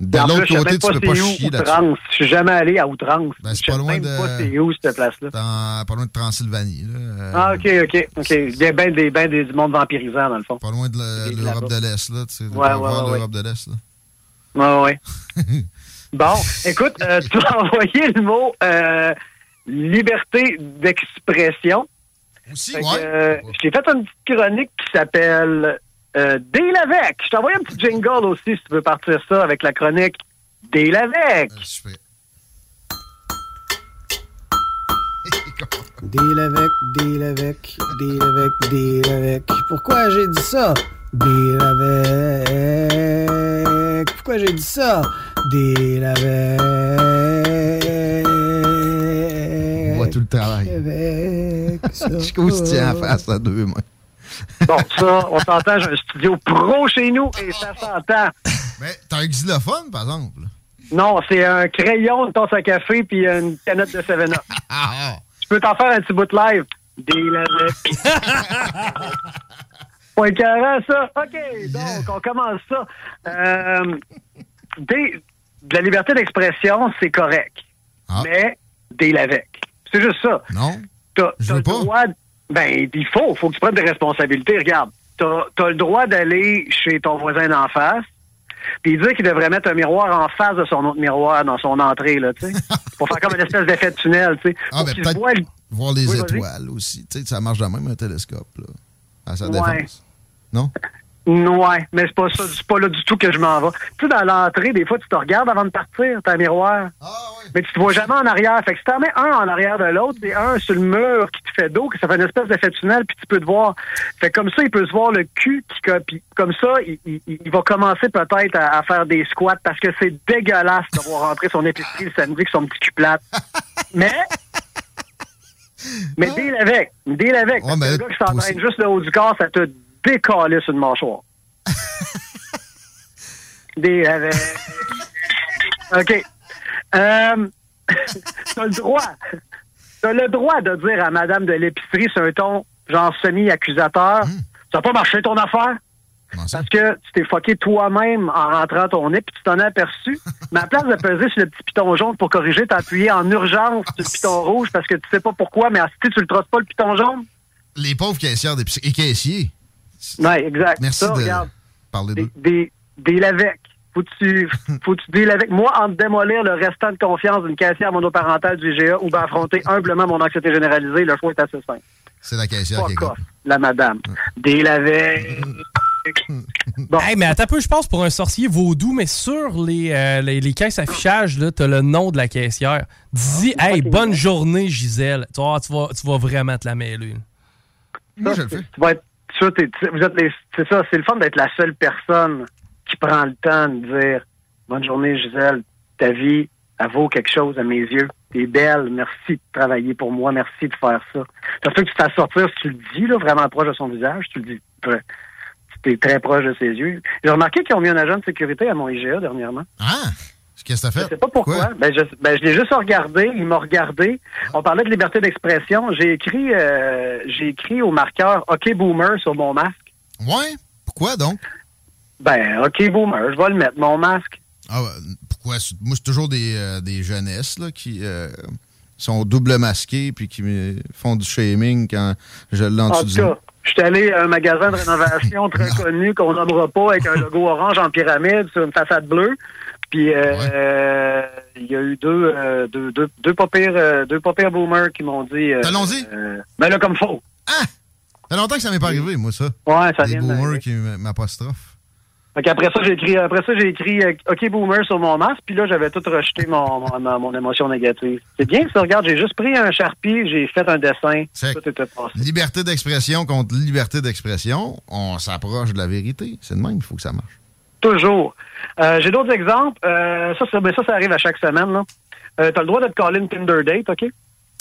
De l'autre côté, tu peux pas chier là-dessus. Je suis jamais allé à Outrance. Ben, c'est pas loin même de- pas c'est où, cette place-là. Dans- pas loin de Transylvanie. Là. Euh, Ah, OK, OK. OK. Il y a bien des, ben des, du monde vampirisant, dans le fond. Pas loin de l'Europe de l'Est. Là, tu sais, Ouais, ouais, ouais, l'Europe de l'Est. là. Ouais, ouais. bon, écoute, euh, tu m'as envoyé le mot euh, liberté d'expression. Aussi, euh, je t'ai fait une petite chronique qui s'appelle euh, Deal avec. Je t'ai envoyé un petit jingle aussi si tu veux partir ça avec la chronique Deal avec. Deal avec, deal avec, deal avec, deal avec. Pourquoi j'ai dit ça? Deal avec. Pourquoi j'ai dit ça? Deal avec. Tout le travail. Tient en face à deux mains. Bon, ça, on s'entend, j'ai un studio pro chez nous et ça s'entend. Mais t'as un xylophone, par exemple. Non, c'est un crayon, une tasse à café puis une canette de 7-Up. Tu peux t'en faire un petit bout de live. Deal avec. Pas écœurant, ça. OK, donc, on commence ça. Euh, des- de la liberté d'expression, c'est correct. Mais deal avec. C'est juste ça. Non. T'as t'as le droit... de- Ben, il faut. faut que tu prennes des responsabilités. Regarde, t'as as le droit d'aller chez ton voisin d'en face puis dire qu'il devrait mettre un miroir en face de son autre miroir dans son entrée, là, tu sais. pour faire comme une espèce d'effet de tunnel, tu sais. Ah, ben qu'il peut-être voit le- voir les Oui, vas-y. étoiles aussi. Tu sais, ça marche de même, un télescope, là. À sa Ouais. défense. Non? Ouais, mais c'est pas ça, c'est pas là du tout que je m'en vais. Tu sais, dans l'entrée, des fois, tu te regardes avant de partir, t'as un miroir. Mais tu te vois jamais en arrière. Fait que si t'en mets un en arrière de l'autre, et un sur le mur qui te fait dos, que ça fait une espèce d'effet tunnel, puis tu peux te voir. Fait que comme ça, il peut se voir le cul qui. Comme ça, il, il- il va commencer peut-être à, à faire des squats parce que c'est dégueulasse de voir rentrer son épicerie le samedi avec son petit cul plate. mais. Mais deal avec. Deal avec. Parce que le gars qui s'entraîne juste le haut du corps, ça te décalisse une mâchoire. Deal avec. OK. Euh, t'as le droit. T'as le droit de dire à madame de l'épicerie sur un ton genre semi-accusateur Ça n'a pas marché ton affaire? Parce que tu t'es fucké toi-même en rentrant ton nez puis tu t'en es aperçu. Mais à la place de peser sur le petit piton jaune pour corriger, t'as appuyé en urgence sur le piton rouge parce que tu sais pas pourquoi, mais si tu le trosses pas le piton jaune? Les pauvres caissières et caissiers. Ouais, exact. Merci Ça, de regarde, parler des, deal avec. Faut que tu, faut tu deal avec. Moi, en démolir le restant de confiance d'une caissière monoparentale du IGA ou bien affronter humblement mon anxiété généralisée, le choix est assez simple. C'est la caissière qui est Fuck off, la madame. Deal avec. Hey, mais attends un peu, je passe pour un sorcier vaudou, mais sur les, euh, les, les caisses affichage, là, t'as le nom de la caissière. Dis, hey, bonne journée, Gisèle. Tu vas, tu vas, tu vas vraiment te la mêler. Moi, je le fais. Tu vas être, c'est ça, c'est le fun d'être la seule personne qui prend le temps de dire Bonne journée, Gisèle. Ta vie, elle vaut quelque chose à mes yeux. T'es belle. Merci de travailler pour moi. Merci de faire ça. Ça peut que tu fasses sortir si tu le dis, là, vraiment proche de son visage. Tu le dis. Tu es très proche de ses yeux. J'ai remarqué qu'ils ont mis un agent de sécurité à mon IGA dernièrement. Ah! Qu'est-ce que t'as fait? Je sais pas pourquoi. Ben, je, ben, je l'ai juste regardé. Il m'a regardé. On parlait de liberté d'expression. J'ai écrit, euh, j'ai écrit au marqueur OK Boomer sur mon masque. Ouais? Pourquoi donc? Ben, OK Boomer, je vais le mettre, mon masque. Ah, ben, pourquoi? Moi, c'est toujours des, euh, des jeunesses là, qui euh, sont double masquées puis qui me font du shaming quand je l'ai en En dessous du cas, je suis allé à un magasin de rénovation très connu qu'on nommera pas avec un logo orange en pyramide sur une façade bleue. Puis euh, euh, il y a eu deux, euh, deux, deux, deux pas pires, euh, deux pas pires boomers qui m'ont dit. Euh, Allons-y. euh, ben là, comme faux. Ça fait longtemps que ça m'est pas arrivé, moi, ça. Ouais, ça Des vient boomers qui m- m'apostrophent. Fait qu'après ça, j'ai écrit, après ça, j'ai écrit OK Boomer sur mon masque, puis là, j'avais tout rejeté mon, mon, mon émotion négative. C'est bien ça, regarde, j'ai juste pris un charpie, j'ai fait un dessin, tout était passé. Liberté d'expression contre liberté d'expression, on s'approche de la vérité. C'est de même, il faut que ça marche. Toujours. Euh, j'ai d'autres exemples. Euh, ça, ça, ben, ça, ça arrive à chaque semaine. Là. Euh, t'as le droit de te caller une Tinder date, OK?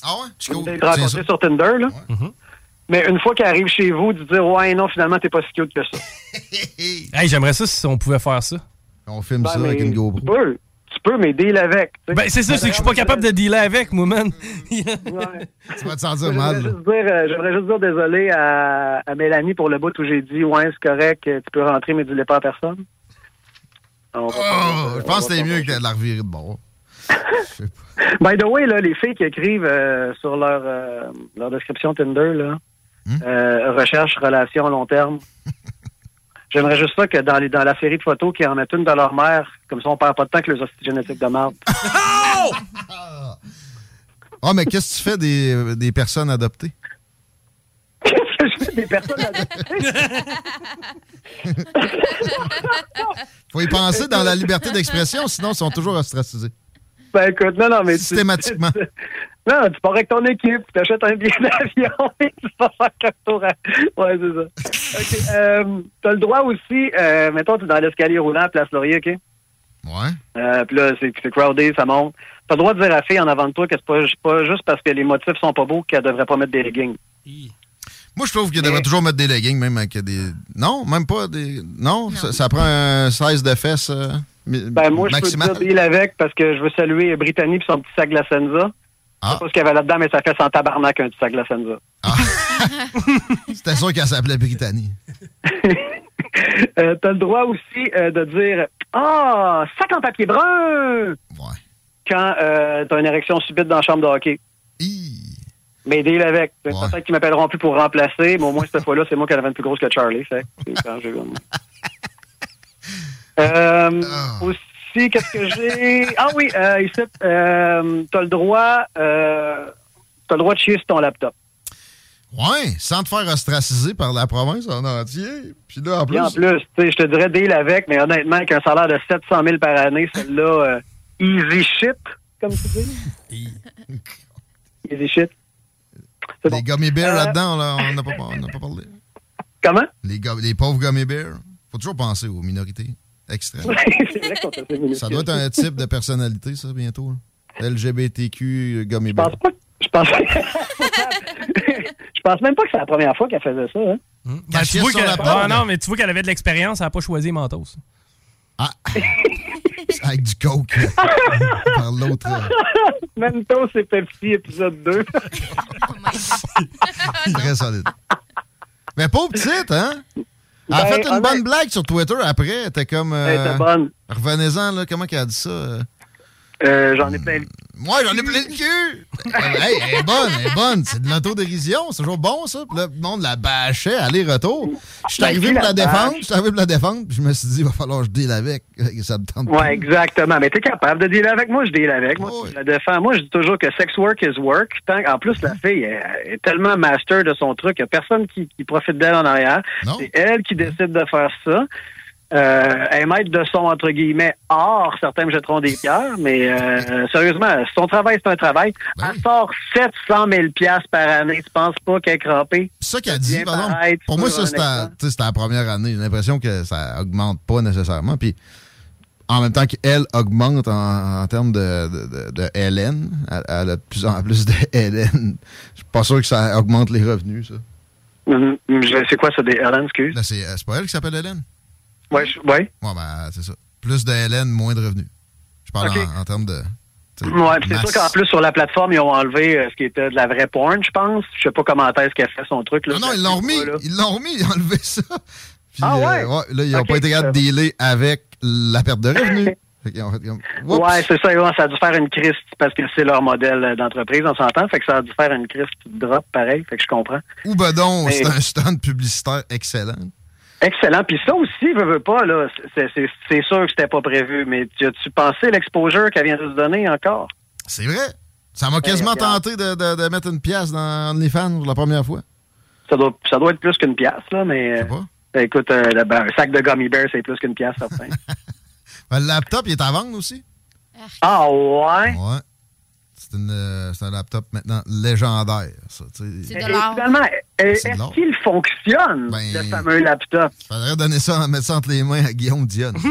Ah ouais? Une date rencontrée sur Tinder, là. Mais une fois qu'elle arrive chez vous, de dire Ouais, non, finalement, t'es pas si cute que ça. Hey, j'aimerais ça si on pouvait faire ça. On filme Ben, ça avec une GoPro. Tu peux. tu peux, mais deal avec. tu. Ben, c'est ça, c'est que je suis pas capable de dealer avec, moi, man. Tu vas te sentir mal. juste dire, euh, j'aimerais juste dire désolé à, à Mélanie pour le bout où j'ai dit ouais c'est correct, tu peux rentrer mais dis-le pas à personne. On va pas- Oh, je pense que c'était mieux que de la revirer de bord. By the way, là, les filles qui écrivent euh, sur leur, euh, leur description Tinder, là, Hmm? euh, recherche, relation long terme. J'aimerais juste ça que dans, les, dans la série de photos, qu'ils en mettent une de leur mère, comme ça on perd pas de temps avec les hosties génétiques de marde. Ah, mais qu'est-ce que tu fais des, des personnes adoptées? Je fais des personnes Faut y penser dans la liberté d'expression, sinon ils sont toujours ostracisés. Ben écoute, non, non, mais... tu- Systématiquement. Non, tu pars avec ton équipe, tu achètes un billet d'avion et tu vas faire quatre tours à... Ouais, c'est ça. OK. Euh, t'as le droit aussi, euh, mettons, tu es dans l'escalier roulant à Place Laurier, OK? Ouais. Euh, puis là, c'est c'est crowded, ça monte. T'as le droit de dire à la fille en avant de toi que c'est pas, pas juste parce que les motifs sont pas beaux qu'elle devrait pas mettre des leggings. Moi, je trouve qu'il devrait toujours mettre des leggings, même avec des. Non, même pas des. Non, Ça, ça prend un size de fesses euh, Ben, moi, je peux te dire deal avec parce que je veux saluer Brittany puis son petit sac de la Senza. Je sais pas ce qu'il y avait là-dedans, mais ça fait sans tabarnak un petit sac de la Senza. C'était sûr qu'elle s'appelait Brittany. Euh, t'as le droit aussi euh, de dire Ah, sac en papier brun! Quand euh, t'as une érection subite dans la chambre de hockey. Mais deal avec. Peut-être qu'ils m'appelleront plus pour remplacer, mais au moins cette fois-là, c'est moi qui avait une plus grosse que Charlie. Fait que Euh, Aussi, qu'est-ce que j'ai? Ah oui, euh, ici, euh, t'as le droit, euh, t'as le droit de chier sur ton laptop. Ouais, sans te faire ostraciser par la province en entier. Puis là, en plus. En plus, je te dirais deal avec, mais honnêtement, avec un salaire de 700 000 par année, celle-là, euh, easy shit, comme tu dis. easy shit. Les gummy bears Euh, là-dedans, là, on n'a pas, on n'a pas parlé. Comment? Les, les pauvres gummy bears. Faut toujours penser aux minorités extrêmes. c'est vrai qu'on t'a fait Ça doit être un type de personnalité, ça, bientôt. là. LGBTQ gummy bear. Je pense, je pense même pas que c'est la première fois qu'elle faisait ça. Hein? Ben, tu vois qu'elle- Ah, non, mais tu vois qu'elle avait de l'expérience, elle n'a pas choisi Mentos. Ah! Avec du coke. par l'autre. Mentos et Pepsi, épisode 2. Très solide. Mais pauvre petite, hein? Elle a Ben, fait une honnête- bonne blague sur Twitter après. Elle était comme. euh, était bonne. Revenez-en, là. Comment qu'elle a dit ça? Euh? J'en ai plein le Moi, j'en ai plein le cul! hey, elle est bonne, elle est bonne. C'est de l'autodérision. C'est toujours bon, ça. Puis là, le monde la bâchait, aller-retour. Je suis Ben, arrivé pour la défendre. Je suis arrivé pour la défendre. Puis je me suis dit, il va falloir que je deal avec. Ça me tente Ouais, exactement. Mais t'es capable de dealer avec moi, je deal avec. Moi, je la défends. Moi, je dis toujours que sex work is work. Tant- en plus, la fille est, est tellement master de son truc, il n'y a personne qui, qui profite d'elle en arrière. C'est elle qui décide de faire ça. Euh, est maître de son, entre guillemets, art. Certains me jetteront des pierres, mais euh, sérieusement, son travail, c'est un travail. Ben Elle sort 700 000 piastres par année. Tu penses pas qu'elle est crampée? C'est ça qu'elle dit, par exemple. Pour moi, ça, c'était la- première année. J'ai l'impression que ça augmente pas nécessairement. Puis, en même temps qu'elle augmente en, en termes de, de, de, de LN, elle, elle a de plus en plus de LN. Je suis pas sûr que ça augmente les revenus, ça. C'est quoi ça, des Ellen, excuse? C'est, euh, c'est pas elle qui s'appelle Hélène? Ouais, je- ouais. Ouais, ben, c'est ça. Plus de Hélène, moins de revenus. Je parle en, en termes de. Ouais, c'est sûr qu'en plus, sur la plateforme, ils ont enlevé euh, ce qui était de la vraie porn, je pense. Je sais pas comment est-ce qu'elle fait son truc. Là, Non, non, ils l'ont remis. Ils l'ont remis, ils ont enlevé ça. Puis, Ah ouais? euh, là, ils n'ont pas été capables de dealer avec la perte de revenus. Fait comme. Ouais, c'est ça. ouais, ça a dû faire une crise parce que c'est leur modèle euh, d'entreprise, on s'entend. Fait que ça a dû faire une crise drop pareil. Fait que je comprends. Ou ben donc, Mais- c'est un stand publicitaire excellent. Excellent. Puis ça aussi, veux, veux pas, là, c'est, sûr que c'était pas prévu. Mais tu as-tu pensé l'exposure qu'elle vient de se donner encore? C'est vrai. Ça m'a quasiment regarde. tenté de, de- de mettre une pièce dans OnlyFans pour la première fois. Ça doit, ça doit être plus qu'une pièce, là, mais. euh, écoute, euh, le- ben, un sac de gummy bear, c'est plus qu'une pièce, certain. Ben, le laptop, il est à vendre aussi. ah ouais? Ouais. C'est, euh, c'est un laptop maintenant légendaire. Ça, Finalement, C'est de est-ce qu'il fonctionne, Ben, le fameux laptop? Faudrait donner ça, mettre ça entre les mains à Guillaume Dionne.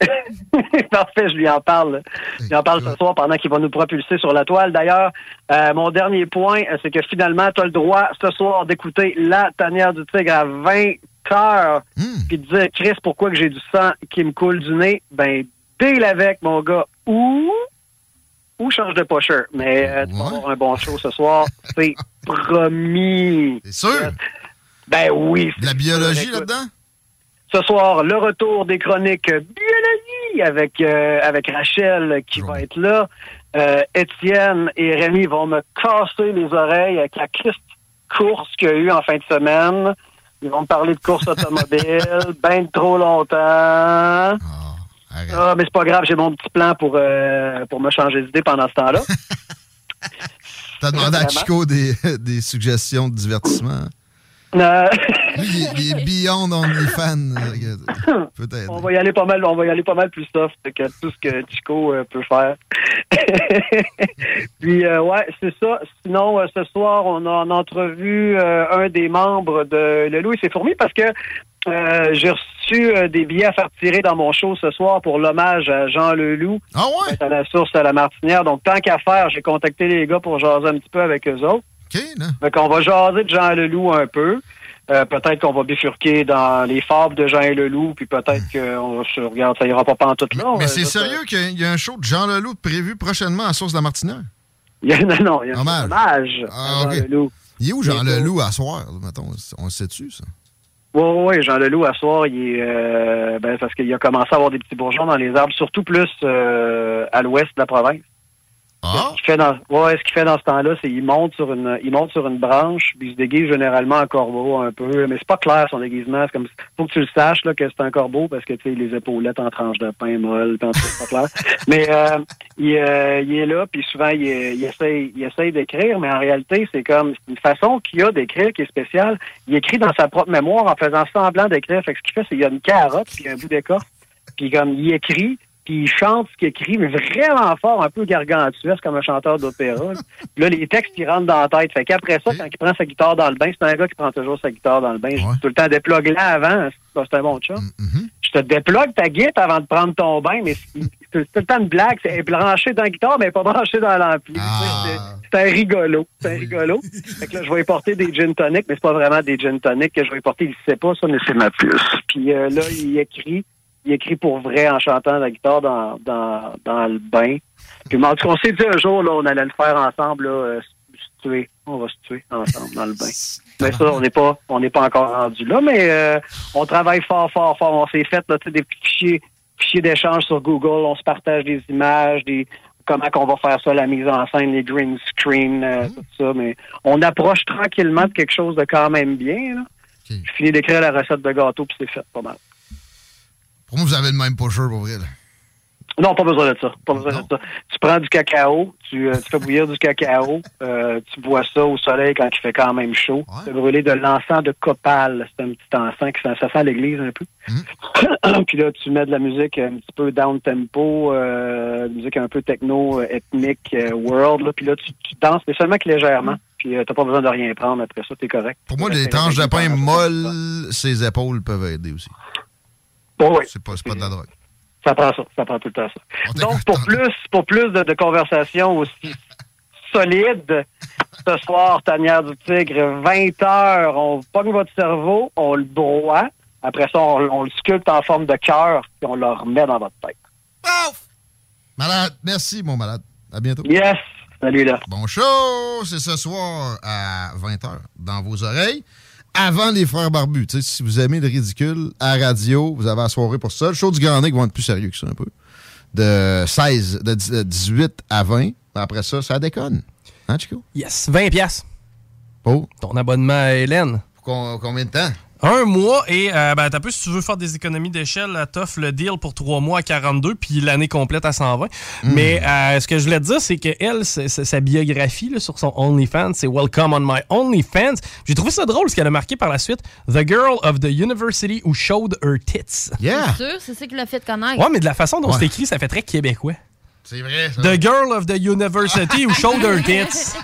Parfait, je lui en parle. Je lui en parle ce soir pendant qu'il va nous propulser sur la toile. D'ailleurs, euh, mon dernier point, euh, c'est que finalement, tu as le droit ce soir d'écouter La tanière du tigre à 20 heures, puis de dire, Chris, pourquoi que j'ai du sang qui me coule du nez? Ben, deal avec, mon gars. Ou, ou change de pusher. Mais euh, tu vas avoir un bon show ce soir. C'est promis. C'est sûr? Ben oui. De la biologie là-dedans? Ce soir, le retour des chroniques biologie avec, euh, avec Rachel qui va être là. Euh, Étienne et Rémi vont me casser les oreilles avec la Christ course qu'il y a eu en fin de semaine. Ils vont me parler de course automobile, ben trop longtemps. Ah, mais c'est pas grave, j'ai mon petit plan pour, euh, pour me changer d'idée pendant ce temps-là. T'as demandé à? Chico des, des suggestions de divertissement? Euh, Lui, il est, beyond OnlyFans. Peut-être. on va y aller pas mal, on va y aller pas mal plus soft que tout ce que Chico euh, peut faire. Puis euh, ouais, c'est ça. Sinon, ce soir, on a en entrevue un des membres de Le Loup et ses fourmis parce que euh, j'ai reçu euh, des billets à faire tirer dans mon show ce soir pour l'hommage à Jean Leloup. Ah ouais? À la source à la Martinière. Donc, tant qu'à faire, j'ai contacté les gars pour jaser un petit peu avec eux autres. OK, là. Fait qu'on va jaser de Jean Leloup un peu. Euh, peut-être qu'on va bifurquer dans les fables de Jean Leloup, puis peut-être qu'on se regarde, ça ira pas pantoute là. Mais Euh, c'est sérieux qu'il y a un show de Jean Leloup prévu prochainement à Source de la Martinière? Il y a, non, non, il y a un Hommage. hommage à Ah, Jean. Leloup. Il est où Jean Leloup à soir, mettons? On le sait-tu, ça? Oui, oui, Jean Leloup, à soir, il est, euh, ben, parce qu'il a commencé à avoir des petits bourgeons dans les arbres, surtout plus euh, à l'ouest de la province. Ah? Ce qu'il fait dans, ouais, ce qu'il fait dans ce temps-là, c'est qu'il monte sur une, il monte sur une branche, puis il se déguise généralement en corbeau un peu, mais c'est pas clair son déguisement. C'est comme, faut que tu le saches là que c'est un corbeau parce que tu sais les épaulettes en tranche de pain molle, c'est pas clair. Mais euh, il, euh, il est là, puis souvent il, il essaye, il essaye d'écrire, mais en réalité c'est comme une façon qu'il a d'écrire qui est spéciale. Il écrit dans sa propre mémoire en faisant semblant d'écrire. Fait que ce qu'il fait, c'est qu'il y a une carotte puis un bout d'écorce, puis comme il écrit puis il chante ce qu'il écrit, mais vraiment fort, un peu gargantuesque comme un chanteur d'opéra. là. Les textes, ils rentrent dans la tête. Fait qu'après ça, quand il prend sa guitare dans le bain, c'est un gars qui prend toujours sa guitare dans le bain. Je dis tout le temps, déplogue-la avant. C'est un bon chat. Je te déplogue ta guitare avant de prendre ton bain, mais c'est tout le temps une blague. C'est branchée dans la guitare, mais pas branchée dans l'ampli. Sais, C'est un rigolo. C'est un rigolo. Fait que là, je vais y porter des gin tonic, mais c'est pas vraiment des gin tonic que je vais y porter. Il sait pas ça, mais c'est ma puce. Puis euh, là, il écrit il écrit pour vrai en chantant la guitare dans, dans, dans le bain. Puis, mais en tout cas, on s'est dit un jour, là, on allait le faire ensemble, là, euh, se tuer. On va se tuer ensemble dans le bain. Mais ça, on n'est pas, on n'est pas encore rendu là, mais euh, on travaille fort, fort, fort. On s'est fait, là, des petits fichiers, fichiers d'échange sur Google. On se partage des images, des, comment qu'on va faire ça, la mise en scène, les green screen, euh, tout ça. Mais on approche tranquillement de quelque chose de quand même bien, là. J'ai fini d'écrire la recette de gâteau, puis c'est fait pas mal. Pour moi, vous avez le même pusher, pour vrai. là. Non, pas besoin de ça. Pas besoin de ça. Tu prends du cacao, tu, euh, tu fais bouillir du cacao, euh, tu bois ça au soleil quand il fait quand même chaud. Tu fais brûler de l'encens de copal. C'est un petit encens qui ça sent l'église un peu. Puis là, tu mets de la musique un petit peu down tempo, euh, musique un peu techno, ethnique, world. Là. Puis là, tu, tu danses, mais seulement que légèrement. Puis euh, t'as pas besoin de rien prendre après ça, t'es correct. Pour moi, les tranches de pain molles, ses épaules peuvent aider aussi. Oui. C'est pas, c'est pas de la drogue. Ça prend ça, ça prend tout le temps ça. Donc, pour plus, pour plus de, de conversations aussi solides, ce soir, Tanière du Tigre, 20 heures, on pogne votre cerveau, on le broie, après ça, on, on le sculpte en forme de cœur, puis on le remet dans votre tête. Malade, merci, mon malade. À bientôt. Yes! Salut, là. Bon show! C'est ce soir à 20h dans vos oreilles. Avant les frères barbus. Si vous aimez le ridicule, à radio, vous avez la soirée pour ça. Le show du Grand Nick va être plus sérieux que ça un peu. De 16, de 10 de 18 à 20. Après ça, ça déconne. Hein, Chico? Yes, 20 pièces. Pour? Ton abonnement à Hélène. Pour combien de temps? Un mois et euh, ben, t'as peu si tu veux faire des économies d'échelle, t'offres le deal pour trois mois à 42 puis l'année complète à 120. Hmm. Mais euh, ce que je voulais te dire, c'est que elle, sa biographie là, sur son OnlyFans, c'est Welcome on my OnlyFans. J'ai trouvé ça drôle ce qu'elle a marqué par la suite The girl of the university who showed her tits. Yeah! C'est sûr, c'est ça qui l'a fait connaître. Ouais, mais de la façon dont Ouais. c'est écrit, ça fait très québécois. C'est vrai, ça. The girl of the university who showed her tits.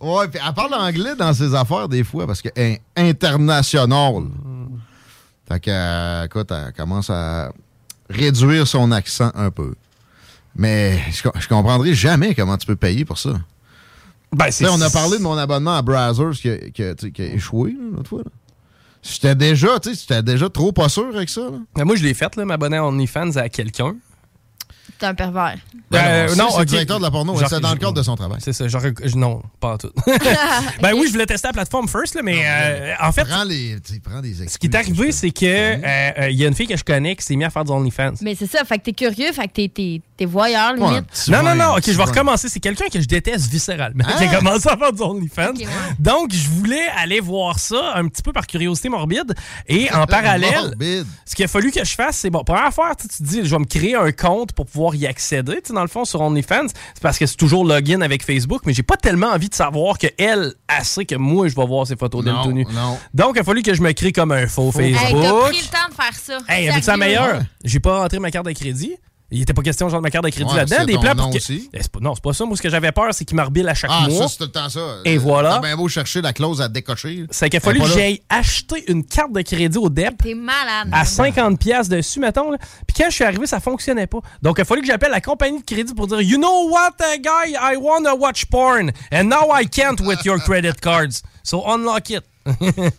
Ouais, puis elle parle anglais dans ses affaires des fois parce que est international. Fait que, euh, écoute, elle commence à réduire son accent un peu. Mais je, je comprendrai jamais comment tu peux payer pour ça. Ben, sais, on a parlé de mon abonnement à Brazzers qui a, qui a- tu sais, qui a échoué l'autre fois. là. J'étais déjà, tu sais, déjà trop pas sûr avec ça. là. Ben, moi, je l'ai fait, là, m'abonner à OnlyFans à quelqu'un. C'est un pervers. Euh, non, non, c'est le ok. directeur de la porno, Genre- c'est dans le cadre de son travail. C'est ça, genre, je- non, pas en tout. ben oui, je voulais tester la plateforme first, là, mais euh, en fait, Prends les, prends des ce qui est arrivé, c'est que euh, euh, il y a une fille que je connais qui s'est mise à faire du OnlyFans. Mais c'est ça, fait que t'es curieux, fait que t'es- t'es t'es voyeur, limite. Non, non, non, ok, je vais recommencer. C'est quelqu'un que je déteste viscéralement qui a Ah! commencé à faire du OnlyFans. Ouais. Donc, je voulais aller voir ça un petit peu par curiosité morbide. Et en parallèle, Morbide. ce qu'il a fallu que je fasse, c'est bon, première affaire, tu sais, tu te dis, je vais me créer un compte pour pouvoir y accéder, tu sais, dans le fond, sur OnlyFans. C'est parce que c'est toujours login avec Facebook, mais j'ai pas tellement envie de savoir que elle, elle sait que moi, je vais voir ses photos d'elle Non, tout nu. Donc, il a fallu que je me crée comme un faux Hey, Facebook. t'as pris le temps de faire ça. Hey, avec ça meilleur? J'ai pas rentré ma carte de crédit. Il était pas question genre de ma carte de crédit Ouais, là-dedans. Des plans pour que- aussi. Eh, pas- Non, c'est pas ça. Moi, ce que j'avais peur, c'est qu'il m'arbile à chaque Ah, mois. ça, c'est tout le temps ça. Et voilà. T'as bien beau chercher la clause à décocher. C'est qu'il a fallu que j'aille acheter une carte de crédit au DEP T'es malade. à 50$ piastres dessus, mettons. là. Puis quand je suis arrivé, ça fonctionnait pas. Donc, il a fallu que j'appelle la compagnie de crédit pour dire You know what, uh, guy? I want to watch porn. And now I can't with your credit cards. So unlock it.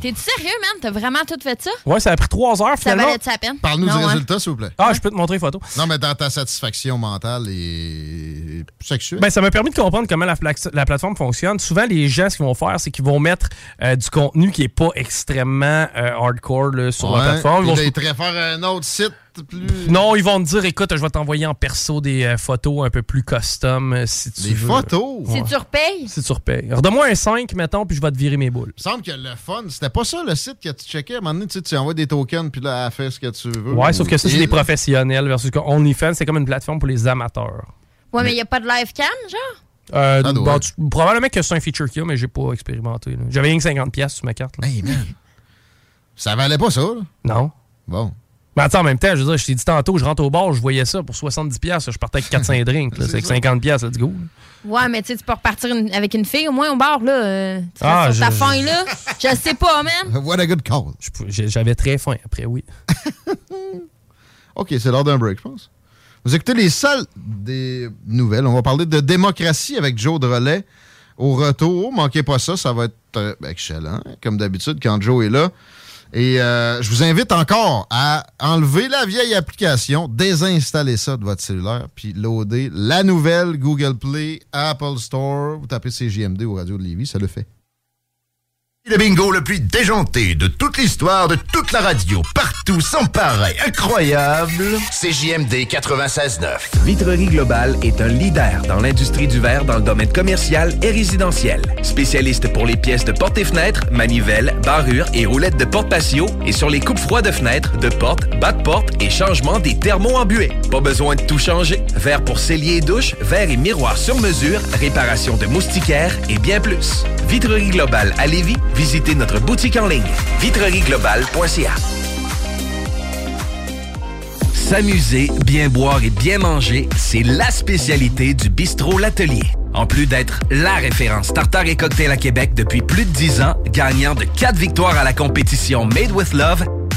T'es-tu sérieux, man? T'as vraiment tout fait ça? ouais, ça a pris trois heures Ça finalement. valait-tu la peine? Parle-nous du hein? résultat, s'il vous plaît. Ah, je peux te montrer les photos. Non, mais dans ta satisfaction mentale et sexuelle. Ben, ça m'a permis de comprendre comment la, pla- la plateforme fonctionne. Souvent, les gens, ce qu'ils vont faire, c'est qu'ils vont mettre euh, du contenu qui est pas extrêmement euh, hardcore là, sur la plateforme. Ils vont se- réfère à un autre site plus. Non, ils vont te dire, écoute, je vais t'envoyer en perso des euh, photos un peu plus custom euh, si tu Des veux. photos? Si Ouais. tu repayes? Si tu repayes. Redonne-moi un 5, mettons, puis je vais te virer mes boules. Il me semble que le fun, c'était pas ça le site que tu checkais. À un moment donné, tu sais, tu envoies des tokens, puis là, elle fait ce que tu veux. Ouais, sauf que ça, c'est Et- des professionnels versus que OnlyFans, c'est comme une plateforme pour les amateurs. Ouais, mais y a pas de live cam, genre? Euh, doit. bon, tu- probablement que c'est un feature qu'il y a, mais j'ai pas expérimenté. J'avais rien que 50$ piastres sur ma carte. là. Hey, man. Ça valait pas ça, là? Non. Bon. Mais attends, en même temps, je veux dire, je t'ai dit tantôt, je rentre au bar, je voyais ça pour 70$, piastres, je partais avec 400 drinks. C'est avec 50$, piastres, let's go. Ouais, mais tu sais, tu peux repartir une- avec une fille au moins au bar, là. euh, tu Ah, ta je- faim, là. Je sais pas, man. What a good call. J'avais très faim après, oui. OK, c'est l'heure d'un break, je pense. Vous écoutez les salles des nouvelles. On va parler de démocratie avec Joe Drolet. Au retour, manquez pas ça, ça va être euh, excellent, comme d'habitude, quand Joe est là. Et euh, je vous invite encore à enlever la vieille application, désinstaller ça de votre cellulaire, puis loader la nouvelle Google Play, Apple Store. Vous tapez CJMD ou Radio de Lévis, ça le fait. Le bingo le plus déjanté de toute l'histoire de toute la radio, partout, sans pareil, incroyable. CJMD 96.9. Vitrerie Globale est un leader dans l'industrie du verre dans le domaine commercial et résidentiel. Spécialiste pour les pièces de portes et fenêtres, manivelles, barrures et roulettes de porte patio et sur les coupes froides de fenêtres, de portes, bas de porte et changement des thermos embués. Pas besoin de tout changer. Verre pour cellier et douche, verre et miroir sur mesure, réparation de moustiquaires et bien plus. Vitrerie Globale à Lévis, visitez notre boutique en ligne vitrerieglobale.ca. S'amuser, bien boire et bien manger, c'est la spécialité du bistrot L'Atelier. En plus d'être la référence tartare et cocktail à Québec depuis plus de 10 ans, gagnant de 4 victoires à la compétition Made with Love,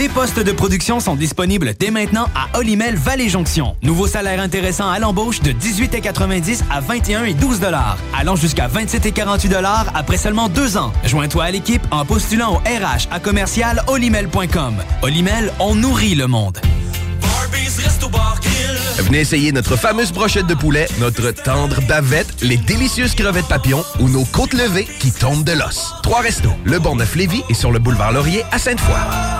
Des postes de production sont disponibles dès maintenant à Olimel Valley Jonction. Nouveau salaire intéressant à l'embauche de 18,90 à 21 et 12 dollars, allant jusqu'à 27 et 48 dollars après seulement deux ans. Joins-toi à l'équipe en postulant au RH à commercial olimel.com. Olimel, on nourrit le monde. Venez essayer notre fameuse brochette de poulet, notre tendre bavette, les délicieuses crevettes papillons ou nos côtes levées qui tombent de l'os. Trois restos, le Bonneuf Lévis et sur le boulevard Laurier à Sainte-Foy.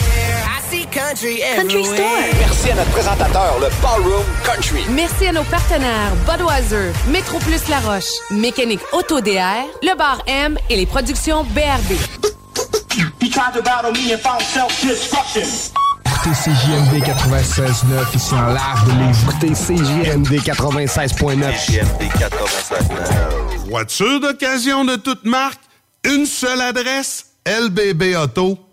Country. Store. Merci à notre présentateur, le Ballroom Country. Merci à nos partenaires Budweiser, Métro Plus La Roche, Mécanique Auto DR, Le Bar M et les productions BRB. He tried to battle me and found self-destruction. CJMD 96.9 ici en large de Lévis. Écoutez CJMD 96.9. CJMD 96.9. Voiture d'occasion de toute marque, une seule adresse, lbbauto.com.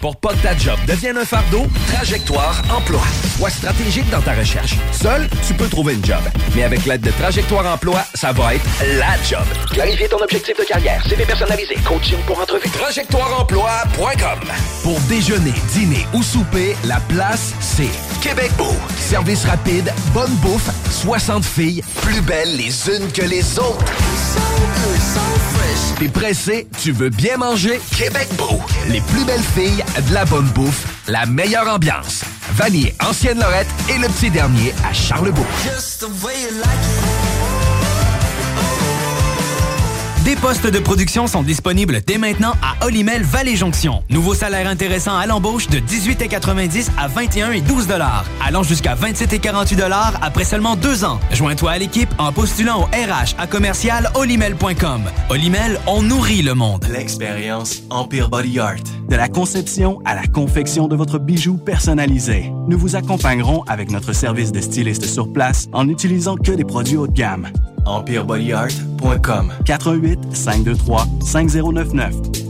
Pour pas que ta job devienne un fardeau, Trajectoire Emploi. Sois stratégique dans ta recherche. Seul, tu peux trouver une job. Mais avec l'aide de Trajectoire Emploi, ça va être la job. Clarifier ton objectif de carrière, CV personnalisé, coaching pour entrevue. TrajectoireEmploi.com Pour déjeuner, dîner ou souper, la place, c'est Québec Beau. Service rapide, bonne bouffe, 60 filles, plus belles les unes que les autres. T'es pressé, tu veux bien manger? Québec Beau. Les plus belles filles, de la bonne bouffe, la meilleure ambiance. Vanier, Ancienne Lorette et le petit dernier à Charlebourg. Des postes de production sont disponibles dès maintenant à Olimel Valley Jonction. Nouveau salaire intéressant à l'embauche de 18,90 à 21 et 12 dollars, allant jusqu'à 27 et 48 dollars après seulement deux ans. Joins-toi à l'équipe en postulant au RH à commercial olimel.com. Olimel, on nourrit le monde. L'expérience Empire Body Art. De la conception à la confection de votre bijou personnalisé. Nous vous accompagnerons avec notre service de styliste sur place en n'utilisant que des produits haut de gamme. EmpireBodyArt.com 418 523 5099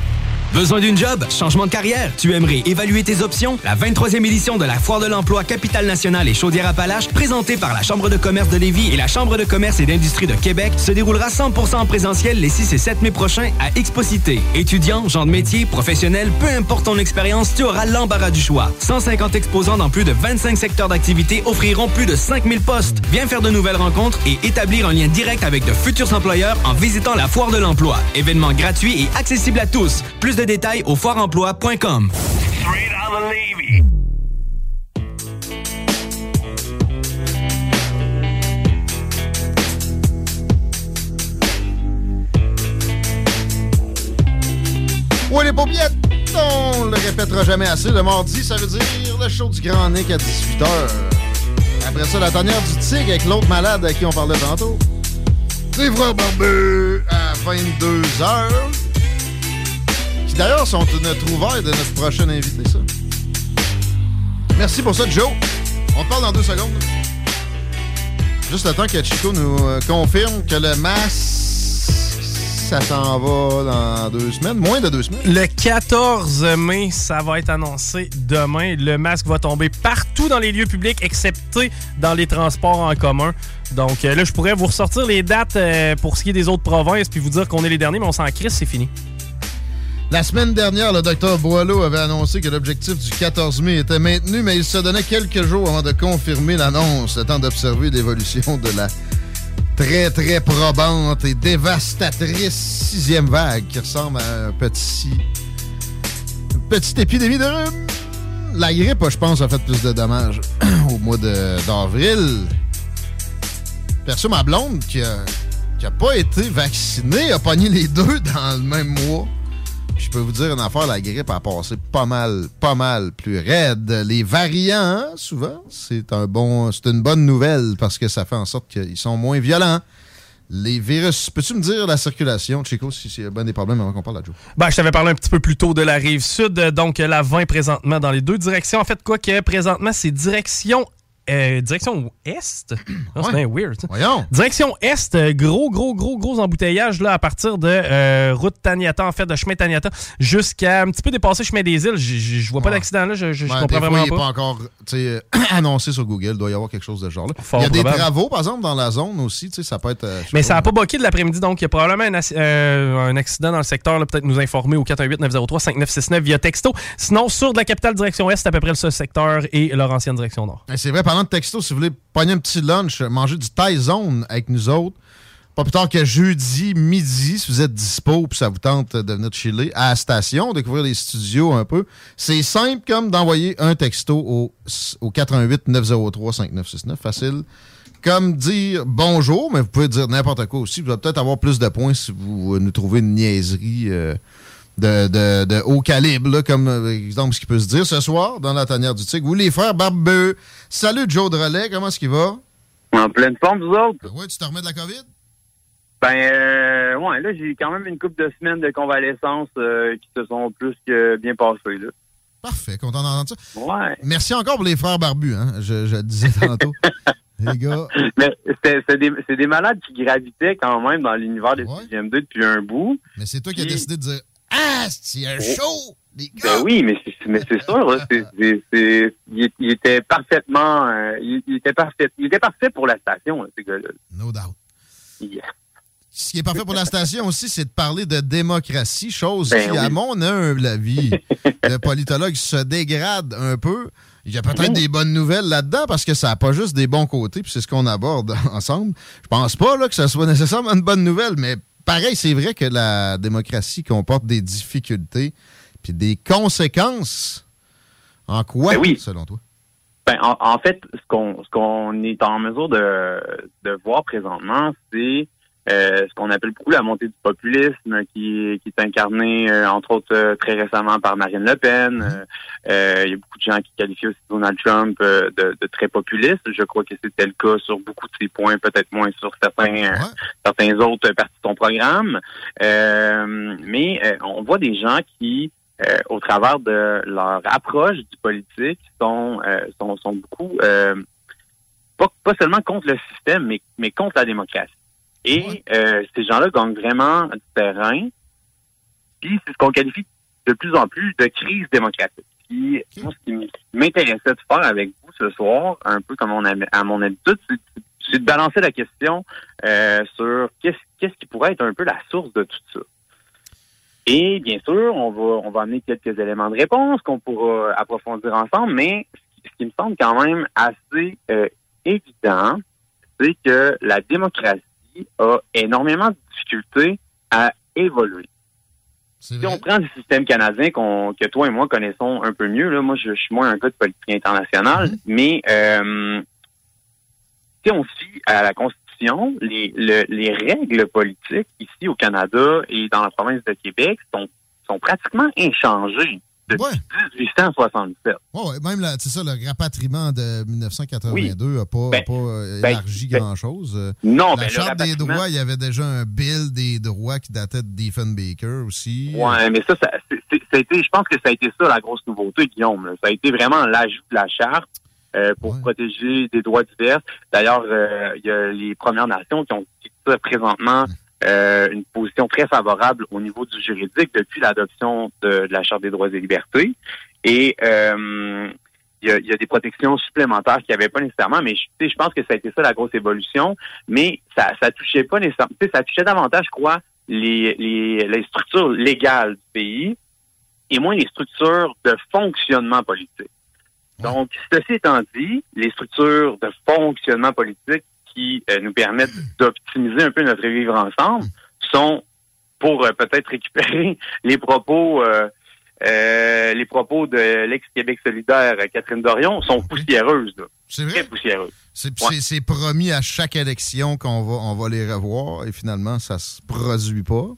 Besoin d'une job? Changement de carrière? Tu aimerais évaluer tes options? La 23e édition de la Foire de l'emploi Capitale Nationale et Chaudière-Appalaches, présentée par la Chambre de commerce de Lévis et la Chambre de commerce et d'industrie de Québec, se déroulera 100% en présentiel les 6 et 7 mai prochains à Expocité. Étudiants, gens de métier, professionnels, peu importe ton expérience, tu auras l'embarras du choix. 150 exposants dans plus de 25 secteurs d'activité offriront plus de 5000 postes. Viens faire de nouvelles rencontres et établir un lien direct avec de futurs employeurs en visitant la Foire de l'emploi. Événement gratuit et accessible à tous. Plus de détails au foireemploi.com. Ouais, les paupiètes, on le répétera jamais assez. Le mardi, ça veut dire le show du Grand Nick à 18h. Après ça, la tanière du tigre avec l'autre malade à qui on parlait tantôt. Les frères barbus à 22h. Qui d'ailleurs sont notre ouvert de notre prochain invité, ça. Merci pour ça, Joe. On te parle dans deux secondes. Juste le temps que Chico nous euh, confirme que le masque, ça s'en va dans deux semaines, moins de deux semaines. Le 14 mai, ça va être annoncé demain. Le masque va tomber partout dans les lieux publics, excepté dans les transports en commun. Donc euh, là, je pourrais vous ressortir les dates euh, pour ce qui est des autres provinces, puis vous dire qu'on est les derniers, mais on s'en crisse, c'est fini. La semaine dernière, le docteur Boileau avait annoncé que l'objectif du 14 mai était maintenu, mais il se donnait quelques jours avant de confirmer l'annonce, le temps d'observer l'évolution de la très, très probante et dévastatrice sixième vague qui ressemble à un petit... une petite épidémie de. La grippe, je pense, a fait plus de dommages au mois d'avril. Perso, ma blonde, qui a, qui a pas été vaccinée, a pogné les deux dans le même mois. Peux vous dire une affaire, la grippe a passé pas mal, pas mal plus raide. Les variants, souvent, c'est un bon, c'est une bonne nouvelle parce que ça fait en sorte qu'ils sont moins violents. Les virus, peux-tu me dire la circulation, Chico, si a bien des problèmes avant qu'on parle à Joe? Ben, je t'avais parlé un petit peu plus tôt de la rive sud, donc la 20 présentement dans les deux directions. En fait, quoi que présentement, c'est direction. Euh, direction est? Non, C'est bien weird. ça. Voyons. Direction est, euh, gros, gros, gros, gros embouteillage là, à partir de euh, route Taniata, en fait, de chemin Taniata, jusqu'à un petit peu dépasser chemin des îles. Je- vois pas Ouais. d'accident là, je, Ben, comprends des fois, vraiment il n'est pas. pas encore euh, annoncé sur Google. Il doit y avoir quelque chose de ce genre-là. Fort il y a des travaux, par exemple, dans la zone aussi. Ça peut être. Mais pas. ça n'a pas boqué de l'après-midi, donc il y a probablement un, ac- un accident dans le secteur. là, Peut-être nous informer au 418-903-5969 via texto. Sinon, sur de la capitale direction est, à peu près le seul secteur et leur ancienne direction nord. Eh, C'est vrai, parlant de texto, si vous voulez pogner un petit lunch, manger du Thai Zone avec nous autres, pas plus tard que jeudi midi, si vous êtes dispo puis ça vous tente de venir chiller à la station, découvrir les studios un peu, c'est simple comme d'envoyer un texto au, au 88 903 5969. Facile. Comme dire bonjour, mais vous pouvez dire n'importe quoi aussi. Vous allez peut-être avoir plus de points si vous nous trouvez une niaiserie euh, de, de- de haut calibre, là, comme euh, exemple ce qui peut se dire ce soir dans la tanière du tigre. Vous les frères barbeux. Salut Joe Drolet, comment est-ce qu'il va? En pleine forme, vous autres? Oui, tu te remets de la COVID? Ben, euh, ouais, là, j'ai quand même une couple de semaines de convalescence euh, qui se sont plus que bien passées, là. Parfait, content d'entendre ça. Ouais. Merci encore pour les frères barbus, hein? je, je le disais tantôt. les gars, Mais c'est des, des malades qui gravitaient quand même dans l'univers des CGM2 depuis un bout. mais c'est toi qui as décidé de dire Ah, c'est un show! Les gars! Ben oui, mais c'est, sûr, il, était parfaitement, euh, il, il était parfait, il était parfait pour la station, ces gars-là. No doubt. Yeah. Ce qui est parfait pour la station aussi, c'est de parler de démocratie, chose Ben qui, à mon humble avis, le politologue se dégrade un peu. Il y a peut-être des bonnes nouvelles là-dedans parce que ça n'a pas juste des bons côtés, puis c'est ce qu'on aborde ensemble. Je pense pas là, que ça soit nécessairement une bonne nouvelle, mais pareil, c'est vrai que la démocratie comporte des difficultés puis des conséquences. En quoi, selon toi? Ben, en, en fait, ce qu'on ce qu'on est en mesure de, de voir présentement, c'est euh, ce qu'on appelle beaucoup la montée du populisme, qui, qui est incarné, euh, entre autres, euh, très récemment par Marine Le Pen. Euh, euh, il y a beaucoup de gens qui qualifient aussi Donald Trump euh, de, de très populiste. Je crois que c'était le cas sur beaucoup de ses points, peut-être moins sur certains certains autres parties de son programme. Euh, mais euh, on voit des gens qui euh, au travers de leur approche du politique, sont, euh, sont, sont beaucoup, euh, pas, pas seulement contre le système, mais, mais contre la démocratie. Et euh, ces gens-là gagnent vraiment du terrain. Puis c'est ce qu'on qualifie de plus en plus de crise démocratique. Puis moi, ce qui m'intéressait de faire avec vous ce soir, un peu comme on a à mon habitude, c'est c'est de balancer la question euh, sur qu'est-ce qu'est-ce qui pourrait être un peu la source de tout ça. Et bien sûr, on va on va amener quelques éléments de réponse qu'on pourra approfondir ensemble, mais ce qui me semble quand même assez euh, évident, c'est que la démocratie a énormément de difficultés à évoluer. Si on prend le système canadien qu'on, que toi et moi connaissons un peu mieux, là, moi je, je suis moins un gars de politique internationale, mais euh, si on suit à la Constitution, les, le- les règles politiques ici au Canada et dans la province de Québec sont, sont pratiquement inchangées 1867. Ouais, ouais, même c'est ça, le rapatriement de 1982 n'a pas, Ben, pas, euh, ben, élargi ben, grand-chose. Euh, non, la ben, le Charte des droits, il y avait déjà un bill des droits qui datait de Diefenbaker aussi. Ouais, mais ça, ça, a été, je pense que ça a été ça la grosse nouveauté, Guillaume. là. Ça a été vraiment l'ajout de la charte euh, pour protéger des droits divers. D'ailleurs, euh, il y a les Premières Nations qui ont qui ça présentement euh, une position très favorable au niveau du juridique depuis l'adoption de, de la Charte des droits et libertés. Et euh, il y, a, il y a des protections supplémentaires qu'il n'y avait pas nécessairement, mais je, je pense que ça a été ça la grosse évolution. Mais ça, ça touchait pas nécessairement, ça touchait davantage, je crois, les, les, les structures légales du pays et moins les structures de fonctionnement politique. Donc, ceci étant dit, les structures de fonctionnement politique qui euh, nous permettent d'optimiser un peu notre vivre ensemble sont pour euh, peut-être récupérer les propos euh, les propos de l'ex-Québec solidaire Catherine Dorion sont poussiéreuses. là. C'est vrai? Très poussiéreuses. C'est Ouais. c'est- c'est promis à chaque élection qu'on va, on va les revoir et finalement, ça se produit pas.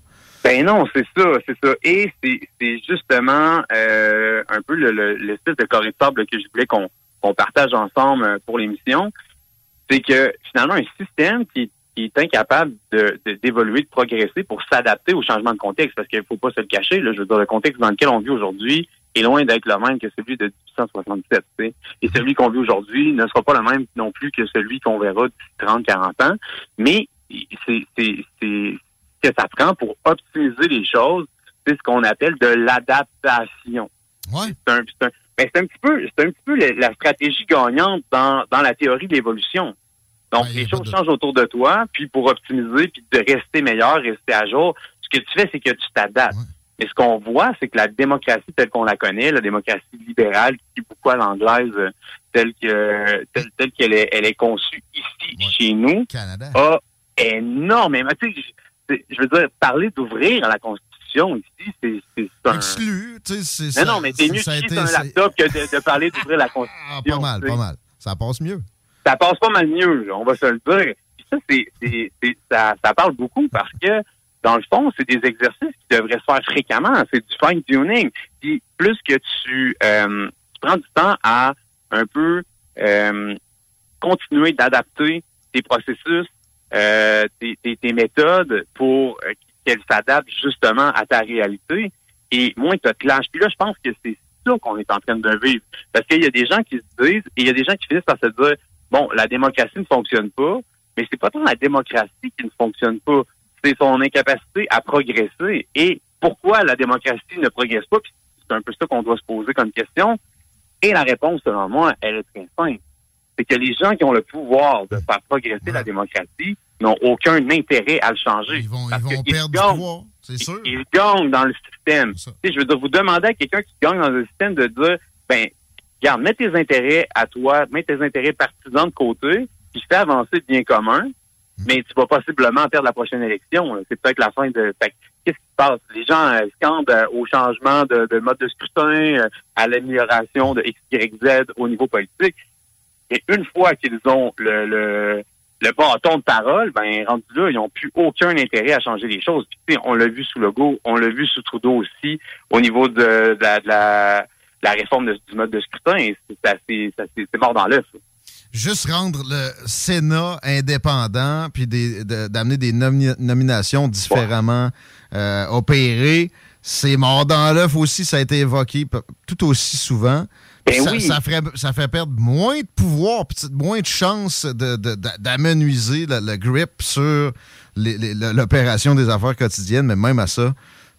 Ben non, c'est ça, c'est ça. Et c'est c'est justement un peu le, le, l'espèce de correcteur que je voulais qu'on qu'on partage ensemble pour l'émission. C'est que finalement, un système qui, qui est incapable de- d'évoluer, de, progresser pour s'adapter au changement de contexte, parce qu'il faut pas se le cacher, là, je veux dire, le contexte dans lequel on vit aujourd'hui est loin d'être le même que celui de 1867. tu sais. Et celui qu'on vit aujourd'hui ne sera pas le même non plus que celui qu'on verra d'ici 30, 40 ans. Mais c'est ce que ça prend pour optimiser les choses, c'est ce qu'on appelle de l'adaptation. C'est un, c'est un- ben, un petit peu, un petit peu la, la stratégie gagnante dans, dans la théorie de l'évolution. Donc, les choses changent autour de toi, puis pour optimiser, puis de rester meilleur, rester à jour, ce que tu fais, c'est que tu t'adaptes. Mais ce qu'on voit, c'est que la démocratie telle qu'on la connaît, la démocratie libérale, qui est beaucoup à l'anglaise, euh, telle que telle, telle qu'elle est, elle est conçue ici, chez nous, a énormément. Tu sais, je, veux dire, parler d'ouvrir la Constitution ici, c'est un. Exclu, tu sais, c'est Non, non, mais c'est mieux de un laptop que de, de parler d'ouvrir la Constitution. Ah, pas mal, pas mal. Ça passe mieux. Ça passe pas mal mieux, on va se le dire. Puis ça, c'est- ça, ça parle beaucoup parce que, dans le fond, c'est des exercices qui devraient se faire fréquemment. C'est du fine-tuning. Puis plus que tu, euh, tu prends du temps à un peu euh, continuer d'adapter tes processus, euh, tes, tes- tes méthodes pour euh, qu'elles s'adaptent justement à ta réalité. Et moins tu te lâches. Puis là, je pense que c'est ça qu'on est en train de vivre. Parce qu'il y a des gens qui se disent, et il y a des gens qui finissent par se dire, bon, la démocratie ne fonctionne pas, mais c'est pas tant la démocratie qui ne fonctionne pas, c'est son incapacité à progresser. Et pourquoi la démocratie ne progresse pas? C'est un peu ça qu'on doit se poser comme question. Et la réponse, selon moi, elle est très simple. C'est que les gens qui ont le pouvoir de faire progresser la démocratie n'ont aucun intérêt à le changer. Ils vont, perdre du pouvoir, c'est sûr. Ils, ils gagnent dans le système. Je veux dire, vous demandez à quelqu'un qui gagne dans le système de dire, ben, regarde, mets tes intérêts à toi, mets tes intérêts partisans de côté, puis fais avancer le bien commun, mais tu vas possiblement perdre la prochaine élection. C'est peut-être la fin de... Qu'est-ce qui se passe? Les gens euh, scandent euh, au changement de, de mode de scrutin, euh, à l'amélioration de X, Y, Z au niveau politique. Et une fois qu'ils ont le, le, le bâton de parole, ben rendu là, ils n'ont plus aucun intérêt à changer les choses. Puis, tu sais, on l'a vu sous Legault, on l'a vu sous Trudeau aussi, au niveau de, de la, de la, la réforme de- du mode de scrutin. Et C'est mort dans l'œuf. Juste rendre le Sénat indépendant, puis des- de- d'amener des nomi- nominations différemment euh, opérées, c'est mort dans l'œuf aussi, ça a été évoqué tout aussi souvent. Ben ça, oui. ça ferait, ça fait perdre moins de pouvoir, moins de chances de- de- de- d'amenuiser le, le grip sur l'opération des affaires quotidiennes, mais même à ça,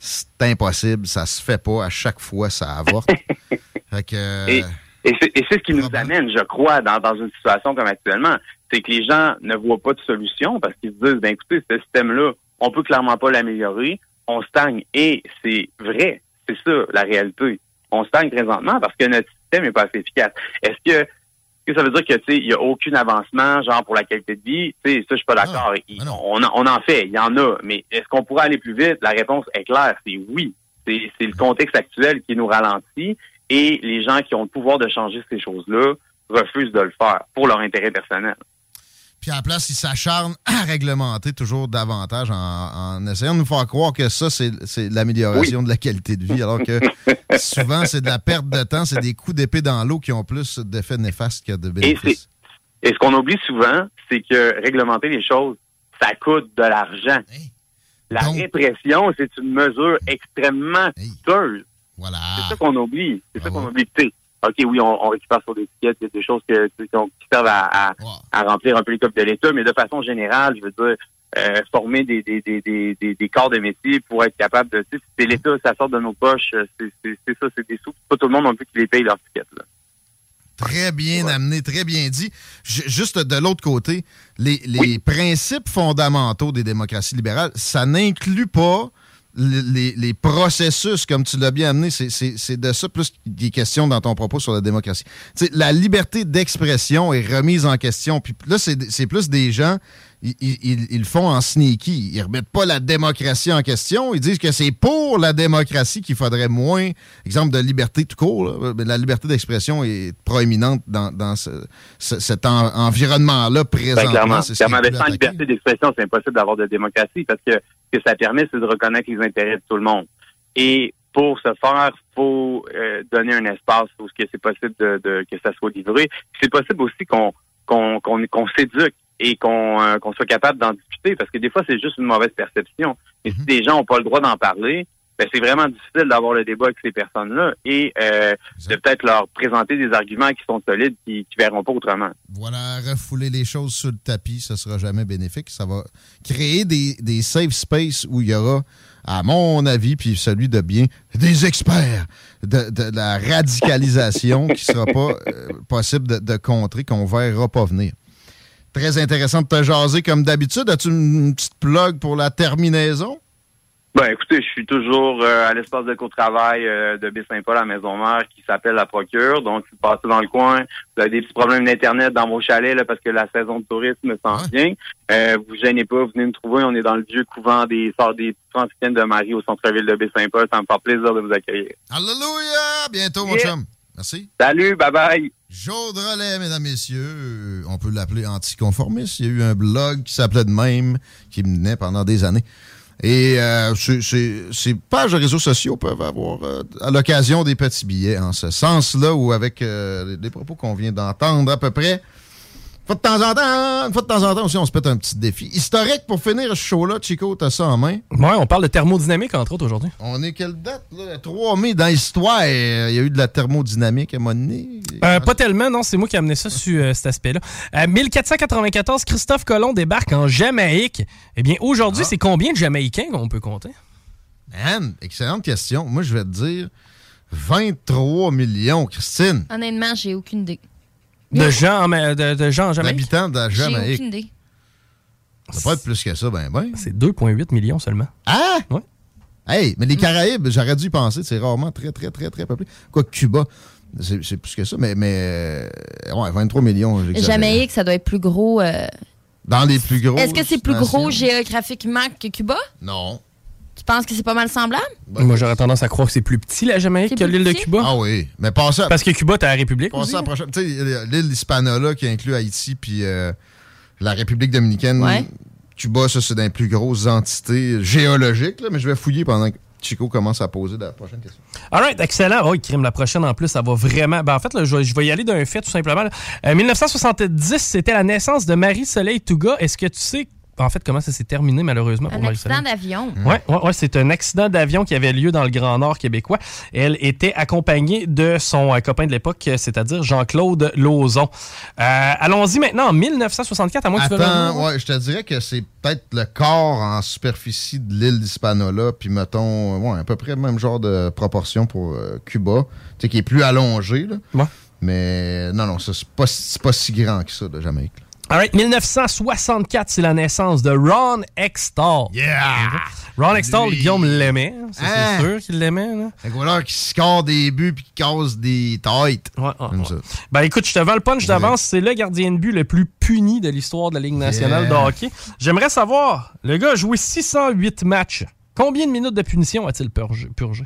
c'est impossible, ça se fait pas, à chaque fois, ça avorte. fait que... Et, et c'est ce qui nous amène, je crois, dans, dans une situation comme actuellement. C'est que les gens ne voient pas de solution parce qu'ils se disent, ben écoutez, ce système-là, on peut clairement pas l'améliorer, on stagne. Et c'est vrai, c'est ça la réalité. On stagne présentement parce que notre système n'est pas assez efficace. Est-ce que, que ça veut dire que tu sais, il y a aucun avancement, genre pour la qualité de vie? Tu sais, ça, je suis pas d'accord. Il- on, en- on en fait, il y en a. Mais est-ce qu'on pourrait aller plus vite? La réponse est claire, c'est oui. C'est c'est le contexte actuel qui nous ralentit et les gens qui ont le pouvoir de changer ces choses-là refusent de le faire pour leur intérêt personnel. Puis à la place, ils s'acharnent à réglementer toujours davantage en, en essayant de nous faire croire que ça, c'est l'amélioration de la qualité de vie, alors que souvent, c'est de la perte de temps, c'est des coups d'épée dans l'eau qui ont plus d'effets néfastes que de bénéfices. et ce qu'on oublie souvent, c'est que réglementer les choses, ça coûte de l'argent. La répression, c'est une mesure extrêmement coûteuse. Voilà. C'est ça qu'on oublie. C'est ça qu'on oublie. OK, oui, on, on récupère sur des étiquettes, il y a des choses que, qui servent à, à, à remplir un peu les copies de l'État, mais de façon générale, je veux dire, euh, former des, des, des, des, des, des corps de métier pour être capable de... Tu sais, c'est l'État, ça sort de nos poches, euh, c'est ça, c'est des sous. Pas tout le monde non plus qui les paye leurs tickets. Là. Très bien amené, très bien dit. Ju- Juste de l'autre côté, les, les principes fondamentaux des démocraties libérales, ça n'inclut pas les, processus, comme tu l'as bien amené. C'est- de ça plus qui est question dans ton propos sur la démocratie. Tu sais, la liberté d'expression est remise en question. Puis là, c'est plus des gens, ils, ils- ils- ils le font en sneaky. Ils remettent pas la démocratie en question. Ils disent que c'est pour la démocratie qu'il faudrait moins, exemple de liberté tout court. là. La liberté d'expression est proéminente dans, dans ce- ce- cet en- environnement-là Ben, présentement. clairement, ce mais sans liberté d'expression, c'est impossible d'avoir de démocratie parce que ce que ça permet, c'est de reconnaître les intérêts de tout le monde. Et pour ce faire, faut euh, donner un espace où c'est possible de, de- que ça soit livré. C'est possible aussi qu'on qu'on qu'on qu'on s'éduque et qu'on euh, qu'on soit capable d'en discuter parce que des fois c'est juste une mauvaise perception. Et si des gens n'ont pas le droit d'en parler, ben, c'est vraiment difficile d'avoir le débat avec ces personnes-là et euh, de peut-être leur présenter des arguments qui sont solides, qui, qui verront pas autrement. Voilà, refouler les choses sur le tapis, ce sera jamais bénéfique. Ça va créer des, des safe space où il y aura, à mon avis, puis celui de bien, des experts de, de la radicalisation qui sera pas euh, possible de, de contrer, qu'on verra pas venir. Très intéressant de te jaser comme d'habitude. As-tu une petite plug pour la terminaison? Ben, écoutez, je suis toujours euh, à l'espace de co-travail euh, de Baie-Saint-Paul à la Maison-Mère qui s'appelle La Procure. Donc, si vous passez dans le coin, vous avez des petits problèmes d'Internet dans vos chalets là, parce que la saison de tourisme s'en vient. Euh, vous gênez pas, venez nous trouver. On est dans le vieux couvent des Sœurs des Franciscaines de Marie au centre-ville de Baie-Saint-Paul. Ça me fait plaisir de vous accueillir. Alléluia! Bientôt, mon Yeah. chum. Merci. Salut, bye-bye. Jaude Relais, mesdames, messieurs. On peut l'appeler anticonformiste. Il y a eu un blog qui s'appelait de même, qui menait pendant des années. Et euh, ces pages de réseaux sociaux peuvent avoir euh, à l'occasion des petits billets en ce sens-là ou avec euh, les propos qu'on vient d'entendre à peu près. Une fois de temps en temps, une fois de temps en temps aussi, on se pète un petit défi. Historique pour finir ce show-là, Chico, t'as ça en main? Ouais, on parle de thermodynamique, entre autres, aujourd'hui. On est quelle date, là? 3 mai dans l'histoire. euh, Il y a eu de la thermodynamique à moment donné. Euh, pas tellement, non, c'est moi qui ai amené ça sur euh, cet aspect-là. Euh, 1494, Christophe Colomb débarque en Jamaïque. Eh bien, aujourd'hui, Ah. c'est combien de Jamaïcains qu'on peut compter? Man, excellente question. Moi, je vais te dire 23 millions, Christine. Honnêtement, j'ai aucune idée. De gens, en Ma- de, de gens en Jamaïque? D'habitants de la J'ai Jamaïque. aucune idée. Ça peut pas être plus que ça, ben ben. C'est 2,8 millions seulement. Ah! Ouais. Hey, mais les Caraïbes, j'aurais dû y penser, c'est rarement très, très, très, très peuplé. Quoi Cuba, c'est c'est plus que ça, mais, mais euh, ouais, 23 millions. Jamaïque, ça doit être plus gros. euh, Dans les plus gros. Est-ce que c'est plus gros géographiquement que Cuba? Non. Tu penses que c'est pas mal semblable? Moi, j'aurais tendance à croire que c'est plus petit, la Jamaïque, que l'île de? Cuba. Ah oui, mais passez à, Parce que Cuba, t'as la République. passez aussi. à la prochaine. Tu sais, l'île d'Hispanola qui inclut Haïti puis euh, la République dominicaine. Ouais. Cuba, ça, c'est dans les plus grosses entités géologiques, là, mais je vais fouiller pendant que Chico commence à poser la prochaine question. All right, excellent. Oh, crime, la prochaine, en plus, ça va vraiment... Ben, en fait, là, je, vais- je vais y aller d'un fait, tout simplement. là. Euh, 1970, c'était la naissance de Marie-Soleil Touga. Est-ce que tu sais, en fait, comment ça s'est terminé, malheureusement, pour Un accident d'avion. Ouais, ouais, ouais, c'est un accident d'avion qui avait lieu dans le Grand Nord québécois. Elle était accompagnée de son euh, copain de l'époque, euh, c'est-à-dire Jean-Claude Lauzon. Euh, Allons-y maintenant en 1964, à moins que tu ouais, je te dirais que c'est peut-être le corps en superficie de l'île d'Hispanola, puis mettons, ouais, à peu près le même genre de proportion pour euh, Cuba, tu sais, qui est plus allongé, là. Mais non, non, ça, c'est pas, c'est pas si grand que ça, de Jamaïque. là. All right, 1964, c'est la naissance de Ron Extall. Yeah! Ron Extall, Lui. Guillaume l'aimait. ça, Hein? C'est sûr qu'il l'aimait. là. Un qui score des buts puis qui casse des têtes. Ouais, ouais, Comme ouais. ça. Ben écoute, je te vends le punch d'avance. C'est le gardien de but le plus puni de l'histoire de la Ligue nationale Yeah. de hockey. J'aimerais savoir, le gars a joué 608 matchs. Combien de minutes de punition a-t-il purgé? purgé?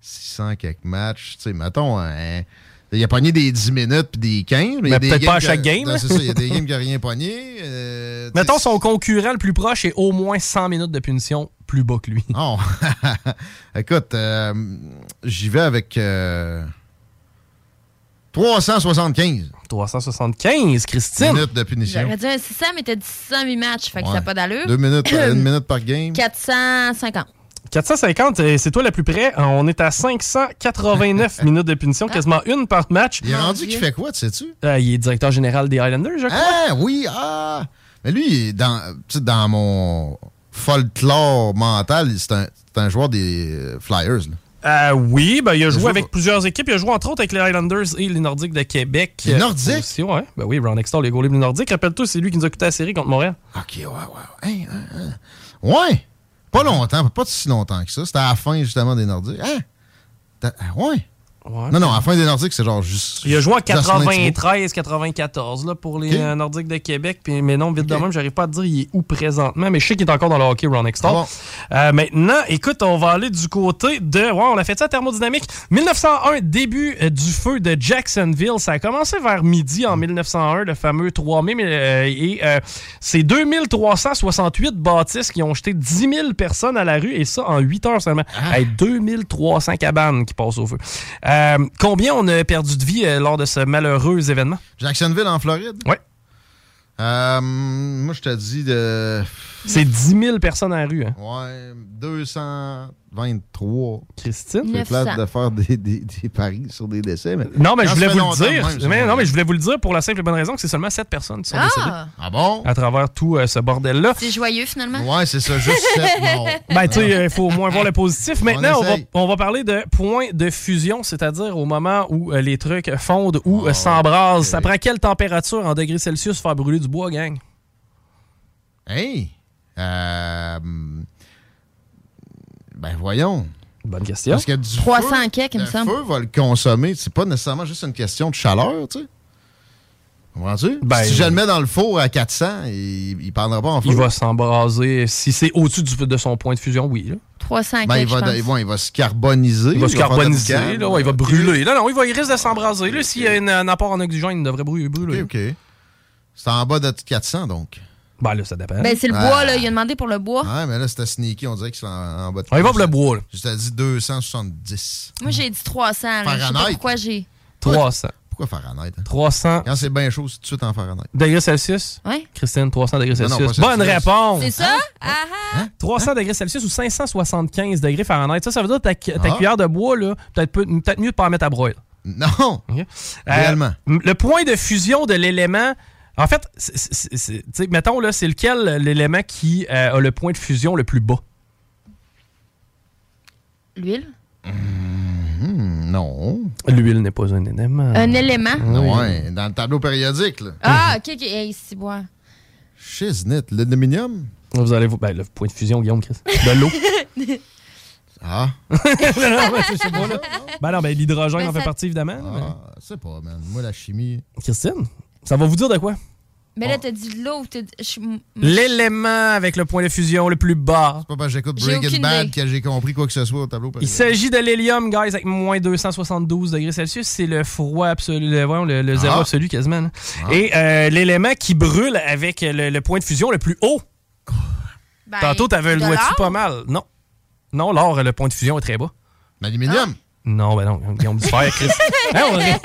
600 quelques matchs, tu sais, mettons, hein, il a pogné des 10 minutes puis des 15. Mais il y a Mais peut-être pas à que- chaque game, Non, hein. C'est ça, il y a des games qui n'ont rien pogné. euh, Mettons, son concurrent le plus proche est au moins 100 minutes de punition plus bas que lui. Oh. Écoute, euh, j'y vais avec euh, 375 375, Christine. minutes de punition. J'aurais dit un 600, mais t'as dit 608 matchs, fait que ça n'a pas d'allure. Deux minutes, une minute par game. 450. 450, euh, c'est toi le plus près. On est à 589 minutes de punition, quasiment une par match. Il est rendu qu'il fait quoi, tu sais-tu? Euh, il est directeur général des Highlanders, je crois. Ah oui, ah! Mais lui, dans, dans mon folklore mental, c'est un, un joueur des euh, Flyers. là. Euh, oui, ben, il a joué avec plusieurs équipes. Il a joué entre autres avec les Highlanders et les Nordiques de Québec. Les Nordiques? aussi, ouais. Ben oui, Ron Extall, les goalies des Nordiques. Rappelle-toi, c'est lui qui nous a coûté la série contre Montréal. OK, ouais, ouais. Hein, hein, hein. Ouais! Pas longtemps, pas si longtemps que ça. C'était à la fin, justement, des Nordiques. Hein? Ah, Ouais! Non, non, à la fin des Nordiques, c'est genre juste. Il a joué en Jocelyn Thibault. 93-94 là, pour les Ok. euh, Nordiques de Québec. Puis, mais non, vite de même, j'arrive pas à te dire il est où présentement. Mais je sais qu'il est encore dans le hockey, Ron Extall. Ah Euh, maintenant, écoute, on va aller du côté de... Ouais, on a fait ça à thermodynamique. 1901, début euh, du feu de Jacksonville. Ça a commencé vers midi en 1901, le fameux 3 mai. euh, et euh, c'est 2368 bâtisses qui ont jeté 10 000 personnes à la rue. Et ça, en 8 heures seulement. Ah. Hey, 2300 cabanes qui passent au feu. Euh, combien on a perdu de vie euh, lors de ce malheureux événement? Jacksonville, en Floride? Ouais. Euh, moi, je te dis de. C'est 10 000 personnes à la rue. hein. Ouais, 223. Christine? C'est 900. plate de faire des, des, des paris sur des décès. Mais Non, mais Quand je voulais vous le dire. même, mais, non, mais je voulais vous le dire pour la simple et bonne raison que c'est seulement 7 personnes qui sont Ah! décédées Ah bon? à travers tout euh, ce bordel-là. C'est joyeux, finalement. Ouais, c'est ça, juste 7 morts. Ben, tu sais, il faut au moins voir le positif. Maintenant, on, va, on va parler de point de fusion, c'est-à-dire au moment où euh, les trucs fondent ou Ah, euh, s'embrasent. Ça prend quelle température en degrés Celsius faire brûler du bois, gang? Hey! Euh, ben voyons. Bonne question. Parce que du 300 feu, kek, il me le semble. feu va le consommer. C'est pas nécessairement juste une question de chaleur, tu sais. Comprends-tu? Ben, si je le mets dans le four à 400, il, il prendra pas en feu. Il va s'embraser. Si c'est au-dessus de son point de fusion, oui. là. 300 Ben, il, va, il va- il va se carboniser. Il va se carboniser, là, ouais, il va brûler. Non, non, il, va, il risque de s'embraser. Là, S'il y a une- un apport en oxygène, il devrait brûler. brûler. OK, OK. C'est en bas de 400, donc. Ben là, ça dépend. Ben, c'est le Ah. bois, là. Il a demandé pour le bois. Ouais, mais là, c'était sneaky. On dirait qu'il est en, en bas de On y va pour le bois, là. Je t'ai dit 270. Moi, j'ai dit 300. là. Je sais pas Fahrenheit. pourquoi j'ai. 300. Pourquoi Fahrenheit? hein? 300 Quand c'est bien chaud, c'est tout de suite en Fahrenheit. degrés Celsius? Ouais. Christine, 300 degrés Non, non, Celsius. Bonne Celsius. réponse! C'est ça? Ah ah! 300 degrés Celsius ou 575 degrés Fahrenheit. Ça, ça veut dire que ta, ta Ah. cuillère de bois, là, peut-être peu- peut-être mieux de pas en mettre à broil. Non! Euh, Réellement. le point de fusion de l'élément. En fait, c'est- c'est- c'est- tu sais, mettons, là, c'est lequel l'élément qui euh, a le point de fusion le plus bas? L'huile? Hmm, non. L'huile n'est pas un élément. Un élément? Oui. Ouais, dans le tableau périodique, là. Ah, ok, ok. Hey, c'est bois. Shiznit. L'aluminium? Vous allez vous. Ben, le point de fusion, Guillaume, Chris. De l'eau. Ah. non, non, ben, sais pas, là. Ben non, ben l'hydrogène Ben, en fait ça- partie, évidemment. Ah, je sais pas, man. Moi, la chimie. Christine, ça va vous dire de quoi? Mais là, t'as dit l'eau. t'as dit- L'élément avec le point de fusion le plus bas. C'est pas parce que j'écoute Breaking Bad que j'ai compris quoi que ce soit au tableau. Il s'agit de l'hélium, guys, avec moins 272 degrés Celsius. C'est le froid absolu, le, voyons, le, le zéro Ah. absolu quasiment. Ah. Et euh, l'élément qui brûle avec le, le point de fusion le plus haut. Ben, Tantôt, t'avais le de doigt dessus pas mal? Non. Non, l'or, le point de fusion est très bas. L'aluminium? Non, ben non, Guillaume du fer, Chris. Hein, on ré-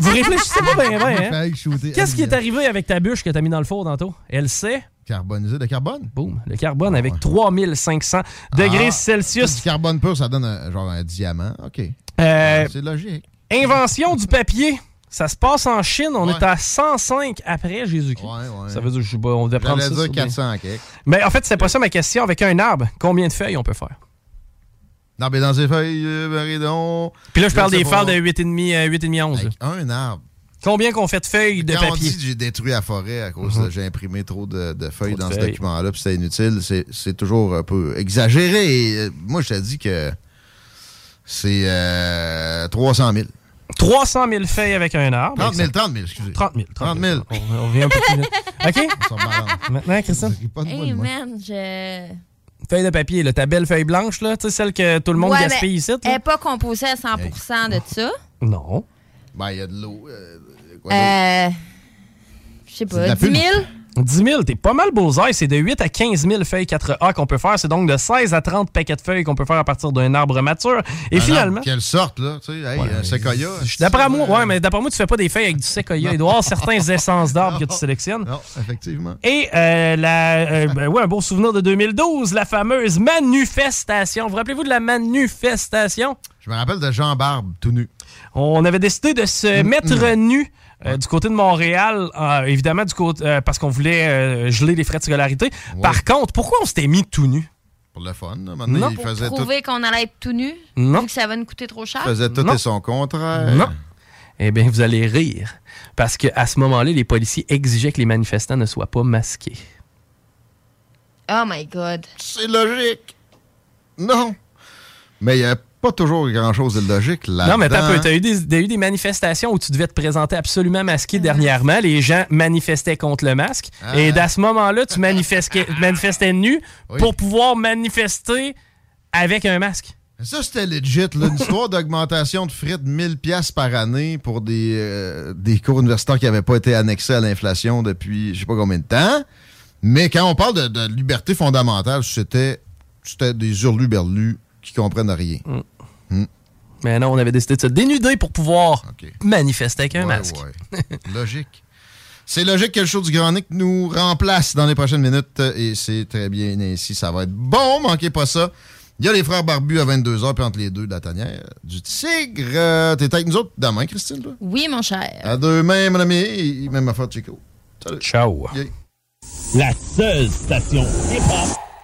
Vous réfléchissez pas bien, bien, hein? Qu'est-ce qui est arrivé avec ta bûche que t'as mis dans le four tantôt? Elle sait? Carbonisé de carbone? Boum. Le carbone avec 3500 degrés Ah, Celsius. Du carbone pur, ça donne un- genre un diamant. OK. Euh, C'est logique. Invention du papier. Ça se passe en Chine. On Ouais. est à 105 après Jésus-Christ. ouais. Ça veut dire, je on devait prendre ça. dire sur des- 400 quelques. Mais en fait, c'est pas ça ma question. Avec un arbre, combien de feuilles on peut faire? Non, mais dans ces feuilles, euh, Maridon. Puis là, je parle des feuilles de 8,5 euh, 8,5 11. là. Un arbre. Combien qu'on fait de feuilles de Quand on papier? dit j'ai détruit la forêt à cause Mhm. de j'ai imprimé trop de, de feuilles Trop de dans ce document-là, puis c'était inutile, c'est toujours un peu exagéré. Et, euh, moi, je te dis que c'est euh, 300 000. 300 000 feuilles avec un arbre. 30 000, 30 000, excusez. 30 000. 30 000. On, on vient un peu plus vite. OK? On s'en balance. Maintenant, Christine? Hey, man, je. Feuille de papier, là, ta belle feuille blanche, là, tu sais, celle que tout le monde Ouais, gaspille ici. là. Elle n'est pas composée à 100% de ça. Non. Ben, il y a de l'eau. euh? Euh. Je sais pas, la 10 000? Pulpe. 10 000, t'es pas mal bullseye. C'est de 8 à 15 000 feuilles 4A qu'on peut faire. C'est donc de 16 à 30 paquets de feuilles qu'on peut faire à partir d'un arbre mature. Et Un finalement. arbre, Quelle sorte, là? Tu sais, hey, un séquoia. D'après moi, ouais, mais d'après moi, tu fais pas des feuilles avec du séquoia. Il doit y avoir certaines essences d'arbres que tu sélectionnes. Non, effectivement. Et euh, la, euh, ben ouais, un beau souvenir de 2012, la fameuse manifestation. Vous, vous rappelez-vous de la manifestation? Je me rappelle de Jean Barbe, tout nu. On avait décidé de se Mm, mettre nu euh, du côté de Montréal, euh, évidemment du côté euh, parce qu'on voulait euh, geler les frais de scolarité. Par contre, pourquoi on s'était mis tout nu? Pour le fun, là. Maintenant, Non. il Pour faisait tout, prouver qu'on allait être tout nu? Non. Vu que ça va nous coûter trop cher? faisait tout Non. et son contraire. Non. Eh bien, vous allez rire. Parce qu'à ce moment-là, les policiers exigeaient que les manifestants ne soient pas masqués. Oh my God. C'est logique. Non. Mais il n'y a pas toujours grand-chose de logique là Non, mais t'as peu. T'as eu des, t'as eu des manifestations où tu devais te présenter absolument masqué dernièrement. Les gens manifestaient contre le masque. Ah. Et à ce moment-là, tu manifestais, manifestais nu Oui. pour pouvoir manifester avec un masque. Ça, c'était legit. là, Une histoire d'augmentation de frais de 1000 pièces par année pour des, euh, des cours universitaires qui n'avaient pas été annexés à l'inflation depuis je sais pas combien de temps. Mais quand on parle de, de liberté fondamentale, c'était c'était des hurluberlus qui comprennent rien. Hmm. Mais non, on avait décidé de se dénuder pour pouvoir manifester avec un Ouais, masque. ouais. logique. C'est logique que le show du Grand Nick nous remplace dans les prochaines minutes et c'est très bien ainsi. Ça va être bon, manquez pas ça. Il y a les frères barbus à 22h, puis entre les deux, de la tanière du tigre. Euh, T'es avec nous autres demain, Christine, toi? Oui, mon cher. À demain, mon ami. Et même affaire, Chico. Salut. Ciao. La seule station hip-hop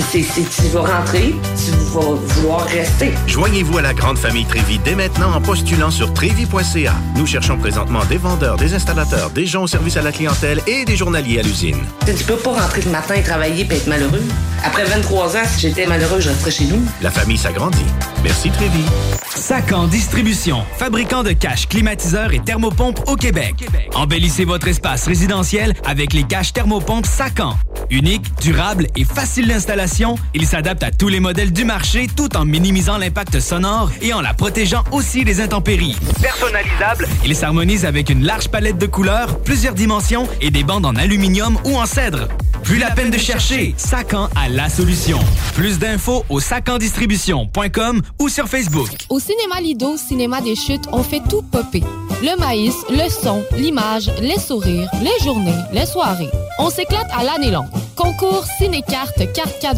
C'est- tu vas rentrer, tu vas vouloir rester. Joignez-vous à la grande famille Trévi dès maintenant en postulant sur trévi.ca. Nous cherchons présentement des vendeurs, des installateurs, des gens au service à la clientèle et des journaliers à l'usine. Tu peux pas rentrer le matin et travailler et être malheureux. Après 23 ans, si j'étais malheureux, je resterais chez nous. La famille s'agrandit. Merci Trévi. Sacan Distribution, fabricant de caches, climatiseurs et thermopompes au Québec. Embellissez votre espace résidentiel avec les caches thermopompes Sacan. Unique, durable et facile d'installation, il s'adapte à tous les modèles du marché tout en minimisant l'impact sonore et en la protégeant aussi des intempéries. Personnalisable, il s'harmonise avec une large palette de couleurs, plusieurs dimensions et des bandes en aluminium ou en cèdre. Plus la peine de chercher, Sacan a la solution. Plus d'infos au sacandistribution.com ou sur Facebook. Au cinéma Lido, cinéma des chutes, on fait tout popper. Le maïs, le son, l'image, les sourires, les journées, les soirées. On s'éclate à l'année longue. Concours, ciné-cartes, cartes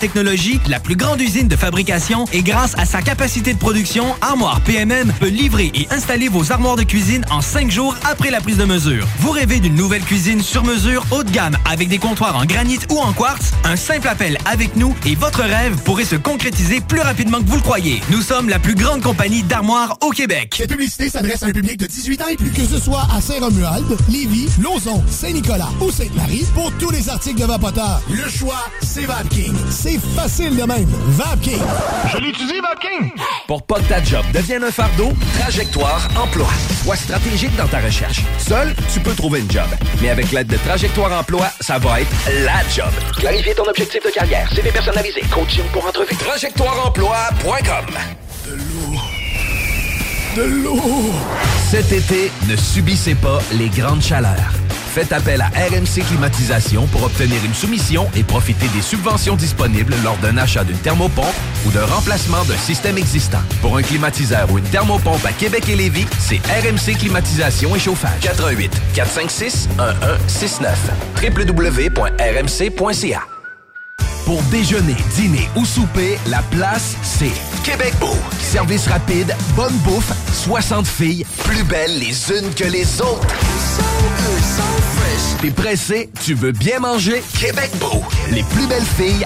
technologie, la plus grande usine de fabrication et grâce à sa capacité de production, Armoire PMM peut livrer et installer vos armoires de cuisine en cinq jours après la prise de mesure. Vous rêvez d'une nouvelle cuisine sur mesure haut de gamme avec des comptoirs en granit ou en quartz? Un simple appel avec nous et votre rêve pourrait se concrétiser plus rapidement que vous le croyez. Nous sommes la plus grande compagnie d'armoires au Québec. Cette publicité s'adresse à un public de 18 ans et plus, que ce soit à Saint-Romuald, Lévis, Lauson, Saint-Nicolas ou Sainte-Marie, pour tous les articles de Vapoteur. Le choix, c'est VapKing. Facile de même. VapKing. Je l'utilise, VapKing. Pour pas que ta job devienne un fardeau, Trajectoire Emploi. Sois stratégique dans ta recherche. Seul, tu peux trouver une job. Mais avec l'aide de Trajectoire Emploi, ça va être la job. Clarifier ton objectif de carrière, CV personnalisé, coaching pour entrevue. TrajectoireEmploi.com De l'eau. De l'eau. Cet été, ne subissez pas les grandes chaleurs. Faites appel à RMC Climatisation pour obtenir une soumission et profiter des subventions disponibles lors d'un achat d'une thermopompe ou d'un remplacement d'un système existant. Pour un climatiseur ou une thermopompe à Québec et Lévis, c'est RMC Climatisation et Chauffage. 88 456 1169 www.rmc.ca pour déjeuner, dîner ou souper, la place, c'est Québec Beau. Service rapide, bonne bouffe, 60 filles, plus belles les unes que les autres. T'es pressé, tu veux bien manger? Québec Beau. Les plus belles filles